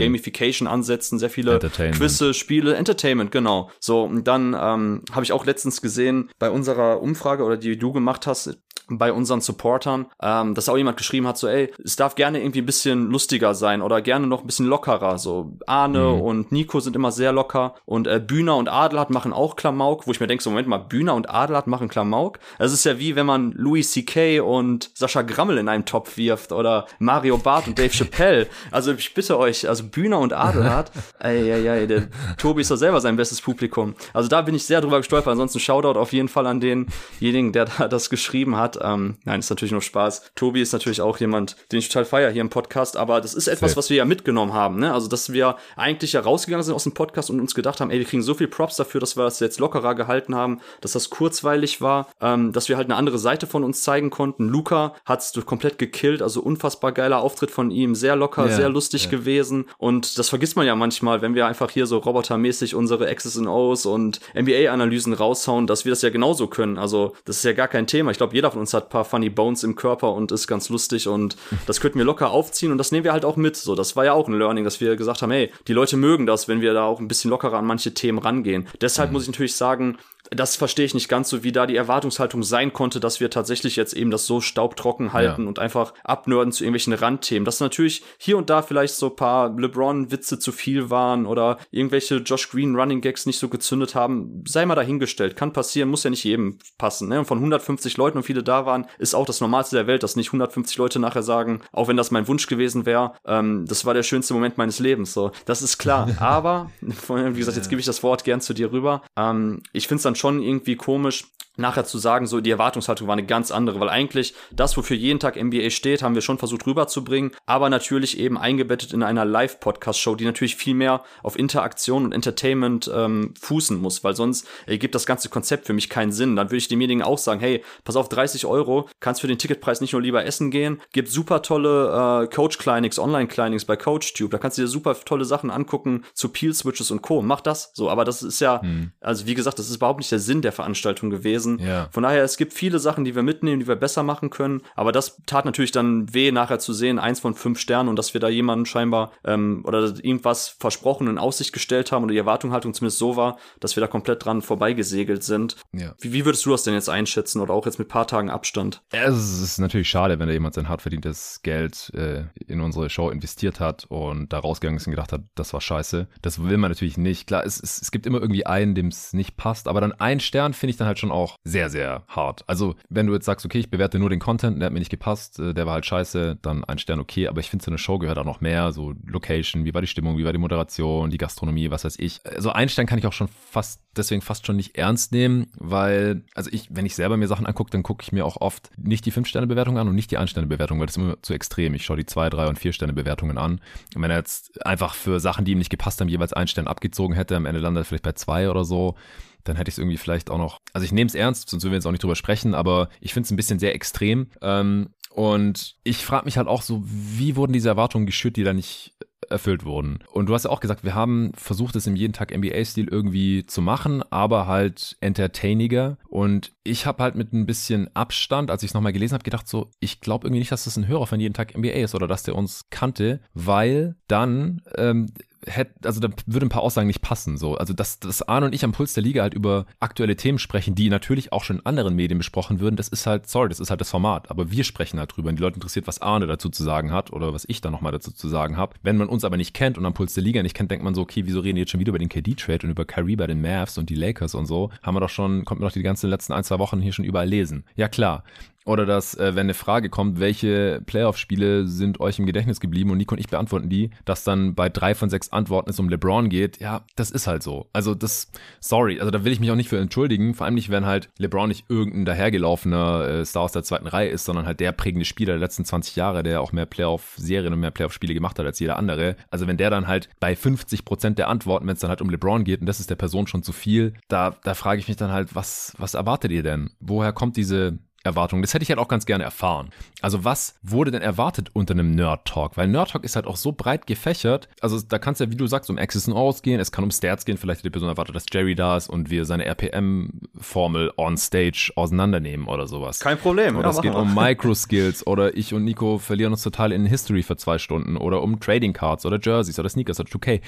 Gamification-Ansätzen, sehr viele Quizze, Spiele, Entertainment, genau. So, und dann ähm, habe ich auch letztens gesehen, bei unserer Umfrage oder die du gemacht hast, bei unseren Supportern, ähm, dass auch jemand geschrieben hat, so, ey, es darf gerne irgendwie ein bisschen lustiger sein oder gerne noch ein bisschen lockerer. So, Arne mhm. und Nico sind immer sehr locker und äh, Bühner und Adelhardt machen auch Klamauk, wo ich mir denke, so, Moment mal, Bühner und Adelhardt machen Klamauk? Es ist ja wie, wenn man Louis C.K. und Sascha Grammel in einen Topf wirft oder Mario Barth und Dave Chappelle. Also ich bitte euch, also Bühner und Adelhardt, ey, ey, ey, der Tobi ist doch selber sein bestes Publikum. Also da bin ich sehr drüber gestolpert. Ansonsten Shoutout auf jeden Fall an denjenigen, der da das geschrieben hat. Ähm, nein, ist natürlich nur Spaß. Tobi ist natürlich auch jemand, den ich total feier hier im Podcast, aber das ist etwas, was wir ja mitgenommen haben. Ne? Also, dass wir eigentlich herausgegangen sind aus dem Podcast und uns gedacht haben, ey, wir kriegen so viel Props dafür, dass wir das jetzt lockerer gehalten haben, dass das kurzweilig war, ähm, dass wir halt eine andere Seite von uns zeigen konnten. Luca hat's komplett gekillt, also unfassbar geiler Auftritt von ihm, sehr locker, ja, sehr lustig ja. gewesen und das vergisst man ja manchmal, wenn wir einfach hier so robotermäßig unsere X's und O's und NBA-Analysen raushauen, dass wir das ja genauso können. Also, das ist ja gar kein Thema. Ich glaube, jeder von uns hat paar Funny Bones im Körper und ist ganz lustig und das könnten wir locker aufziehen und das nehmen wir halt auch mit. So, das war ja auch ein Learning, dass wir gesagt haben, hey, die Leute mögen das, wenn wir da auch ein bisschen lockerer an manche Themen rangehen. Deshalb mhm. muss ich natürlich sagen, das verstehe ich nicht ganz so, wie da die Erwartungshaltung sein konnte, dass wir tatsächlich jetzt eben das so staubtrocken halten ja. und einfach abnörden zu irgendwelchen Randthemen. Dass natürlich hier und da vielleicht so paar LeBron-Witze zu viel waren oder irgendwelche Josh Green Running Gags nicht so gezündet haben, sei mal dahingestellt. Kann passieren, muss ja nicht jedem passen. Ne? Und von 150 Leuten und viele da waren, ist auch das Normalste der Welt, dass nicht 150 Leute nachher sagen, auch wenn das mein Wunsch gewesen wäre, ähm, das war der schönste Moment meines Lebens. So, das ist klar. Aber, wie gesagt, jetzt gebe ich das Wort gern zu dir rüber. Ähm, ich finde es dann schon schon irgendwie komisch, nachher zu sagen, so die Erwartungshaltung war eine ganz andere, weil eigentlich das, wofür jeden Tag NBA steht, haben wir schon versucht rüberzubringen, aber natürlich eben eingebettet in einer Live-Podcast-Show, die natürlich viel mehr auf Interaktion und Entertainment ähm, fußen muss, weil sonst ergibt das ganze Konzept für mich keinen Sinn. Dann würde ich demjenigen auch sagen, hey, pass auf, 30 Euro, kannst für den Ticketpreis nicht nur lieber essen gehen, gibt super tolle äh, Coach-Clinics, Online-Clinics bei CoachTube, da kannst du dir super tolle Sachen angucken zu Peel-Switches und Co. Mach das so, aber das ist ja, hm. also wie gesagt, das ist überhaupt nicht der Sinn der Veranstaltung gewesen. Ja. Von daher, es gibt viele Sachen, die wir mitnehmen, die wir besser machen können. Aber das tat natürlich dann weh, nachher zu sehen, eins von fünf Sternen und dass wir da jemanden scheinbar ähm, oder irgendwas versprochen und in Aussicht gestellt haben oder die Erwartungshaltung zumindest so war, dass wir da komplett dran vorbeigesegelt sind. Ja. Wie, wie würdest du das denn jetzt einschätzen oder auch jetzt mit paar Tagen Abstand? Es ist natürlich schade, wenn da jemand sein hart verdientes Geld äh, in unsere Show investiert hat und da rausgegangen ist und gedacht hat, das war scheiße. Das will man natürlich nicht. Klar, es, es, es gibt immer irgendwie einen, dem es nicht passt, aber dann ein Stern finde ich dann halt schon auch sehr, sehr hart. Also, wenn du jetzt sagst, okay, ich bewerte nur den Content, der hat mir nicht gepasst, äh, der war halt scheiße, dann ein Stern okay, aber ich finde, so eine Show gehört auch noch mehr, so Location, wie war die Stimmung, wie war die Moderation, die Gastronomie, was weiß ich. Also ein Stern kann ich auch schon fast, deswegen fast schon nicht ernst nehmen, weil, also ich, wenn ich selber mir Sachen angucke, dann gucke ich mir auch oft nicht die Fünf-Sterne-Bewertung an und nicht die Ein-Sterne-Bewertung, weil das ist immer zu extrem. Ich schaue die Zwei, Drei und Vier-Sterne-Bewertungen an. Und wenn er jetzt einfach für Sachen, die ihm nicht gepasst haben, jeweils einen Stern abgezogen hätte, am Ende landet er vielleicht bei zwei oder so, dann hätte ich es irgendwie vielleicht auch noch. Also ich nehme es ernst, sonst würden wir jetzt auch nicht drüber sprechen, aber ich finde es ein bisschen sehr extrem. Ähm, und ich frage mich halt auch so, wie wurden diese Erwartungen geschürt, die da nicht erfüllt wurden. Und du hast ja auch gesagt, wir haben versucht, es im jeden Tag NBA-Stil irgendwie zu machen, aber halt entertainiger. Und ich habe halt mit ein bisschen Abstand, als ich es nochmal gelesen habe, gedacht so, ich glaube irgendwie nicht, dass das ein Hörer von jeden Tag NBA ist oder dass der uns kannte, weil dann ähm, hätte, also da würde ein paar Aussagen nicht passen. So. Also dass, dass Arne und ich am Puls der Liga halt über aktuelle Themen sprechen, die natürlich auch schon in anderen Medien besprochen würden, das ist halt, sorry, das ist halt das Format. Aber wir sprechen halt drüber und die Leute interessiert, was Arne dazu zu sagen hat oder was ich da nochmal dazu zu sagen habe. Wenn man uns aber nicht kennt und am Puls der Liga nicht kennt, denkt man so, okay, wieso reden die jetzt schon wieder über den KD-Trade und über Kyrie bei den Mavs und die Lakers und so? Haben wir doch schon, kommt man doch die ganzen letzten ein, zwei Wochen hier schon überall lesen. Ja klar. Oder dass, äh, wenn eine Frage kommt, welche Playoff-Spiele sind euch im Gedächtnis geblieben und Nico und ich beantworten die, dass dann bei drei von sechs Antworten es um LeBron geht, ja, das ist halt so. Also das, sorry, also da will ich mich auch nicht für entschuldigen, vor allem nicht, wenn halt LeBron nicht irgendein dahergelaufener äh, Star aus der zweiten Reihe ist, sondern halt der prägende Spieler der letzten 20 Jahre, der auch mehr Playoff-Serien und mehr Playoff-Spiele gemacht hat als jeder andere. Also wenn der dann halt bei 50 Prozent der Antworten, wenn es dann halt um LeBron geht und das ist der Person schon zu viel, da, da frage ich mich dann halt, was, was erwartet ihr denn? Woher kommt diese Erwartungen. Das hätte ich halt auch ganz gerne erfahren. Also was wurde denn erwartet unter einem Nerd Talk? Weil Nerd Talk ist halt auch so breit gefächert. Also da kann es ja, wie du sagst, um Access and O's gehen. Es kann um Stats gehen. Vielleicht hat die Person erwartet, dass Jerry da ist und wir seine RPM-Formel on Stage auseinandernehmen oder sowas. Kein Problem. Oder ja, es geht wir. um Micro-Skills oder ich und Nico verlieren uns total in History für zwei Stunden oder um Trading Cards oder Jerseys oder Sneakers oder 2K.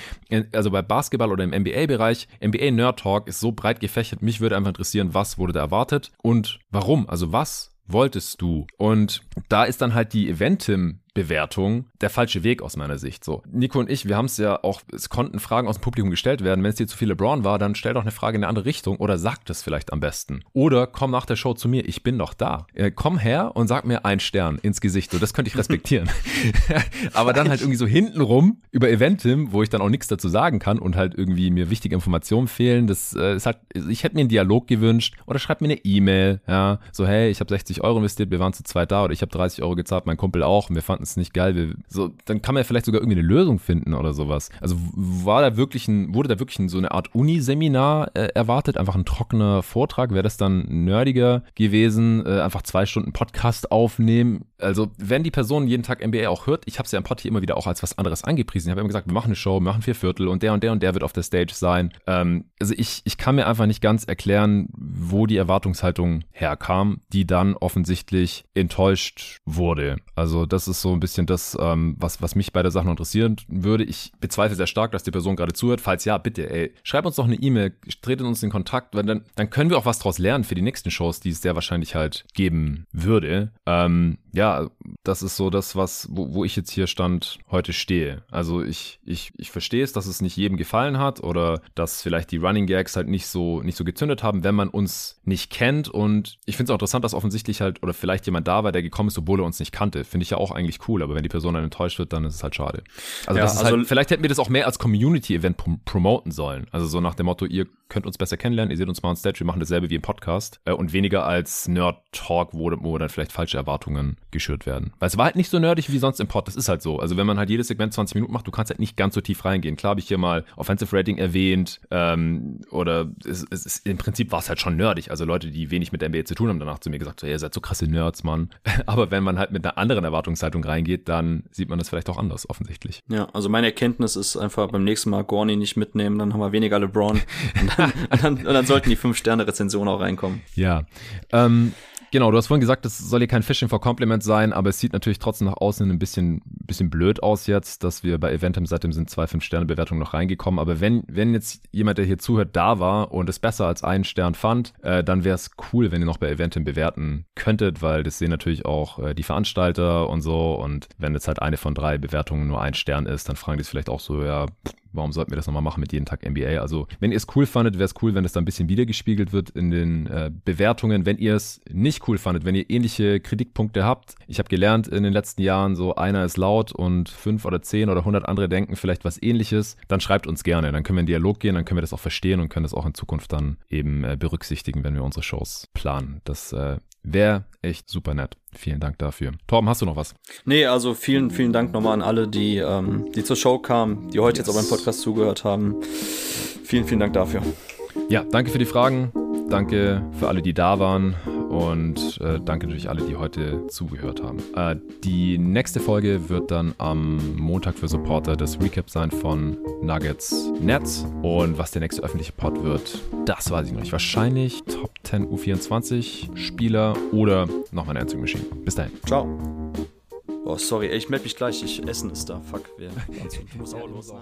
Also bei Basketball oder im NBA-Bereich, NBA Nerd Talk ist so breit gefächert. Mich würde einfach interessieren, was wurde da erwartet und warum? Also was wolltest du? Und da ist dann halt die Eventim Bewertung der falsche Weg aus meiner Sicht. So, Nico und ich, wir haben es ja auch, es konnten Fragen aus dem Publikum gestellt werden. Wenn es dir zu viel LeBron war, dann stell doch eine Frage in eine andere Richtung oder sag das vielleicht am besten. Oder komm nach der Show zu mir, ich bin doch da. Äh, komm her und sag mir einen Stern ins Gesicht. So, das könnte ich respektieren. Aber dann halt irgendwie so hintenrum über Eventim, wo ich dann auch nichts dazu sagen kann und halt irgendwie mir wichtige Informationen fehlen. Das äh, ist halt, ich hätte mir einen Dialog gewünscht oder schreib mir eine E-Mail, ja, so hey, ich habe 60 Euro investiert, wir waren zu zweit da oder ich habe 30 Euro gezahlt, mein Kumpel auch und wir fanden es nicht geil. Wir, so, dann kann man ja vielleicht sogar irgendwie eine Lösung finden oder sowas. Also war da wirklich ein, wurde da wirklich ein, so eine Art Uniseminar äh, erwartet, einfach ein trockener Vortrag? Wäre das dann nerdiger gewesen? Äh, einfach zwei Stunden Podcast aufnehmen? Also, wenn die Person jeden Tag NBA auch hört, ich habe es ja im Pod hier immer wieder auch als was anderes angepriesen. Ich habe immer gesagt, wir machen eine Show, wir machen vier Viertel und der und der und der wird auf der Stage sein. Ähm, also ich, ich kann mir einfach nicht ganz erklären, wo die Erwartungshaltung herkam, die dann offensichtlich enttäuscht wurde. Also das ist so ein bisschen das, ähm, was, was mich bei der Sache interessieren würde. Ich bezweifle sehr stark, dass die Person gerade zuhört. Falls ja, bitte, ey, schreib uns doch eine E-Mail, tretet uns in Kontakt, weil dann, dann können wir auch was draus lernen für die nächsten Shows, die es sehr wahrscheinlich halt geben würde. Ähm, ja, das ist so das, was, wo, wo ich jetzt hier stand, heute stehe. Also ich, ich, ich verstehe es, dass es nicht jedem gefallen hat oder dass vielleicht die Running Gags halt nicht so, nicht so gezündet haben, wenn man uns nicht kennt. Und ich finde es auch interessant, dass offensichtlich halt oder vielleicht jemand da war, der gekommen ist, obwohl er uns nicht kannte. Finde ich ja auch eigentlich cool, aber wenn die Person dann enttäuscht wird, dann ist es halt schade. Also, ja, das ist also halt, vielleicht hätten wir das auch mehr als Community-Event prom promoten sollen. Also so nach dem Motto, ihr könnt uns besser kennenlernen, ihr seht uns mal on Stage, wir machen dasselbe wie im Podcast äh, und weniger als Nerd-Talk, wo, wo dann vielleicht falsche Erwartungen geschürt werden. Weil es war halt nicht so nerdig wie sonst im Pod, das ist halt so. Also wenn man halt jedes Segment 20 Minuten macht, du kannst halt nicht ganz so tief reingehen. Klar habe ich hier mal Offensive Rating erwähnt ähm, oder es, es ist, im Prinzip war es halt schon nerdig. Also Leute, die wenig mit der NBA zu tun haben, danach zu mir gesagt, so, ihr seid so krasse Nerds, Mann. Aber wenn man halt mit einer anderen Erwartungshaltung reingeht, dann sieht man das vielleicht auch anders, offensichtlich. Ja, also meine Erkenntnis ist einfach beim nächsten Mal Gorny nicht mitnehmen, dann haben wir weniger LeBron und dann, und dann, und dann sollten die 5-Sterne-Rezensionen auch reinkommen. Ja, ähm, Genau, du hast vorhin gesagt, das soll hier kein Fishing for Compliment sein, aber es sieht natürlich trotzdem nach außen ein bisschen, bisschen blöd aus jetzt, dass wir bei Eventim seitdem sind zwei Fünf-Sterne-Bewertungen noch reingekommen. Aber wenn, wenn jetzt jemand, der hier zuhört, da war und es besser als einen Stern fand, äh, dann wäre es cool, wenn ihr noch bei Eventim bewerten könntet, weil das sehen natürlich auch äh, die Veranstalter und so. Und wenn jetzt halt eine von drei Bewertungen nur ein Stern ist, dann fragen die es vielleicht auch so, ja, warum sollten wir das nochmal machen mit jeden Tag NBA? Also, wenn ihr es cool fandet, wäre es cool, wenn es da ein bisschen wiedergespiegelt wird in den äh, Bewertungen. Wenn ihr es nicht cool fandet, wenn ihr ähnliche Kritikpunkte habt, ich habe gelernt in den letzten Jahren, so einer ist laut und fünf oder zehn oder hundert andere denken vielleicht was ähnliches, dann schreibt uns gerne. Dann können wir in Dialog gehen, dann können wir das auch verstehen und können das auch in Zukunft dann eben äh, berücksichtigen, wenn wir unsere Shows planen. Das äh, Wäre echt super nett. Vielen Dank dafür. Torben, hast du noch was? Nee, also vielen, vielen Dank nochmal an alle, die, ähm, die zur Show kamen, die heute yes. jetzt auch beim Podcast zugehört haben. Vielen, vielen Dank dafür. Ja, danke für die Fragen. Danke für alle, die da waren. Und äh, danke natürlich alle, die heute zugehört haben. Äh, die nächste Folge wird dann am Montag für Supporter das Recap sein von Nuggets Nets. Und was der nächste öffentliche Pod wird, das weiß ich noch nicht. Wahrscheinlich Top 10 U24 Spieler oder nochmal eine Answering Machine. Bis dahin. Ciao. Oh, sorry, ich melde mich gleich. Ich, Essen ist da. Fuck. Wir, du musst auch los.